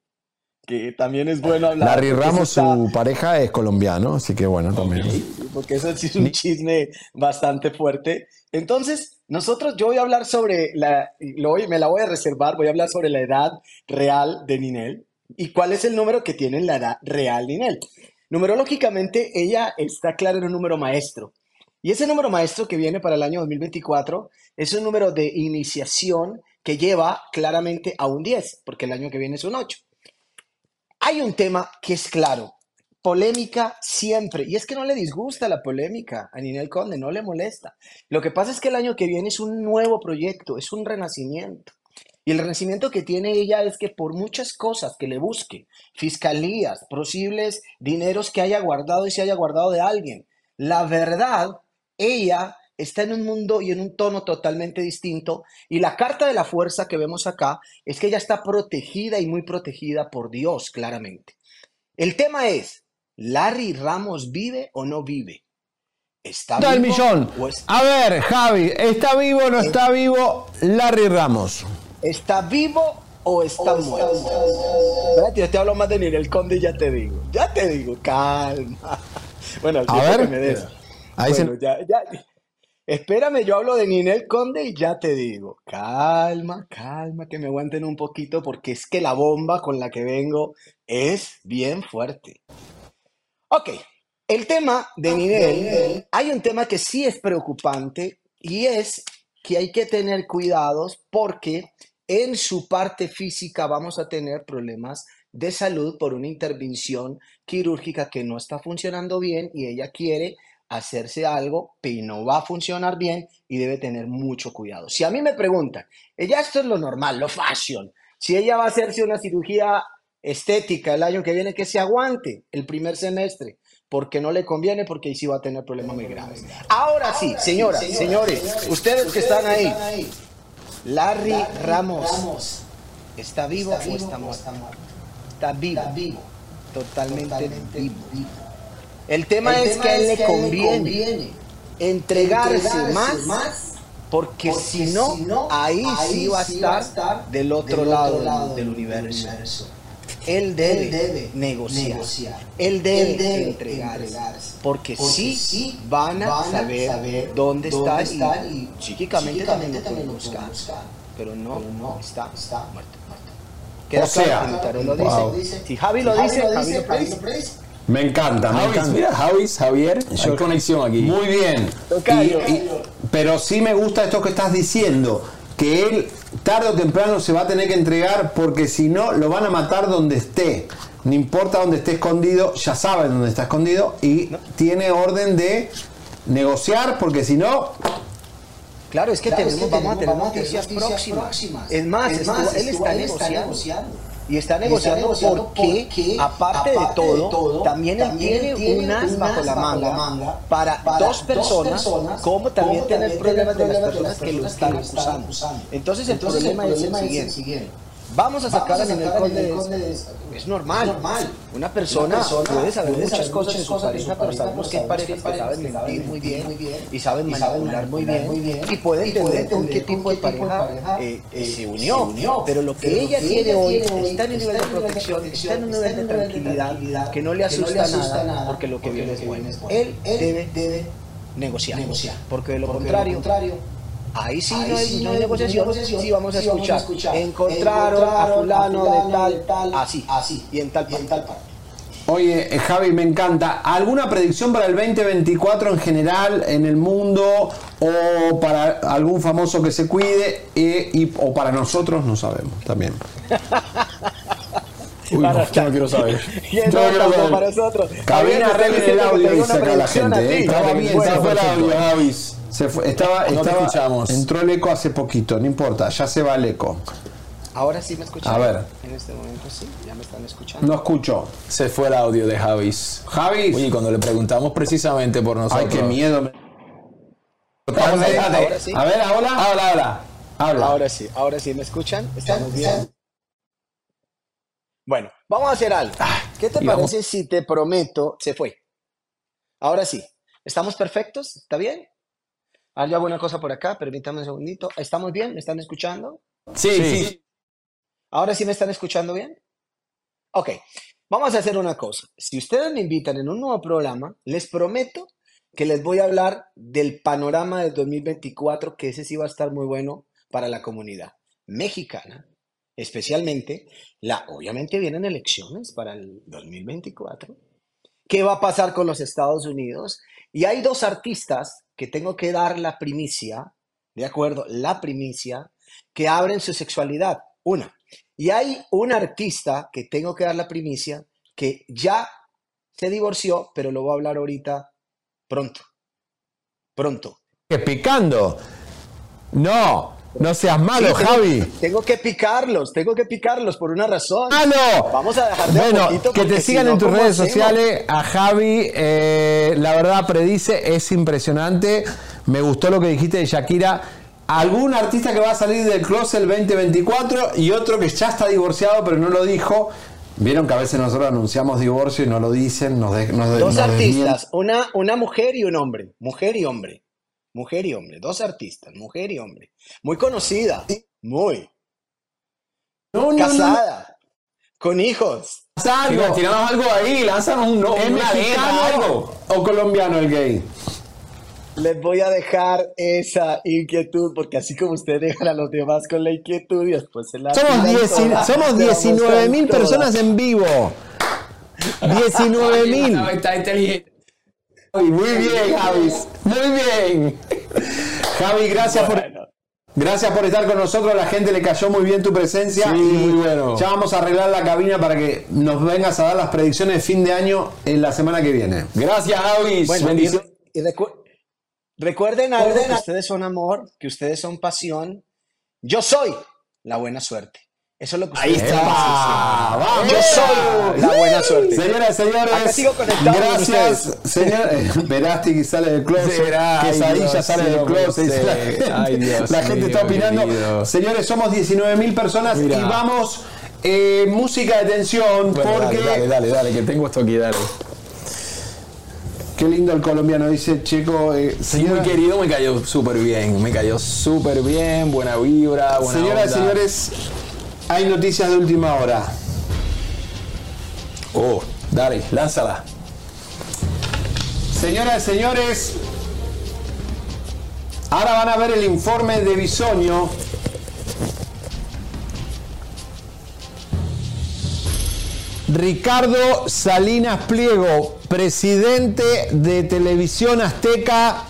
que también es bueno hablar. Larry Ramos, está- su pareja, es colombiano, así que bueno, también. porque eso sí es un chisme bastante fuerte. Entonces, nosotros, yo voy a hablar sobre la, lo voy- me la voy a reservar, voy a hablar sobre la edad real de Ninel y cuál es el número que tiene la edad real Ninel. Numerológicamente, ella está clara en un número maestro. Y ese número maestro que viene para el año 2024 es un número de iniciación que lleva claramente a un 10, porque el año que viene es un 8. Hay un tema que es claro, polémica siempre, y es que no le disgusta la polémica a Ninel Conde, no le molesta. Lo que pasa es que el año que viene es un nuevo proyecto, es un renacimiento. Y el renacimiento que tiene ella es que por muchas cosas que le busque, fiscalías, posibles dineros que haya guardado y se haya guardado de alguien, la verdad, ella está en un mundo y en un tono totalmente distinto. Y la carta de la fuerza que vemos acá es que ella está protegida y muy protegida por Dios, claramente. El tema es, ¿Larry Ramos vive o no vive? ¿Está Está el vivo millón. o es- A ver, Javi, ¿está vivo o no está vivo Larry Ramos? ¿Está vivo o está muerto? Espérate, yo te hablo más de Ninel Conde y ya te digo. Ya te digo, calma. Bueno, al A ver. que me des. Ahí se- ya. Espérame, yo hablo de Ninel Conde y ya te digo. Calma, calma, que me aguanten un poquito porque es que la bomba con la que vengo es bien fuerte. Ok, el tema de Ninel, hay un tema que sí es preocupante y es que hay que tener cuidados porque en su parte física vamos a tener problemas de salud por una intervención quirúrgica que no está funcionando bien y ella quiere hacerse algo, pero no va a funcionar bien y debe tener mucho cuidado. Si a mí me preguntan, ella esto es lo normal, lo fashion, si ella va a hacerse una cirugía estética el año que viene, que se aguante el primer semestre, porque no le conviene, porque ahí sí va a tener problemas muy graves. Ahora sí, señoras, señores, ustedes que están ahí, Larry Ramos, ¿está vivo o está muerto? Está vivo, totalmente vivo. El tema es que a él le conviene entregarse más, porque si no, ahí sí va a estar del otro lado del- del universo. Él debe negociar, él debe entregarse, porque sí van a saber dónde está y psíquicamente también lo pueden buscar, pero no está muerto. Queda O sea, claro, lo dice. Si Javi lo dice, Javi lo predice. Me encanta, me Javis, encanta. mira, Javis, Javier, hay conexión aquí. Muy bien. Tocayo. Y- y- pero sí me gusta esto que estás diciendo, que él tarde o temprano se va a tener que entregar porque si no lo van a matar donde esté. No importa dónde esté escondido, ya saben dónde está escondido y tiene orden de negociar porque si no... Claro, es que Claro, es tenemos, que vamos tenemos- a tener noticias noticias próximas. próximas. Es más, Es estuvo- más, él estuvo- está él está negociando. negociando. Y está Y está negociando negociando porque, porque, aparte, de, todo, de todo, también también tiene, tiene un as bajo la manga, para, para dos dos personas, como también tener problemas de las personas que lo están que lo están acusando. acusando. Entonces, el Entonces, problema, el es problema el es el siguiente. siguiente. Vamos a sacar Vamos a sacar a Ninel de Conde de esto. esto. Es normal. Es normal. Una persona, Una persona puede saber puede muchas saber cosas de su cosas de pareja, pero sabemos que hay parejas que saben mentir muy bien muy bien y saben y manipular muy bien y pueden entender con qué tipo de pareja eh, eh, eh, se se unió. Pero lo que Pero ella tiene hoy está en un nivel de protección, está en un nivel de tranquilidad que no le asusta nada porque lo que viene es bueno. viene es bueno. Él debe negociar, porque de lo contrario, ahí sí ahí no hay, sí no hay negociación, negociación, sí vamos a sí vamos a escuchar. escuchar. Encontraron a fulano a de tal, de tal, así, así, y en tal y en tal parte. Oye, eh, Javi, me encanta. ¿Alguna predicción para el 2024 en general en el mundo o para algún famoso que se cuide eh, y, o para nosotros? No sabemos también. Uy, no, yo no quiero saber. Y Yo no quiero saber. para nosotros. Cabina, arreglen el audio, dice una acá la gente. a eh. Estaba bien, Bueno, se fue Se fue, estaba, No estaba- escuchamos. Entró el eco hace poquito, no importa, ya se va el eco. Ahora sí me escuchan. A ver. En este momento sí, ya me están escuchando. No escucho. Se fue el audio de Javis. Javis. Oye, cuando le preguntamos precisamente por nosotros. Ay, qué miedo. me- Ahora ahora sí. A ver, ahora. Habla, habla. Habla. Ahora sí, ahora sí me escuchan. ¿Estamos bien? Bueno, vamos a hacer algo. ¿Qué te parece si te prometo? Se fue. Ahora sí. ¿Estamos perfectos? ¿Está bien? Ahora yo hago una cosa por acá, permítame un segundito. ¿Estamos bien? ¿Me están escuchando? Sí, sí. ¿Ahora sí me están escuchando bien? Ok, vamos a hacer una cosa. Si ustedes me invitan en un nuevo programa, les prometo que les voy a hablar del panorama del 2024, que ese sí va a estar muy bueno para la comunidad mexicana, especialmente la, obviamente vienen elecciones para el 2024. ¿Qué va a pasar con los Estados Unidos? Y hay dos artistas que tengo que dar la primicia, ¿de acuerdo? La primicia, que abren su sexualidad. Una. Y hay un artista que tengo que dar la primicia que ya se divorció, pero lo voy a hablar ahorita pronto. Pronto. Que picando. No, no seas malo, Sí, tengo- Javi. Tengo que picarlos, tengo que picarlos por una razón. ¡Ah, no! Vamos a dejar de Bueno, que te si sigan no, en tus ¿cómo redes hacemos? sociales. A Javi, eh, la verdad, predice, es impresionante. Me gustó lo que dijiste de Shakira. Algún artista que va a salir del closet el 2024 y otro que ya está divorciado, pero no lo dijo. Vieron que a veces nosotros anunciamos divorcio y no lo dicen, nos, de- nos de- Dos nos desmienten. artistas, una, una mujer y un hombre. Mujer y hombre. Mujer y hombre. Dos artistas, mujer y hombre. Muy conocida. Muy. no, Casada. Con hijos. algo. Tiranos algo ahí, lánzanos un, ¿Es una letra, mexicano algo. o colombiano el gay? Les voy a dejar esa inquietud, porque así como ustedes dejan a los demás con la inquietud y después se la Somos, tiran 10 toda, somos se la 19 muestran mil personas en vivo. 19 mil. Está inteligente. Muy bien, Javi. Muy bien. Javi, gracias por. Gracias por estar con nosotros, la gente le cayó muy bien tu presencia Sí, y muy bueno. ya vamos a arreglar la cabina para que nos vengas a dar las predicciones de fin de año en la semana que viene. Gracias, Javi. Bueno, y, Bendiciones. y recu- recuerden algo, que ustedes son amor, que ustedes son pasión. Yo soy la buena suerte. Eso es lo que Ahí está. ¡Vamos! Yo soy la buena suerte. Señoras y señores, Acá sigo gracias. Señor, eh, Verasti que sale del closet, Verá, ay, Quesadilla Dios, sale del closet. La gente, Ay, Dios la gente mío, está opinando. querido. Señores, somos 19 mil personas Mira. y vamos, eh, música de tensión, Bueno, porque... dale, dale, dale, dale, que tengo esto aquí, dale. Qué lindo el colombiano, dice Checo. eh, Sí, muy querido, me cayó súper bien. Me cayó súper bien, buena vibra, buena Señoras y onda. señores, hay noticias de última hora. Oh, dale, lánzala. Señoras y señores, ahora van a ver el informe de Bisoño. Ricardo Salinas Pliego, presidente de Televisión Azteca,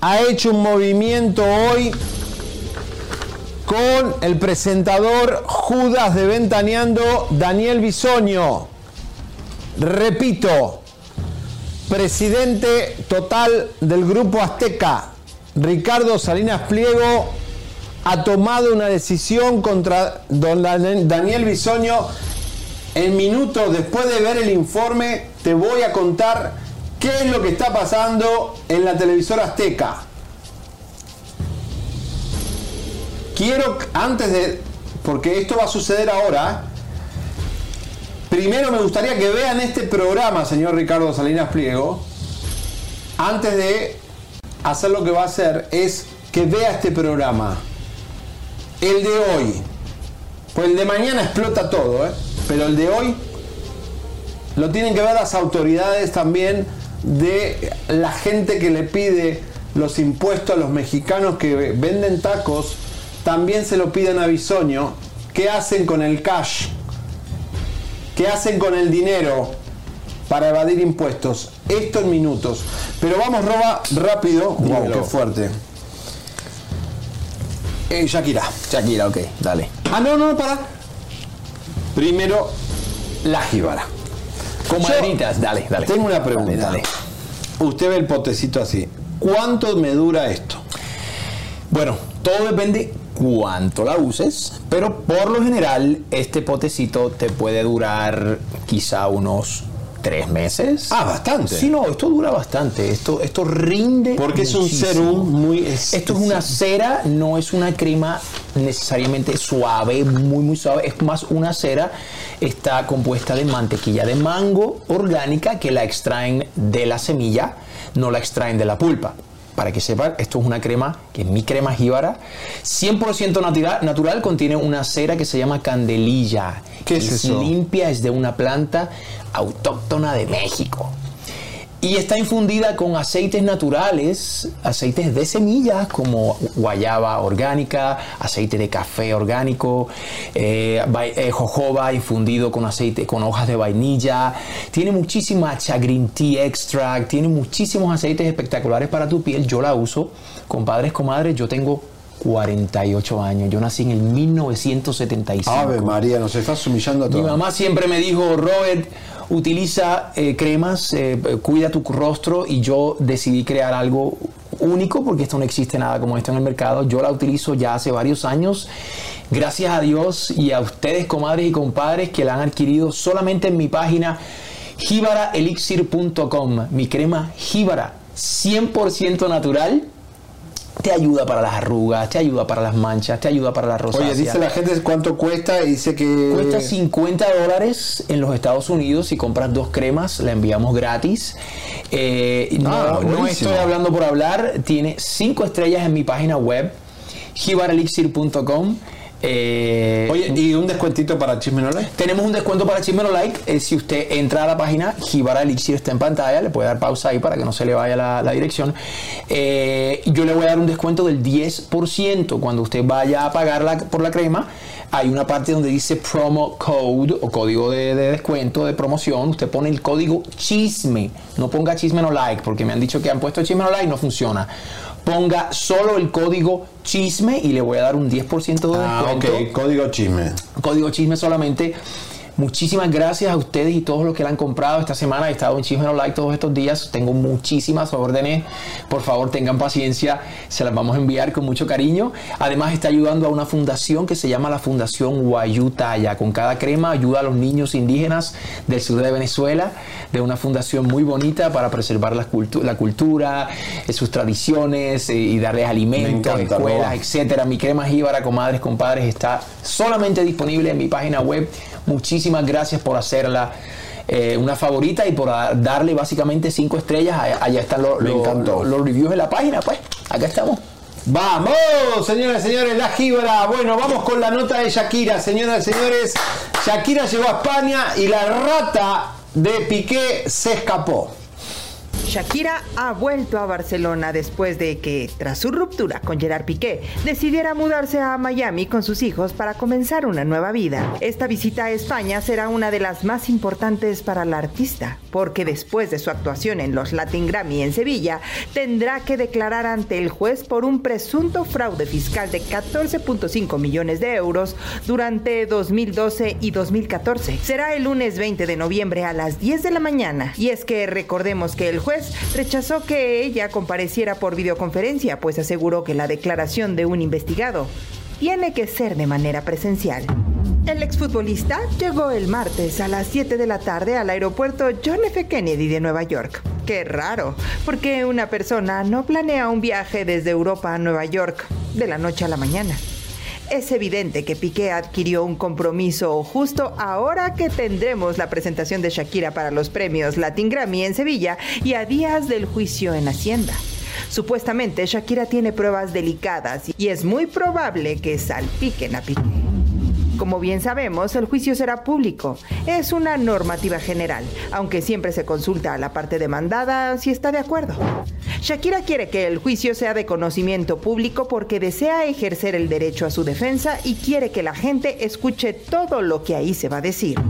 ha hecho un movimiento hoy con el presentador Judas de Ventaneando, Daniel Bisoño. Repito, presidente total del Grupo Azteca, Ricardo Salinas Pliego, ha tomado una decisión contra Daniel Bisoño. En minutos después de ver el informe, te voy a contar qué es lo que está pasando en la televisora Azteca. Quiero, antes de, porque esto va a suceder ahora, primero me gustaría que vean este programa, señor Ricardo Salinas Pliego, antes de hacer lo que va a hacer, es que vea este programa. El de hoy. Pues el de mañana explota todo, ¿eh? Pero el de hoy lo tienen que ver las autoridades también de la gente que le pide los impuestos a los mexicanos que venden tacos, también se lo piden a Bisoño. ¿Qué hacen con el cash? ¿Qué hacen con el dinero para evadir impuestos? Esto en minutos. Pero vamos, Roba, rápido. Wow, Dímelo. qué fuerte. Eh, Shakira. Shakira, ok, dale. Ah, no, no, para. Primero, la jíbara. Con maderitas, dale, dale. Tengo una pregunta. Dale, dale. Usted ve el potecito así. ¿Cuánto me dura esto? Bueno, todo depende cuánto la uses, pero por lo general este potecito te puede durar quizá unos tres meses. Ah, bastante. Sí, no, esto dura bastante. Esto, esto rinde. Porque es un serum muy. Esto es una cera, no es una crema necesariamente suave, muy, muy suave. Es más una cera. Está compuesta de mantequilla de mango orgánica que la extraen de la semilla, no la extraen de la pulpa. Para que sepan, esto es una crema que es mi crema jíbara, 100% natural, natural, contiene una cera que se llama candelilla. ¿Qué es eso? limpia, es de una planta autóctona de México. Y está infundida con aceites naturales, aceites de semillas como guayaba orgánica, aceite de café orgánico, eh, eh, jojoba infundido con aceite, con hojas de vainilla. Tiene muchísima green tea extract, tiene muchísimos aceites espectaculares para tu piel. Yo la uso, compadres, comadres, yo tengo 48 años. Yo nací en el 1975. Ave María, nos estás humillando a Mi todos. mamá siempre me dijo, Robert, utiliza eh, cremas, eh, cuida tu rostro y yo decidí crear algo único porque esto no existe nada como esto en el mercado. Yo la utilizo ya hace varios años. Gracias a Dios y a ustedes, comadres y compadres, que la han adquirido solamente en mi página jibaraelixir.com. Mi crema Jíbara, 100% natural. Te ayuda para las arrugas, te ayuda para las manchas, te ayuda para la rosácea. Oye, dice la gente cuánto cuesta y dice que. Cuesta 50 dólares en los Estados Unidos. Si compras dos cremas, la enviamos gratis. Eh, no, Ah, no estoy hablando por hablar. Tiene cinco estrellas en mi página web, jibarelixir.com. Eh, Oye, ¿y un descuentito para Chisme No Like? tenemos un descuento para Chisme No Like. eh, si usted entra a la página, Jibara Elixir está en pantalla, le puede dar pausa ahí para que no se le vaya la, la dirección. Eh, yo le voy a dar un descuento del 10% cuando usted vaya a pagar la- por la crema. Hay una parte donde dice promo code o código de, de descuento, de promoción. Usted pone el código chisme. No ponga chisme no like, porque me han dicho que han puesto chisme no like, no funciona. Ponga solo el código chisme y le voy a dar un 10% de Ah, descuento ok, código chisme. código chisme solamente. Muchísimas gracias a ustedes y todos los que la han comprado esta semana. He estado en Chisme No Like todos estos días. Tengo muchísimas órdenes. Por favor, tengan paciencia. Se las vamos a enviar con mucho cariño. Además, está ayudando a una fundación que se llama la Fundación Guayutaya. Con cada crema ayuda a los niños indígenas del sur de Venezuela. De una fundación muy bonita para preservar la, cultu- la cultura, eh, sus tradiciones eh, y darles alimentos, encanta, escuelas, etcétera. Mi crema jíbara, comadres, compadres, está solamente disponible en mi página web. Muchísimas gracias por hacerla eh, una favorita y por darle básicamente cinco estrellas. Allá, están los reviews en la página, pues. Acá estamos. Vamos, señoras y señores, la jíbara. Bueno, vamos con la nota de Shakira. Señoras y señores, Shakira llegó a España y la rata de Piqué se escapó. Shakira ha vuelto a Barcelona después de que, tras su ruptura con Gerard Piqué, decidiera mudarse a Miami con sus hijos para comenzar una nueva vida. Esta visita a España será una de las más importantes para la artista, porque después de su actuación en los Latin Grammy en Sevilla, tendrá que declarar ante el juez por un presunto fraude fiscal de 14.5 millones de euros durante 2012 y 2014. Será el lunes 20 de noviembre a las 10 de la mañana. Y es que recordemos que el juez rechazó que ella compareciera por videoconferencia, pues aseguró que la declaración de un investigado tiene que ser de manera presencial. El exfutbolista llegó el martes a las 7 de la tarde al aeropuerto John F. Kennedy de Nueva York. Qué raro, porque una persona no planea un viaje desde Europa a Nueva York de la noche a la mañana. Es evidente que Piqué adquirió un compromiso justo ahora que tendremos la presentación de Shakira para los premios Latin Grammy en Sevilla y a días del juicio en Hacienda. Supuestamente Shakira tiene pruebas delicadas y es muy probable que salpiquen a Piqué. Como bien sabemos, el juicio será público. Es una normativa general, aunque siempre se consulta a la parte demandada si está de acuerdo. Shakira quiere que el juicio sea de conocimiento público porque desea ejercer el derecho a su defensa y quiere que la gente escuche todo lo que ahí se va a decir.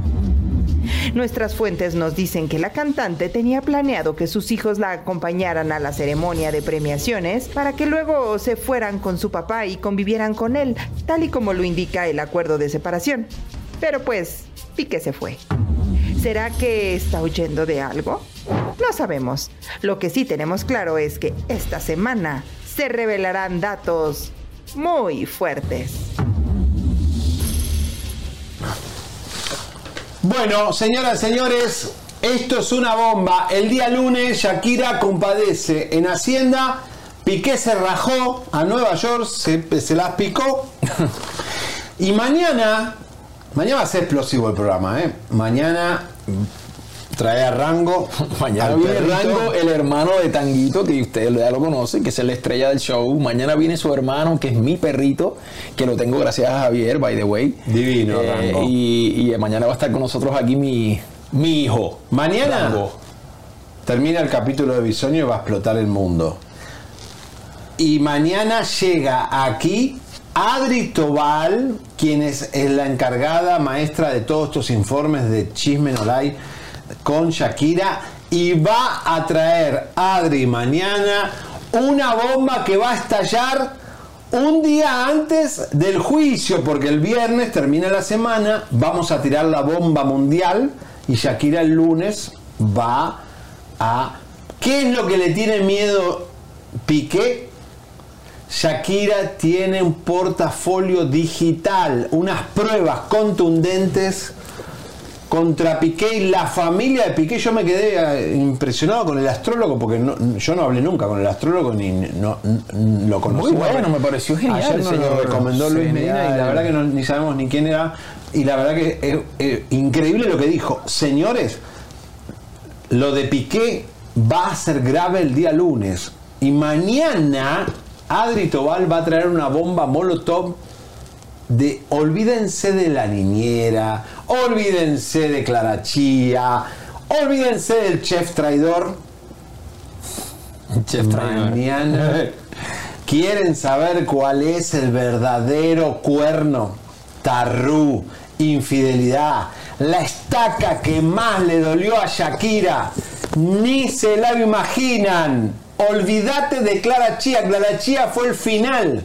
Nuestras fuentes nos dicen que la cantante tenía planeado que sus hijos la acompañaran a la ceremonia de premiaciones para que luego se fueran con su papá y convivieran con él, tal y como lo indica el acuerdo de separación. Pero pues, Piqué se fue. ¿Será que está huyendo de algo? No sabemos. Lo que sí tenemos claro es que esta semana se revelarán datos muy fuertes. Bueno, señoras y señores, Esto es una bomba. El día lunes Shakira compadece en Hacienda. Piqué se rajó a Nueva York, se, se las picó. y mañana, mañana va a ser explosivo el programa, ¿eh? Mañana trae a Rango. Mañana viene. Rango, el hermano de Tanguito, que ustedes ya lo conocen, que es la estrella del show. Mañana viene su hermano, que es mi perrito, que lo tengo gracias a Javier, by the way. Divino, Eh, Rango. y, y mañana va a estar con nosotros aquí mi, mi hijo. Mañana Rango. termina el capítulo de Bisoño y va a explotar el mundo. Y mañana llega aquí Adri Tobal, quien es, es la encargada maestra de todos estos informes de Chisme Nolay con Shakira. Y va a traer Adri mañana una bomba que va a estallar un día antes del juicio, porque el viernes termina la semana, vamos a tirar la bomba mundial y Shakira el lunes va a... ¿Qué es lo que le tiene miedo Piqué? Shakira tiene un portafolio digital, unas pruebas contundentes contra Piqué y la familia de Piqué. Yo me quedé eh, impresionado con el astrólogo porque no- yo no hablé nunca con el astrólogo ni no, lo conocí. Muy bueno, me pareció genial, Ayer nos lo recomendó Luis. Medina y la verdad que no- ni sabemos ni quién era. Y la verdad que es, es increíble lo que dijo. Señores, lo de Piqué va a ser grave el día lunes. Y mañana Adri Tobal va a traer una bomba Molotov de olvídense de la niñera, olvídense de Clara Chía, olvídense del chef traidor. Chef traidor. Mañana quieren saber cuál es el verdadero cuerno, tarrú, infidelidad, la estaca que más le dolió a Shakira. Ni se la imaginan. Olvídate de Clara Chía. Clara Chía fue el final.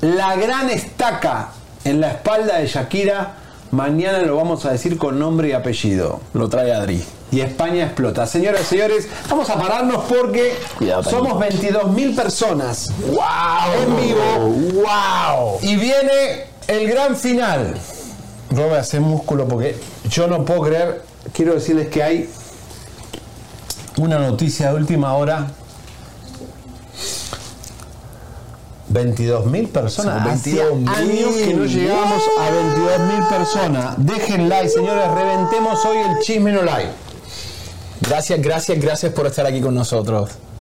La gran estaca en la espalda de Shakira. Mañana lo vamos a decir con nombre y apellido. Lo trae Adri. Y España explota. Señoras y señores, vamos a pararnos porque Cuidado, somos 22.000 personas. ¡Wow! En vivo. ¡Wow! Y viene el gran final. Robert, hace músculo porque yo no puedo creer. Quiero decirles que hay una noticia de última hora. 22.000 personas. Somos Hacía 22.000. años que no llegábamos a 22.000 personas. Dejen like, señores. Reventemos hoy el chisme no like. Gracias, gracias, gracias por estar aquí con nosotros.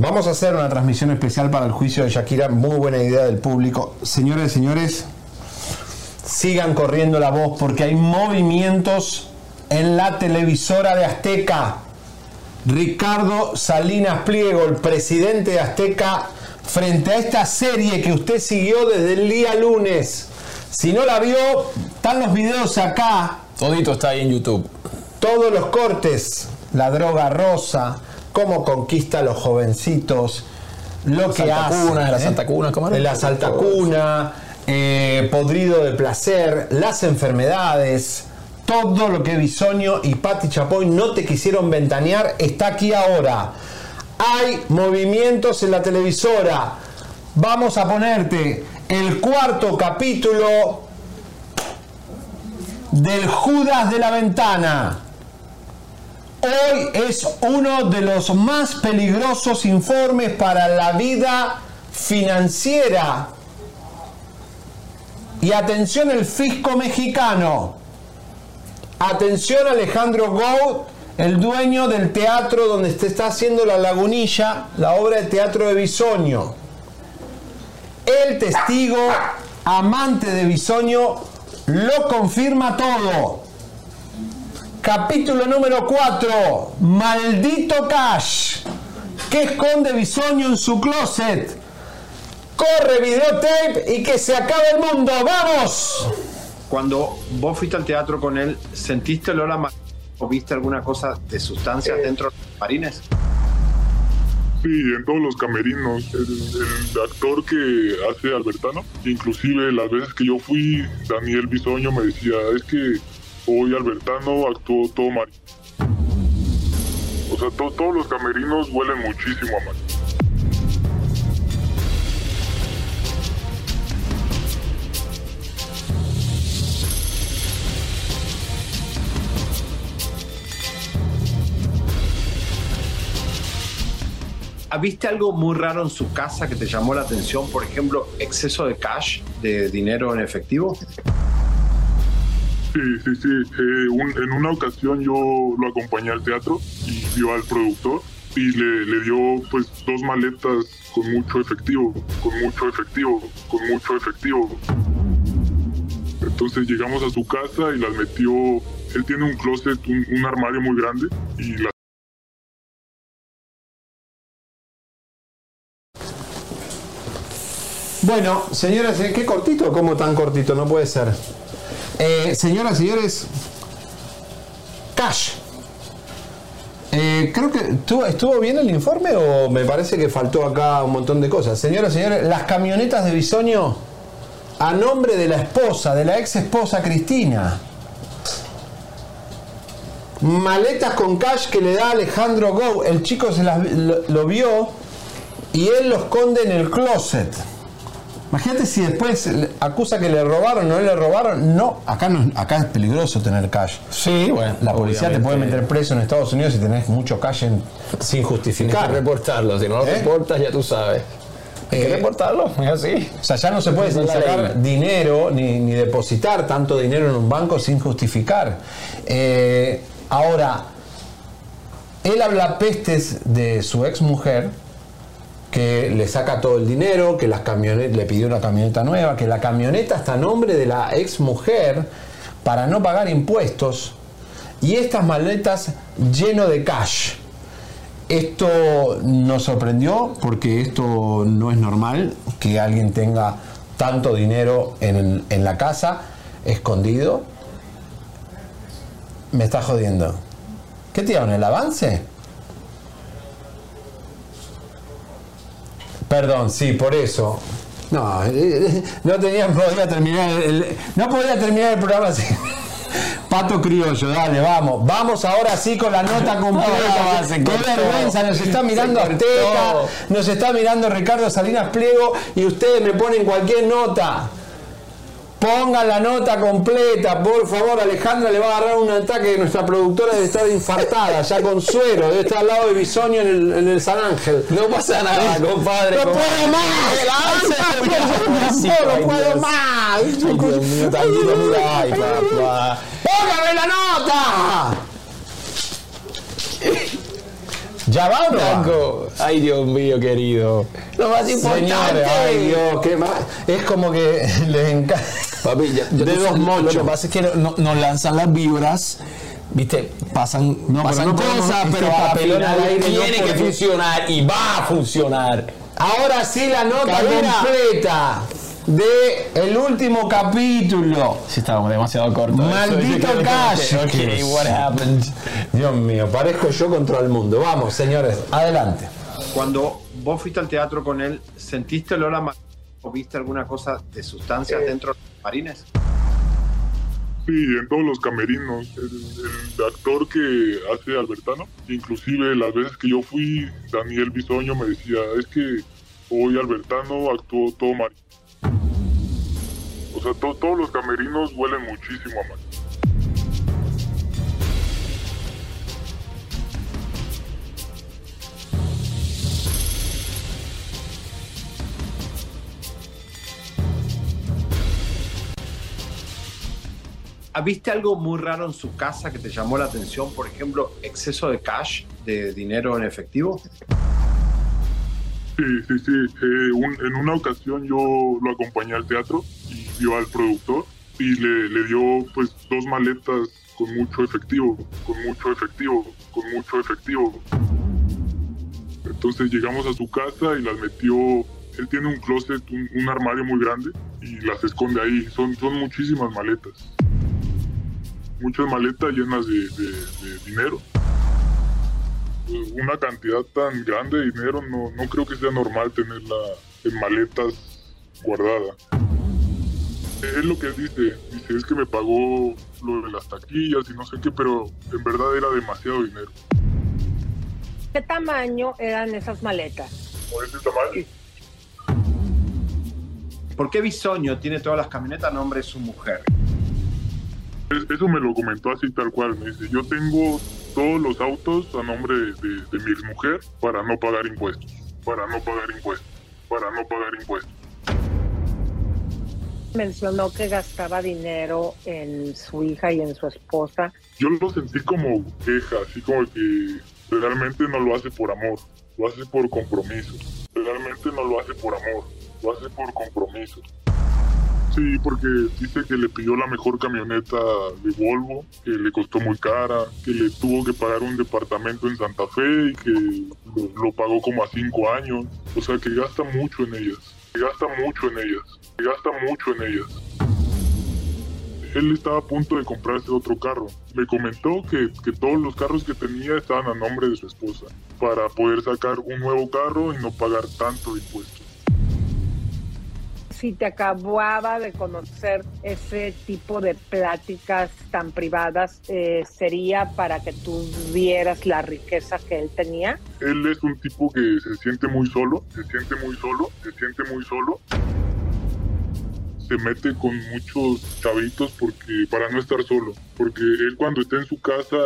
Vamos a hacer una transmisión especial para el juicio de Shakira. Muy buena idea del público. Señores y señores, sigan corriendo la voz porque hay movimientos en la televisora de Azteca. Ricardo Salinas Pliego, el presidente de Azteca, frente a esta serie que usted siguió desde el día lunes. Si no la vio, están los videos acá. Todito está ahí en YouTube. Todos los cortes, la droga rosa, cómo conquista a los jovencitos, lo que hace. cuna, la ¿eh? Santa Cuna, ¿cómo era? La salta cuna, eh, podrido de placer, las enfermedades, todo lo que Bisoño y Patti Chapoy no te quisieron ventanear está aquí ahora. Hay movimientos en la televisora. Vamos a ponerte el cuarto capítulo del Judas de la Ventana. Hoy es uno de los más peligrosos informes para la vida financiera Y atención el fisco mexicano. Atención Alejandro Gou, el dueño del teatro donde se está haciendo La Lagunilla, la obra de teatro de Bisoño. El testigo, amante de Bisoño, lo confirma todo. Capítulo número 4. Maldito Cash. Que esconde Bisoño en su closet. Corre videotape y que se acabe el mundo. ¡Vamos! Cuando vos fuiste al teatro con él, ¿sentiste olor a ma- o viste alguna cosa de sustancias dentro de los marines? Sí, en todos los camerinos. El, el actor que hace Albertano, inclusive las veces que yo fui, Daniel Bisoño me decía, es que hoy Albertano actuó todo mal. O sea, to- todos los camerinos huelen muchísimo a mal. ¿Viste algo muy raro en su casa que te llamó la atención? Por ejemplo, exceso de cash, de dinero en efectivo. Sí, sí, sí. Eh, un- en una ocasión yo lo acompañé al teatro y vio al productor y le, le dio pues dos maletas con mucho efectivo, con mucho efectivo, con mucho efectivo. Entonces llegamos a su casa y las metió, él tiene un closet, un, un armario muy grande y las Bueno, señoras señores, ¿qué cortito? ¿Cómo tan cortito? No puede ser. Eh, señoras señores, Cash. Eh, creo que ¿estuvo, bien el informe o me parece que faltó acá un montón de cosas. Señoras señores, las camionetas de Bisoño a nombre de la esposa, de la ex esposa Cristina. Maletas con cash que le da Alejandro Go. El chico se las, lo, vio y él lo esconde en el closet. Imagínate si después acusa que le robaron, no le robaron. No, acá, no, acá es peligroso tener cash. Sí, bueno. La policía te puede meter preso en Estados Unidos si tenés mucho cash en- sin Tienes justificar. que reportarlo. Si no lo ¿Eh? reportas, ya tú sabes. Hay que Eh, reportarlo, es así. O sea, ya no se puede ni sacar dinero ni, ni depositar tanto dinero en un banco sin justificar. Eh, ahora, él habla pestes de su ex mujer, que le saca todo el dinero, que las camionetas, le pidió una camioneta nueva, que la camioneta está a nombre de la ex mujer para no pagar impuestos y estas maletas lleno de cash. Esto nos sorprendió porque esto no es normal que alguien tenga tanto dinero en, en la casa escondido. Me está jodiendo. ¿Qué en el avance? Perdón, sí, por eso. No, eh, eh, no tenía, podía terminar el, no podía terminar el programa así. Pato criollo, dale, vamos. Vamos ahora sí con la nota completa. Qué vergüenza, nos está mirando. Azteca, nos está mirando Ricardo Salinas Pliego y ustedes me ponen cualquier nota. Pongan la nota completa, por favor. Alejandra le va a agarrar un ataque. Nuestra productora debe estar infartada, ya con suero. Debe estar al lado de Bisoño en el, en el San Ángel. No pasa nada, compadre. ¡No compadre. puedo más! ¡No puedo más! Mira, ay, papá. ¡Póngame la nota! ¿Ya va o no va? Ay, Dios mío, querido. Lo más importante. Señores, ay Dios, qué más. Es como que les encanta. Papi, ya- ya De sabes, mochos. Lo que pasa es que no- nos lanzan las vibras. Viste, pasan, No, pasan pero no podemos- cosas, este pero al aire no tiene que funcionar y va a funcionar. Ahora sí la nota Cadena. completa de el último capítulo. Sí, estábamos demasiado cortos. Maldito Cash. Ok, what happened? Dios mío, parezco yo contra el mundo. Vamos, señores, adelante. Cuando vos fuiste al teatro con él, ¿sentiste olor a o viste alguna cosa de sustancias dentro de los marines? Sí, en todos los camerinos. El, el actor que hace Albertano, inclusive las veces que yo fui, Daniel Bisoño me decía, es que hoy Albertano actuó todo mal. O sea, to- todos los camerinos huelen muchísimo a mal. ¿Viste algo muy raro en su casa que te llamó la atención? Por ejemplo, exceso de cash, de dinero en efectivo. Sí, sí, sí. Eh, en una ocasión yo lo acompañé al teatro y vio al productor y le, le dio pues dos maletas con mucho efectivo, con mucho efectivo, con mucho efectivo. Entonces llegamos a su casa y las metió, él tiene un closet, un, armario muy grande y las esconde ahí. Son, son muchísimas maletas. Muchas maletas llenas de dinero una cantidad tan grande de dinero no, no creo que sea normal tenerla en maletas guardada. Es lo que él dice, dice, es que me pagó lo de las taquillas y no sé qué, pero en verdad era demasiado dinero. ¿Qué tamaño eran esas maletas? Por ese tamaño. ¿Por qué Bisoño tiene todas las camionetas a nombre de su mujer? Es- Eso me lo comentó así tal cual, me dice, yo tengo todos los autos a nombre de, de- de mi mujer para no pagar impuestos, para no pagar impuestos, para no pagar impuestos. Mencionó que gastaba dinero en su hija y en su esposa. yo lo sentí como queja, así como que realmente no lo hace por amor, lo hace por compromiso. Realmente no lo hace por amor, lo hace por compromiso. Sí, porque dice que le pidió la mejor camioneta de Volvo, que le costó muy cara, que le tuvo que pagar un departamento en Santa Fe y que lo, pagó como a cinco años. O sea, que gasta mucho en ellas, que gasta mucho en ellas, que gasta mucho en ellas él estaba a punto de comprarse otro carro. Me comentó que, que todos los carros que tenía estaban a nombre de su esposa para poder sacar un nuevo carro y no pagar tanto impuestos. Si te acababa de conocer ese tipo de pláticas tan privadas, eh, ¿sería para que tú vieras la riqueza que él tenía? Él es un tipo que se siente muy solo, se siente muy solo, se siente muy solo. Se mete con muchos chavitos porque para no estar solo, porque él cuando está en su casa,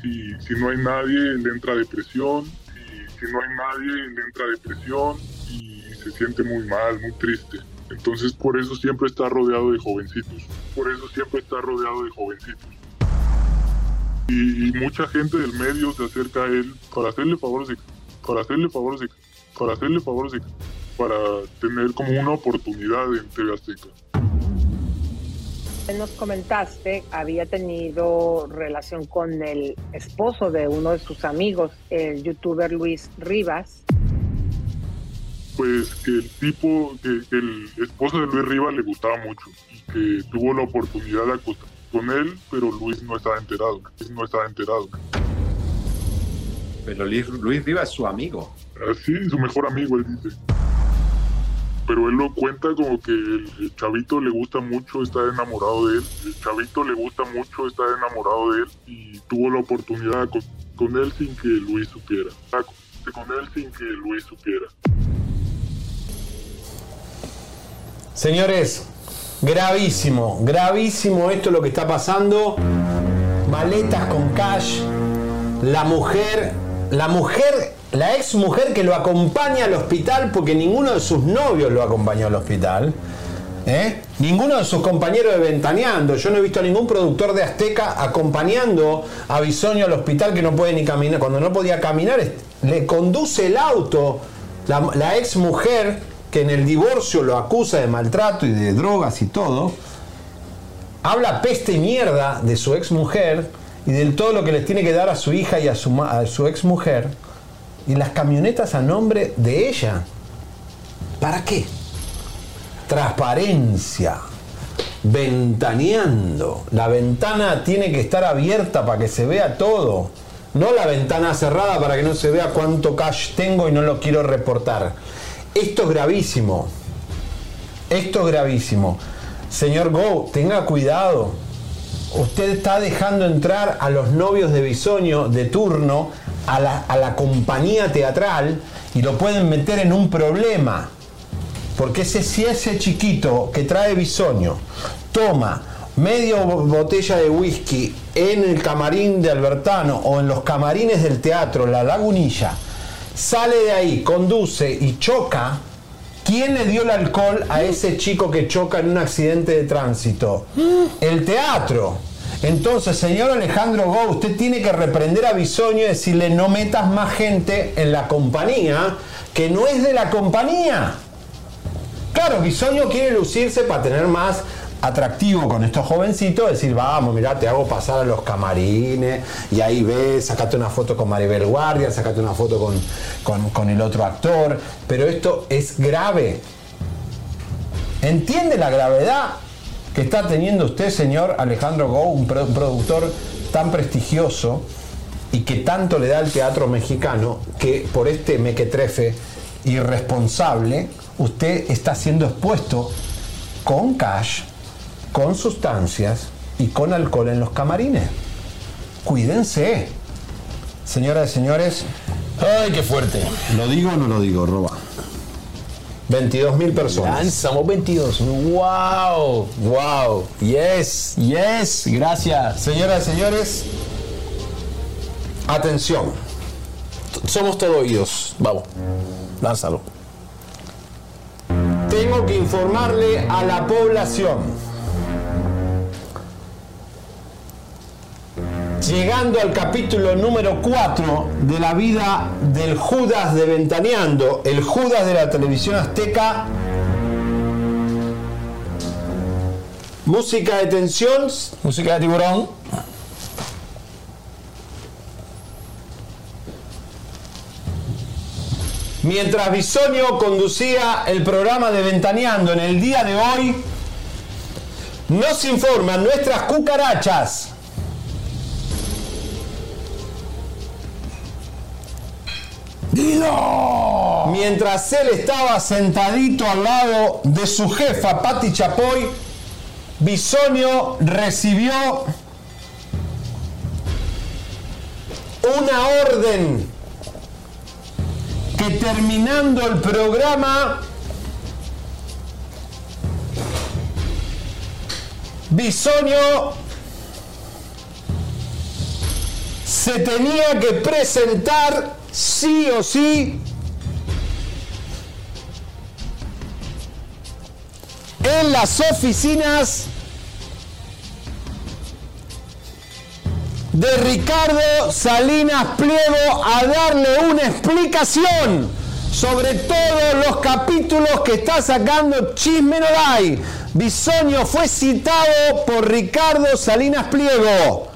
si, si no hay nadie, le entra depresión, si, si no hay nadie, le entra depresión y se siente muy mal, muy triste. Entonces por eso siempre está rodeado de jovencitos, por eso siempre está rodeado de jovencitos. Y, mucha gente del medio se acerca a él para hacerle favores, para hacerle favores, para hacerle favores, para tener como una oportunidad en TV Azteca. Nos comentaste, había tenido relación con el esposo de uno de sus amigos, el youtuber Luis Rivas. Pues que el tipo, que, que el esposo de Luis Rivas le gustaba mucho y que tuvo la oportunidad de acostar con él, pero Luis no estaba enterado, Luis no estaba enterado. Pero Luis, Luis Rivas es su amigo. Así, su mejor amigo, él dice. Pero él lo cuenta como que el, chavito le gusta mucho estar enamorado de él. El chavito le gusta mucho estar enamorado de él y tuvo la oportunidad de acostar con él sin que Luis supiera. Acostarse Con él sin que Luis supiera. Señores, gravísimo, gravísimo esto lo que está pasando. Maletas con cash. La mujer, la mujer, la ex mujer que lo acompaña al hospital porque ninguno de sus novios lo acompañó al hospital. ¿eh? Ninguno de sus compañeros de Ventaneando. Yo no he visto a ningún productor de Azteca acompañando a Bisoño al hospital que no puede ni caminar. Cuando no podía caminar, le conduce el auto la ex mujer que en el divorcio lo acusa de maltrato y de drogas y todo. Habla peste y mierda de su ex mujer y de todo lo que les tiene que dar a su hija y a su, a su ex mujer. Y las camionetas a nombre de ella. ¿Para qué? Transparencia. Ventaneando. La ventana tiene que estar abierta para que se vea todo. No la ventana cerrada para que no se vea cuánto cash tengo y no lo quiero reportar. Esto es gravísimo. Esto es gravísimo. Señor Go, tenga cuidado. Usted está dejando entrar a los novios de Bisoño de turno a la, a la compañía teatral y lo pueden meter en un problema. Porque ese, si ese chiquito que trae Bisoño toma medio bo- botella de whisky en el camarín de Albertano o en los camarines del teatro La Lagunilla, sale de ahí, conduce y choca, ¿quién le dio el alcohol a ese chico que choca en un accidente de tránsito? El teatro. Entonces, señor Alejandro Go, usted tiene que reprender a Bisoño y decirle no metas más gente en la compañía que no es de la compañía. Claro, Bisoño quiere lucirse para tener más atractivo con estos jovencitos, decir, vamos, mira, te hago pasar a los camarines y ahí ves, sacate una foto con Maribel Guardia, sacate una foto con, con, el otro actor, pero esto es grave. ¿Entiende la gravedad que está teniendo usted, señor Alejandro Go, un pro- productor tan prestigioso y que tanto le da al teatro mexicano que por este mequetrefe irresponsable usted está siendo expuesto con cash, con sustancias y con alcohol en los camarines? Cuídense. Señoras y señores. Ay, qué fuerte. ¿Lo digo o no lo digo, Roba? 22 mil personas. Lanzamos 22. Wow, wow. Yes, yes. Gracias. Señoras y señores, atención. Somos todo oídos. Vamos, lánzalo. Tengo que informarle a la población. Llegando al capítulo número 4 de la vida del Judas de Ventaneando, el Judas de la televisión azteca. Música de tensión. Música de tiburón. Mientras Bisonio conducía el programa de Ventaneando en el día de hoy, nos informan nuestras cucarachas. Mientras él estaba sentadito al lado de su jefa, Patti Chapoy, Bisonio recibió una orden que terminando el programa, Bisonio se tenía que presentar sí o sí en las oficinas de Ricardo Salinas Pliego a darle una explicación sobre todos los capítulos que está sacando Chisme No Hay. Bisoño fue citado por Ricardo Salinas Pliego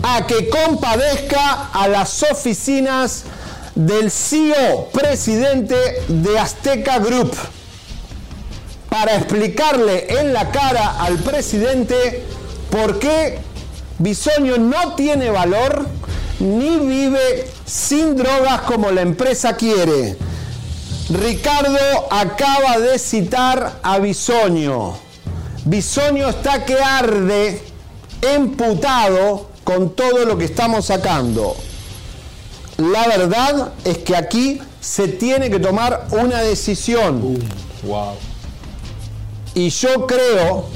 a que compadezca a las oficinas del CEO presidente de Azteca Group para explicarle en la cara al presidente por qué Bisoño no tiene valor ni vive sin drogas como la empresa quiere. Ricardo acaba de citar a Bisoño. Bisoño está que arde, emputado con todo lo que estamos sacando. La verdad es que aquí se tiene que tomar una decisión. Wow. Y yo creo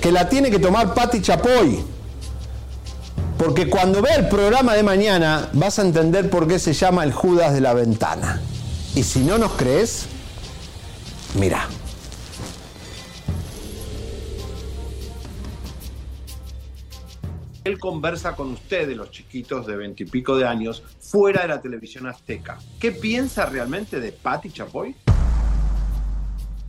que la tiene que tomar Patti Chapoy. Porque cuando vea el programa de mañana vas a entender por qué se llama el Judas de la ventana. Y si no nos crees, mira. Él conversa con ustedes, los chiquitos de veintipico de años, fuera de la televisión azteca. ¿Qué piensa realmente de Patti Chapoy?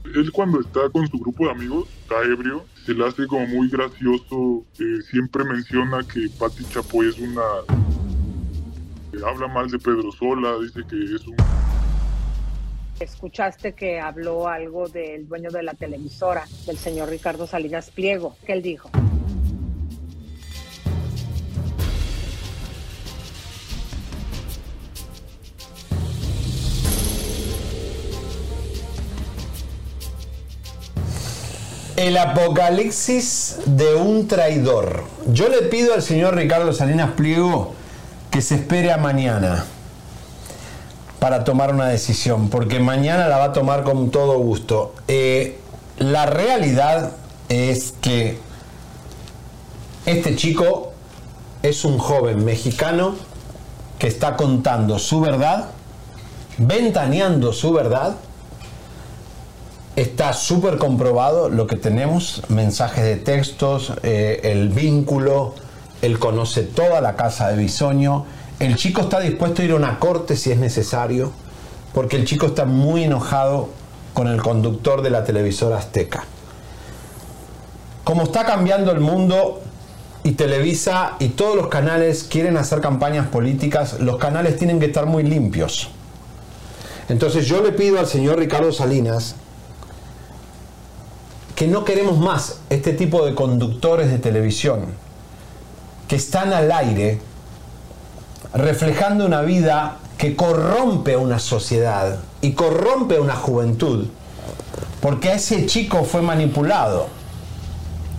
Él cuando está con su grupo de amigos, está ebrio, se le hace como muy gracioso. eh, siempre menciona que Patti Chapoy es una... eh, habla mal de Pedro Sola, dice que es un... Escuchaste que habló algo del dueño de la televisora, del señor Ricardo Salinas Pliego, que él dijo. El apocalipsis de un traidor. Yo le pido al señor Ricardo Salinas Pliego que se espere a mañana para tomar una decisión, porque mañana la va a tomar con todo gusto. Eh, la realidad es que este chico es un joven mexicano que está contando su verdad, ventaneando su verdad, Está súper comprobado lo que tenemos, mensajes de textos, eh, el vínculo, él conoce toda la casa de Bisoño, el chico está dispuesto a ir a una corte si es necesario, porque el chico está muy enojado con el conductor de la televisora azteca. Como está cambiando el mundo y Televisa y todos los canales quieren hacer campañas políticas, los canales tienen que estar muy limpios. Entonces yo le pido al señor Ricardo Salinas que no queremos más este tipo de conductores de televisión que están al aire reflejando una vida que corrompe a una sociedad y corrompe a una juventud, porque ese chico fue manipulado.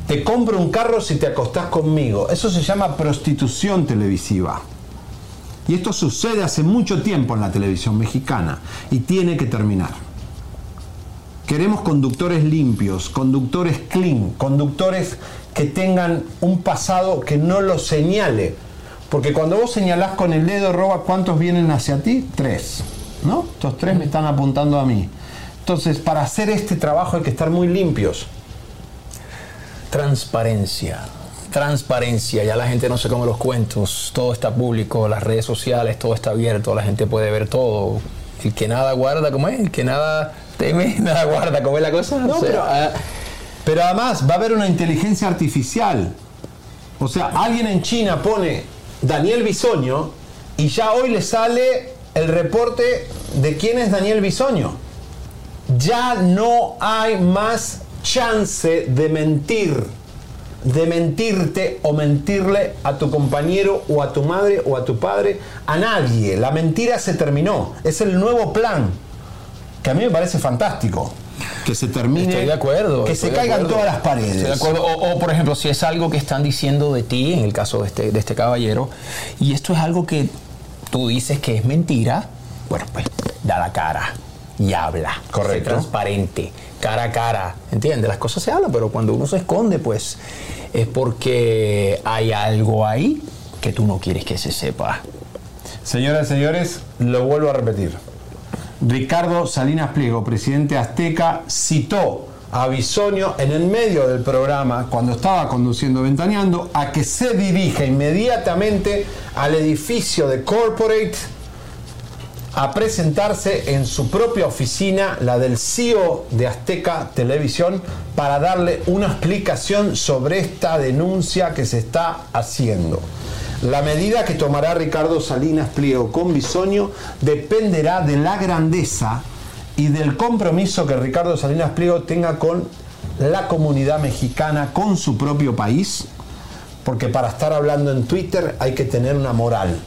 Te compro un carro si te acostás conmigo. Eso se llama prostitución televisiva. Y esto sucede hace mucho tiempo en la televisión mexicana y tiene que terminar. Queremos conductores limpios, conductores clean, conductores que tengan un pasado que no lo señale. Porque cuando vos señalás con el dedo, roba, ¿cuántos vienen hacia ti? Tres. ¿No? Estos tres me están apuntando a mí. Entonces, para hacer este trabajo hay que estar muy limpios. Transparencia. Transparencia, ya la gente no se come los cuentos, todo está público, las redes sociales, todo está abierto, la gente puede ver todo. El que nada guarda, ¿cómo es? El que nada teme, nada guarda, ¿cómo es la cosa? No, O sea, pero, ah, pero además va a haber una inteligencia artificial. O sea, alguien en China pone Daniel Bisoño y ya hoy le sale el reporte de quién es Daniel Bisoño. Ya no hay más chance de mentir, de mentirte o mentirle a tu compañero o a tu madre o a tu padre, a nadie. La mentira se terminó. Es el nuevo plan, que a mí me parece fantástico. Que se termine. Estoy de acuerdo. Que se caigan acuerdo. todas las paredes. Estoy de acuerdo. O, o, por ejemplo, si es algo que están diciendo de ti, en el caso de este, de este caballero, y esto es algo que tú dices que es mentira, bueno, pues da la cara y habla. Correcto. Sé transparente, cara a cara. ¿Entiendes? Las cosas se hablan, pero cuando uno se esconde, pues es porque hay algo ahí que tú no quieres que se sepa. Señoras y señores, lo vuelvo a repetir. Ricardo Salinas Pliego, presidente azteca, citó a Bisonio en el medio del programa, cuando estaba conduciendo Ventaneando, a que se dirija inmediatamente al edificio de Corporate a presentarse en su propia oficina, la del CEO de Azteca Televisión, para darle una explicación sobre esta denuncia que se está haciendo. La medida que tomará Ricardo Salinas Pliego con Bisoño dependerá de la grandeza y del compromiso que Ricardo Salinas Pliego tenga con la comunidad mexicana, con su propio país, porque para estar hablando en Twitter hay que tener una moral.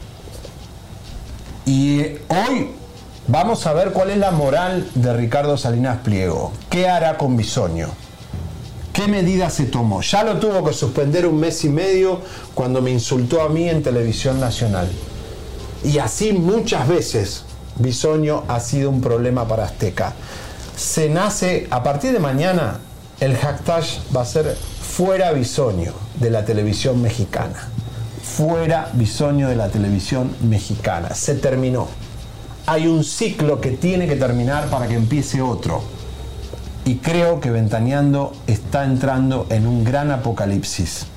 Y hoy vamos a ver cuál es la moral de Ricardo Salinas Pliego. ¿Qué hará con Bisoño? ¿Qué medida se tomó? Ya lo tuvo que suspender un mes y medio cuando me insultó a mí en televisión nacional. Y así muchas veces Bisoño ha sido un problema para Azteca. Se nace, a partir de mañana, el hashtag va a ser fuera Bisoño de la televisión mexicana. Fuera Bisoño de la televisión mexicana. Se terminó. Hay un ciclo que tiene que terminar para que empiece otro. Y creo que Ventaneando está entrando en un gran apocalipsis.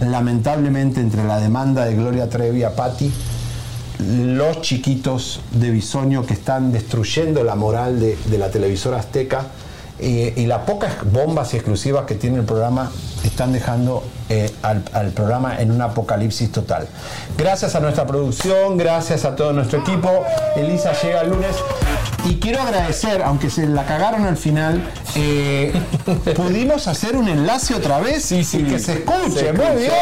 Lamentablemente entre la demanda de Gloria Trevi a Patti, los chiquitos de Bisoño que están destruyendo la moral de, de la televisora azteca y las pocas bombas y exclusivas que tiene el programa están dejando eh, al, al programa en un apocalipsis total. Gracias a nuestra producción, gracias a todo nuestro equipo. Elisa llega el lunes. Y quiero agradecer, aunque se la cagaron al final, eh, pudimos hacer un enlace otra vez y que se escuche. Se Muy escuchó. bien.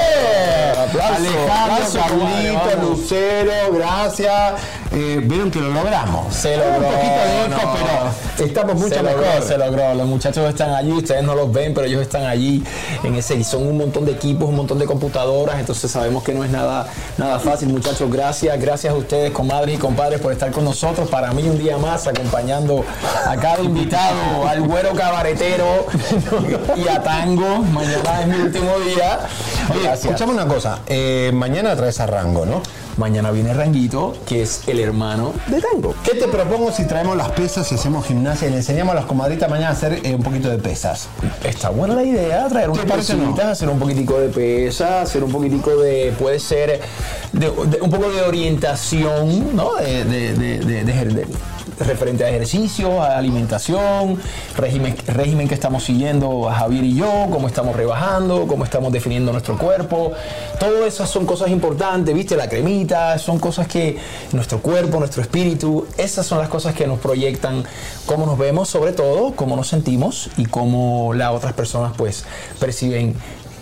Aplauso, Alejandro, Carlito. Lucero, gracias. Eh, Vieron que lo logramos. Se logró. Un poquito de eco, no. pero estamos mucho se mejor. Logró, se logró. Los muchachos están allí, ustedes no los ven, pero ellos están allí en ese y son un montón de equipos, un montón de computadoras, entonces sabemos que no es nada, nada fácil, muchachos. Gracias, gracias a ustedes, comadres y compadres, por estar con nosotros. Para mí un día más acompañando a cada invitado, al güero cabaretero y a Tango. Mañana es mi último día. Oye, Gracias. escuchame una cosa. eh, mañana traes a Rango, ¿no? Mañana viene Ranguito, que es el hermano de Tango. ¿Qué te propongo si traemos las pesas y hacemos gimnasia y le enseñamos a las comadritas mañana a hacer eh, un poquito de pesas? Está buena la idea, traer unas parece no? pesitas, hacer un poquitico de pesa, hacer un poquitico de, puede ser, de, de- un poco de orientación, ¿no? De, de- referente a ejercicio, a alimentación, régimen, régimen que estamos siguiendo Javier y yo, cómo estamos rebajando, cómo estamos definiendo nuestro cuerpo. Todo esas son cosas importantes, ¿viste? La cremita, son cosas que nuestro cuerpo, nuestro espíritu, esas son las cosas que nos proyectan cómo nos vemos, sobre todo, cómo nos sentimos y cómo las otras personas pues perciben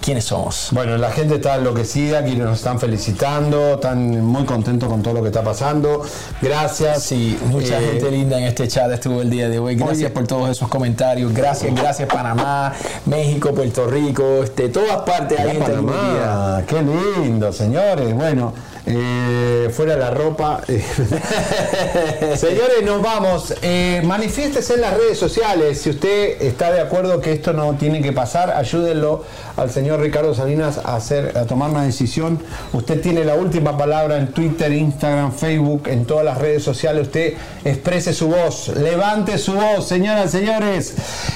quiénes somos. Bueno, la gente está enloquecida, que nos están felicitando, están muy contentos con todo lo que está pasando. Gracias. Sí, mucha Eh, gente linda en este chat estuvo el día de hoy. Gracias Oye. por todos esos comentarios. Gracias, gracias Panamá, México, Puerto Rico, este, todas partes hay gente Panamá, qué lindo, señores. Bueno, eh, fuera la ropa. señores, nos vamos. Eh, manifiéstese en las redes sociales. Si usted está de acuerdo que esto no tiene que pasar, ayúdenlo al señor Ricardo Salinas a, hacer, a tomar una decisión. Usted tiene la última palabra en Twitter, Instagram, Facebook, en todas las redes sociales. Usted exprese su voz, levante su voz, señoras, señores,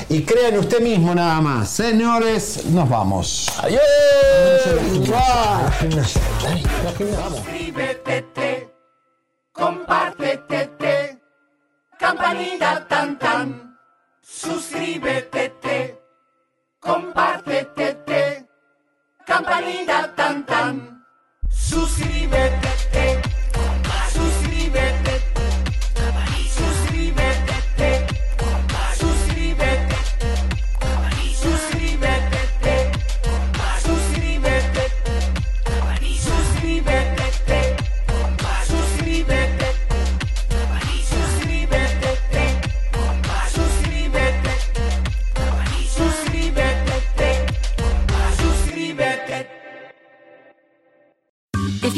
y crea en usted mismo nada más. Señores, nos vamos. Adiós. Suscríbete, compártete, campanita tan tan. Suscríbete, compártete, campanita tan tan. Suscríbete,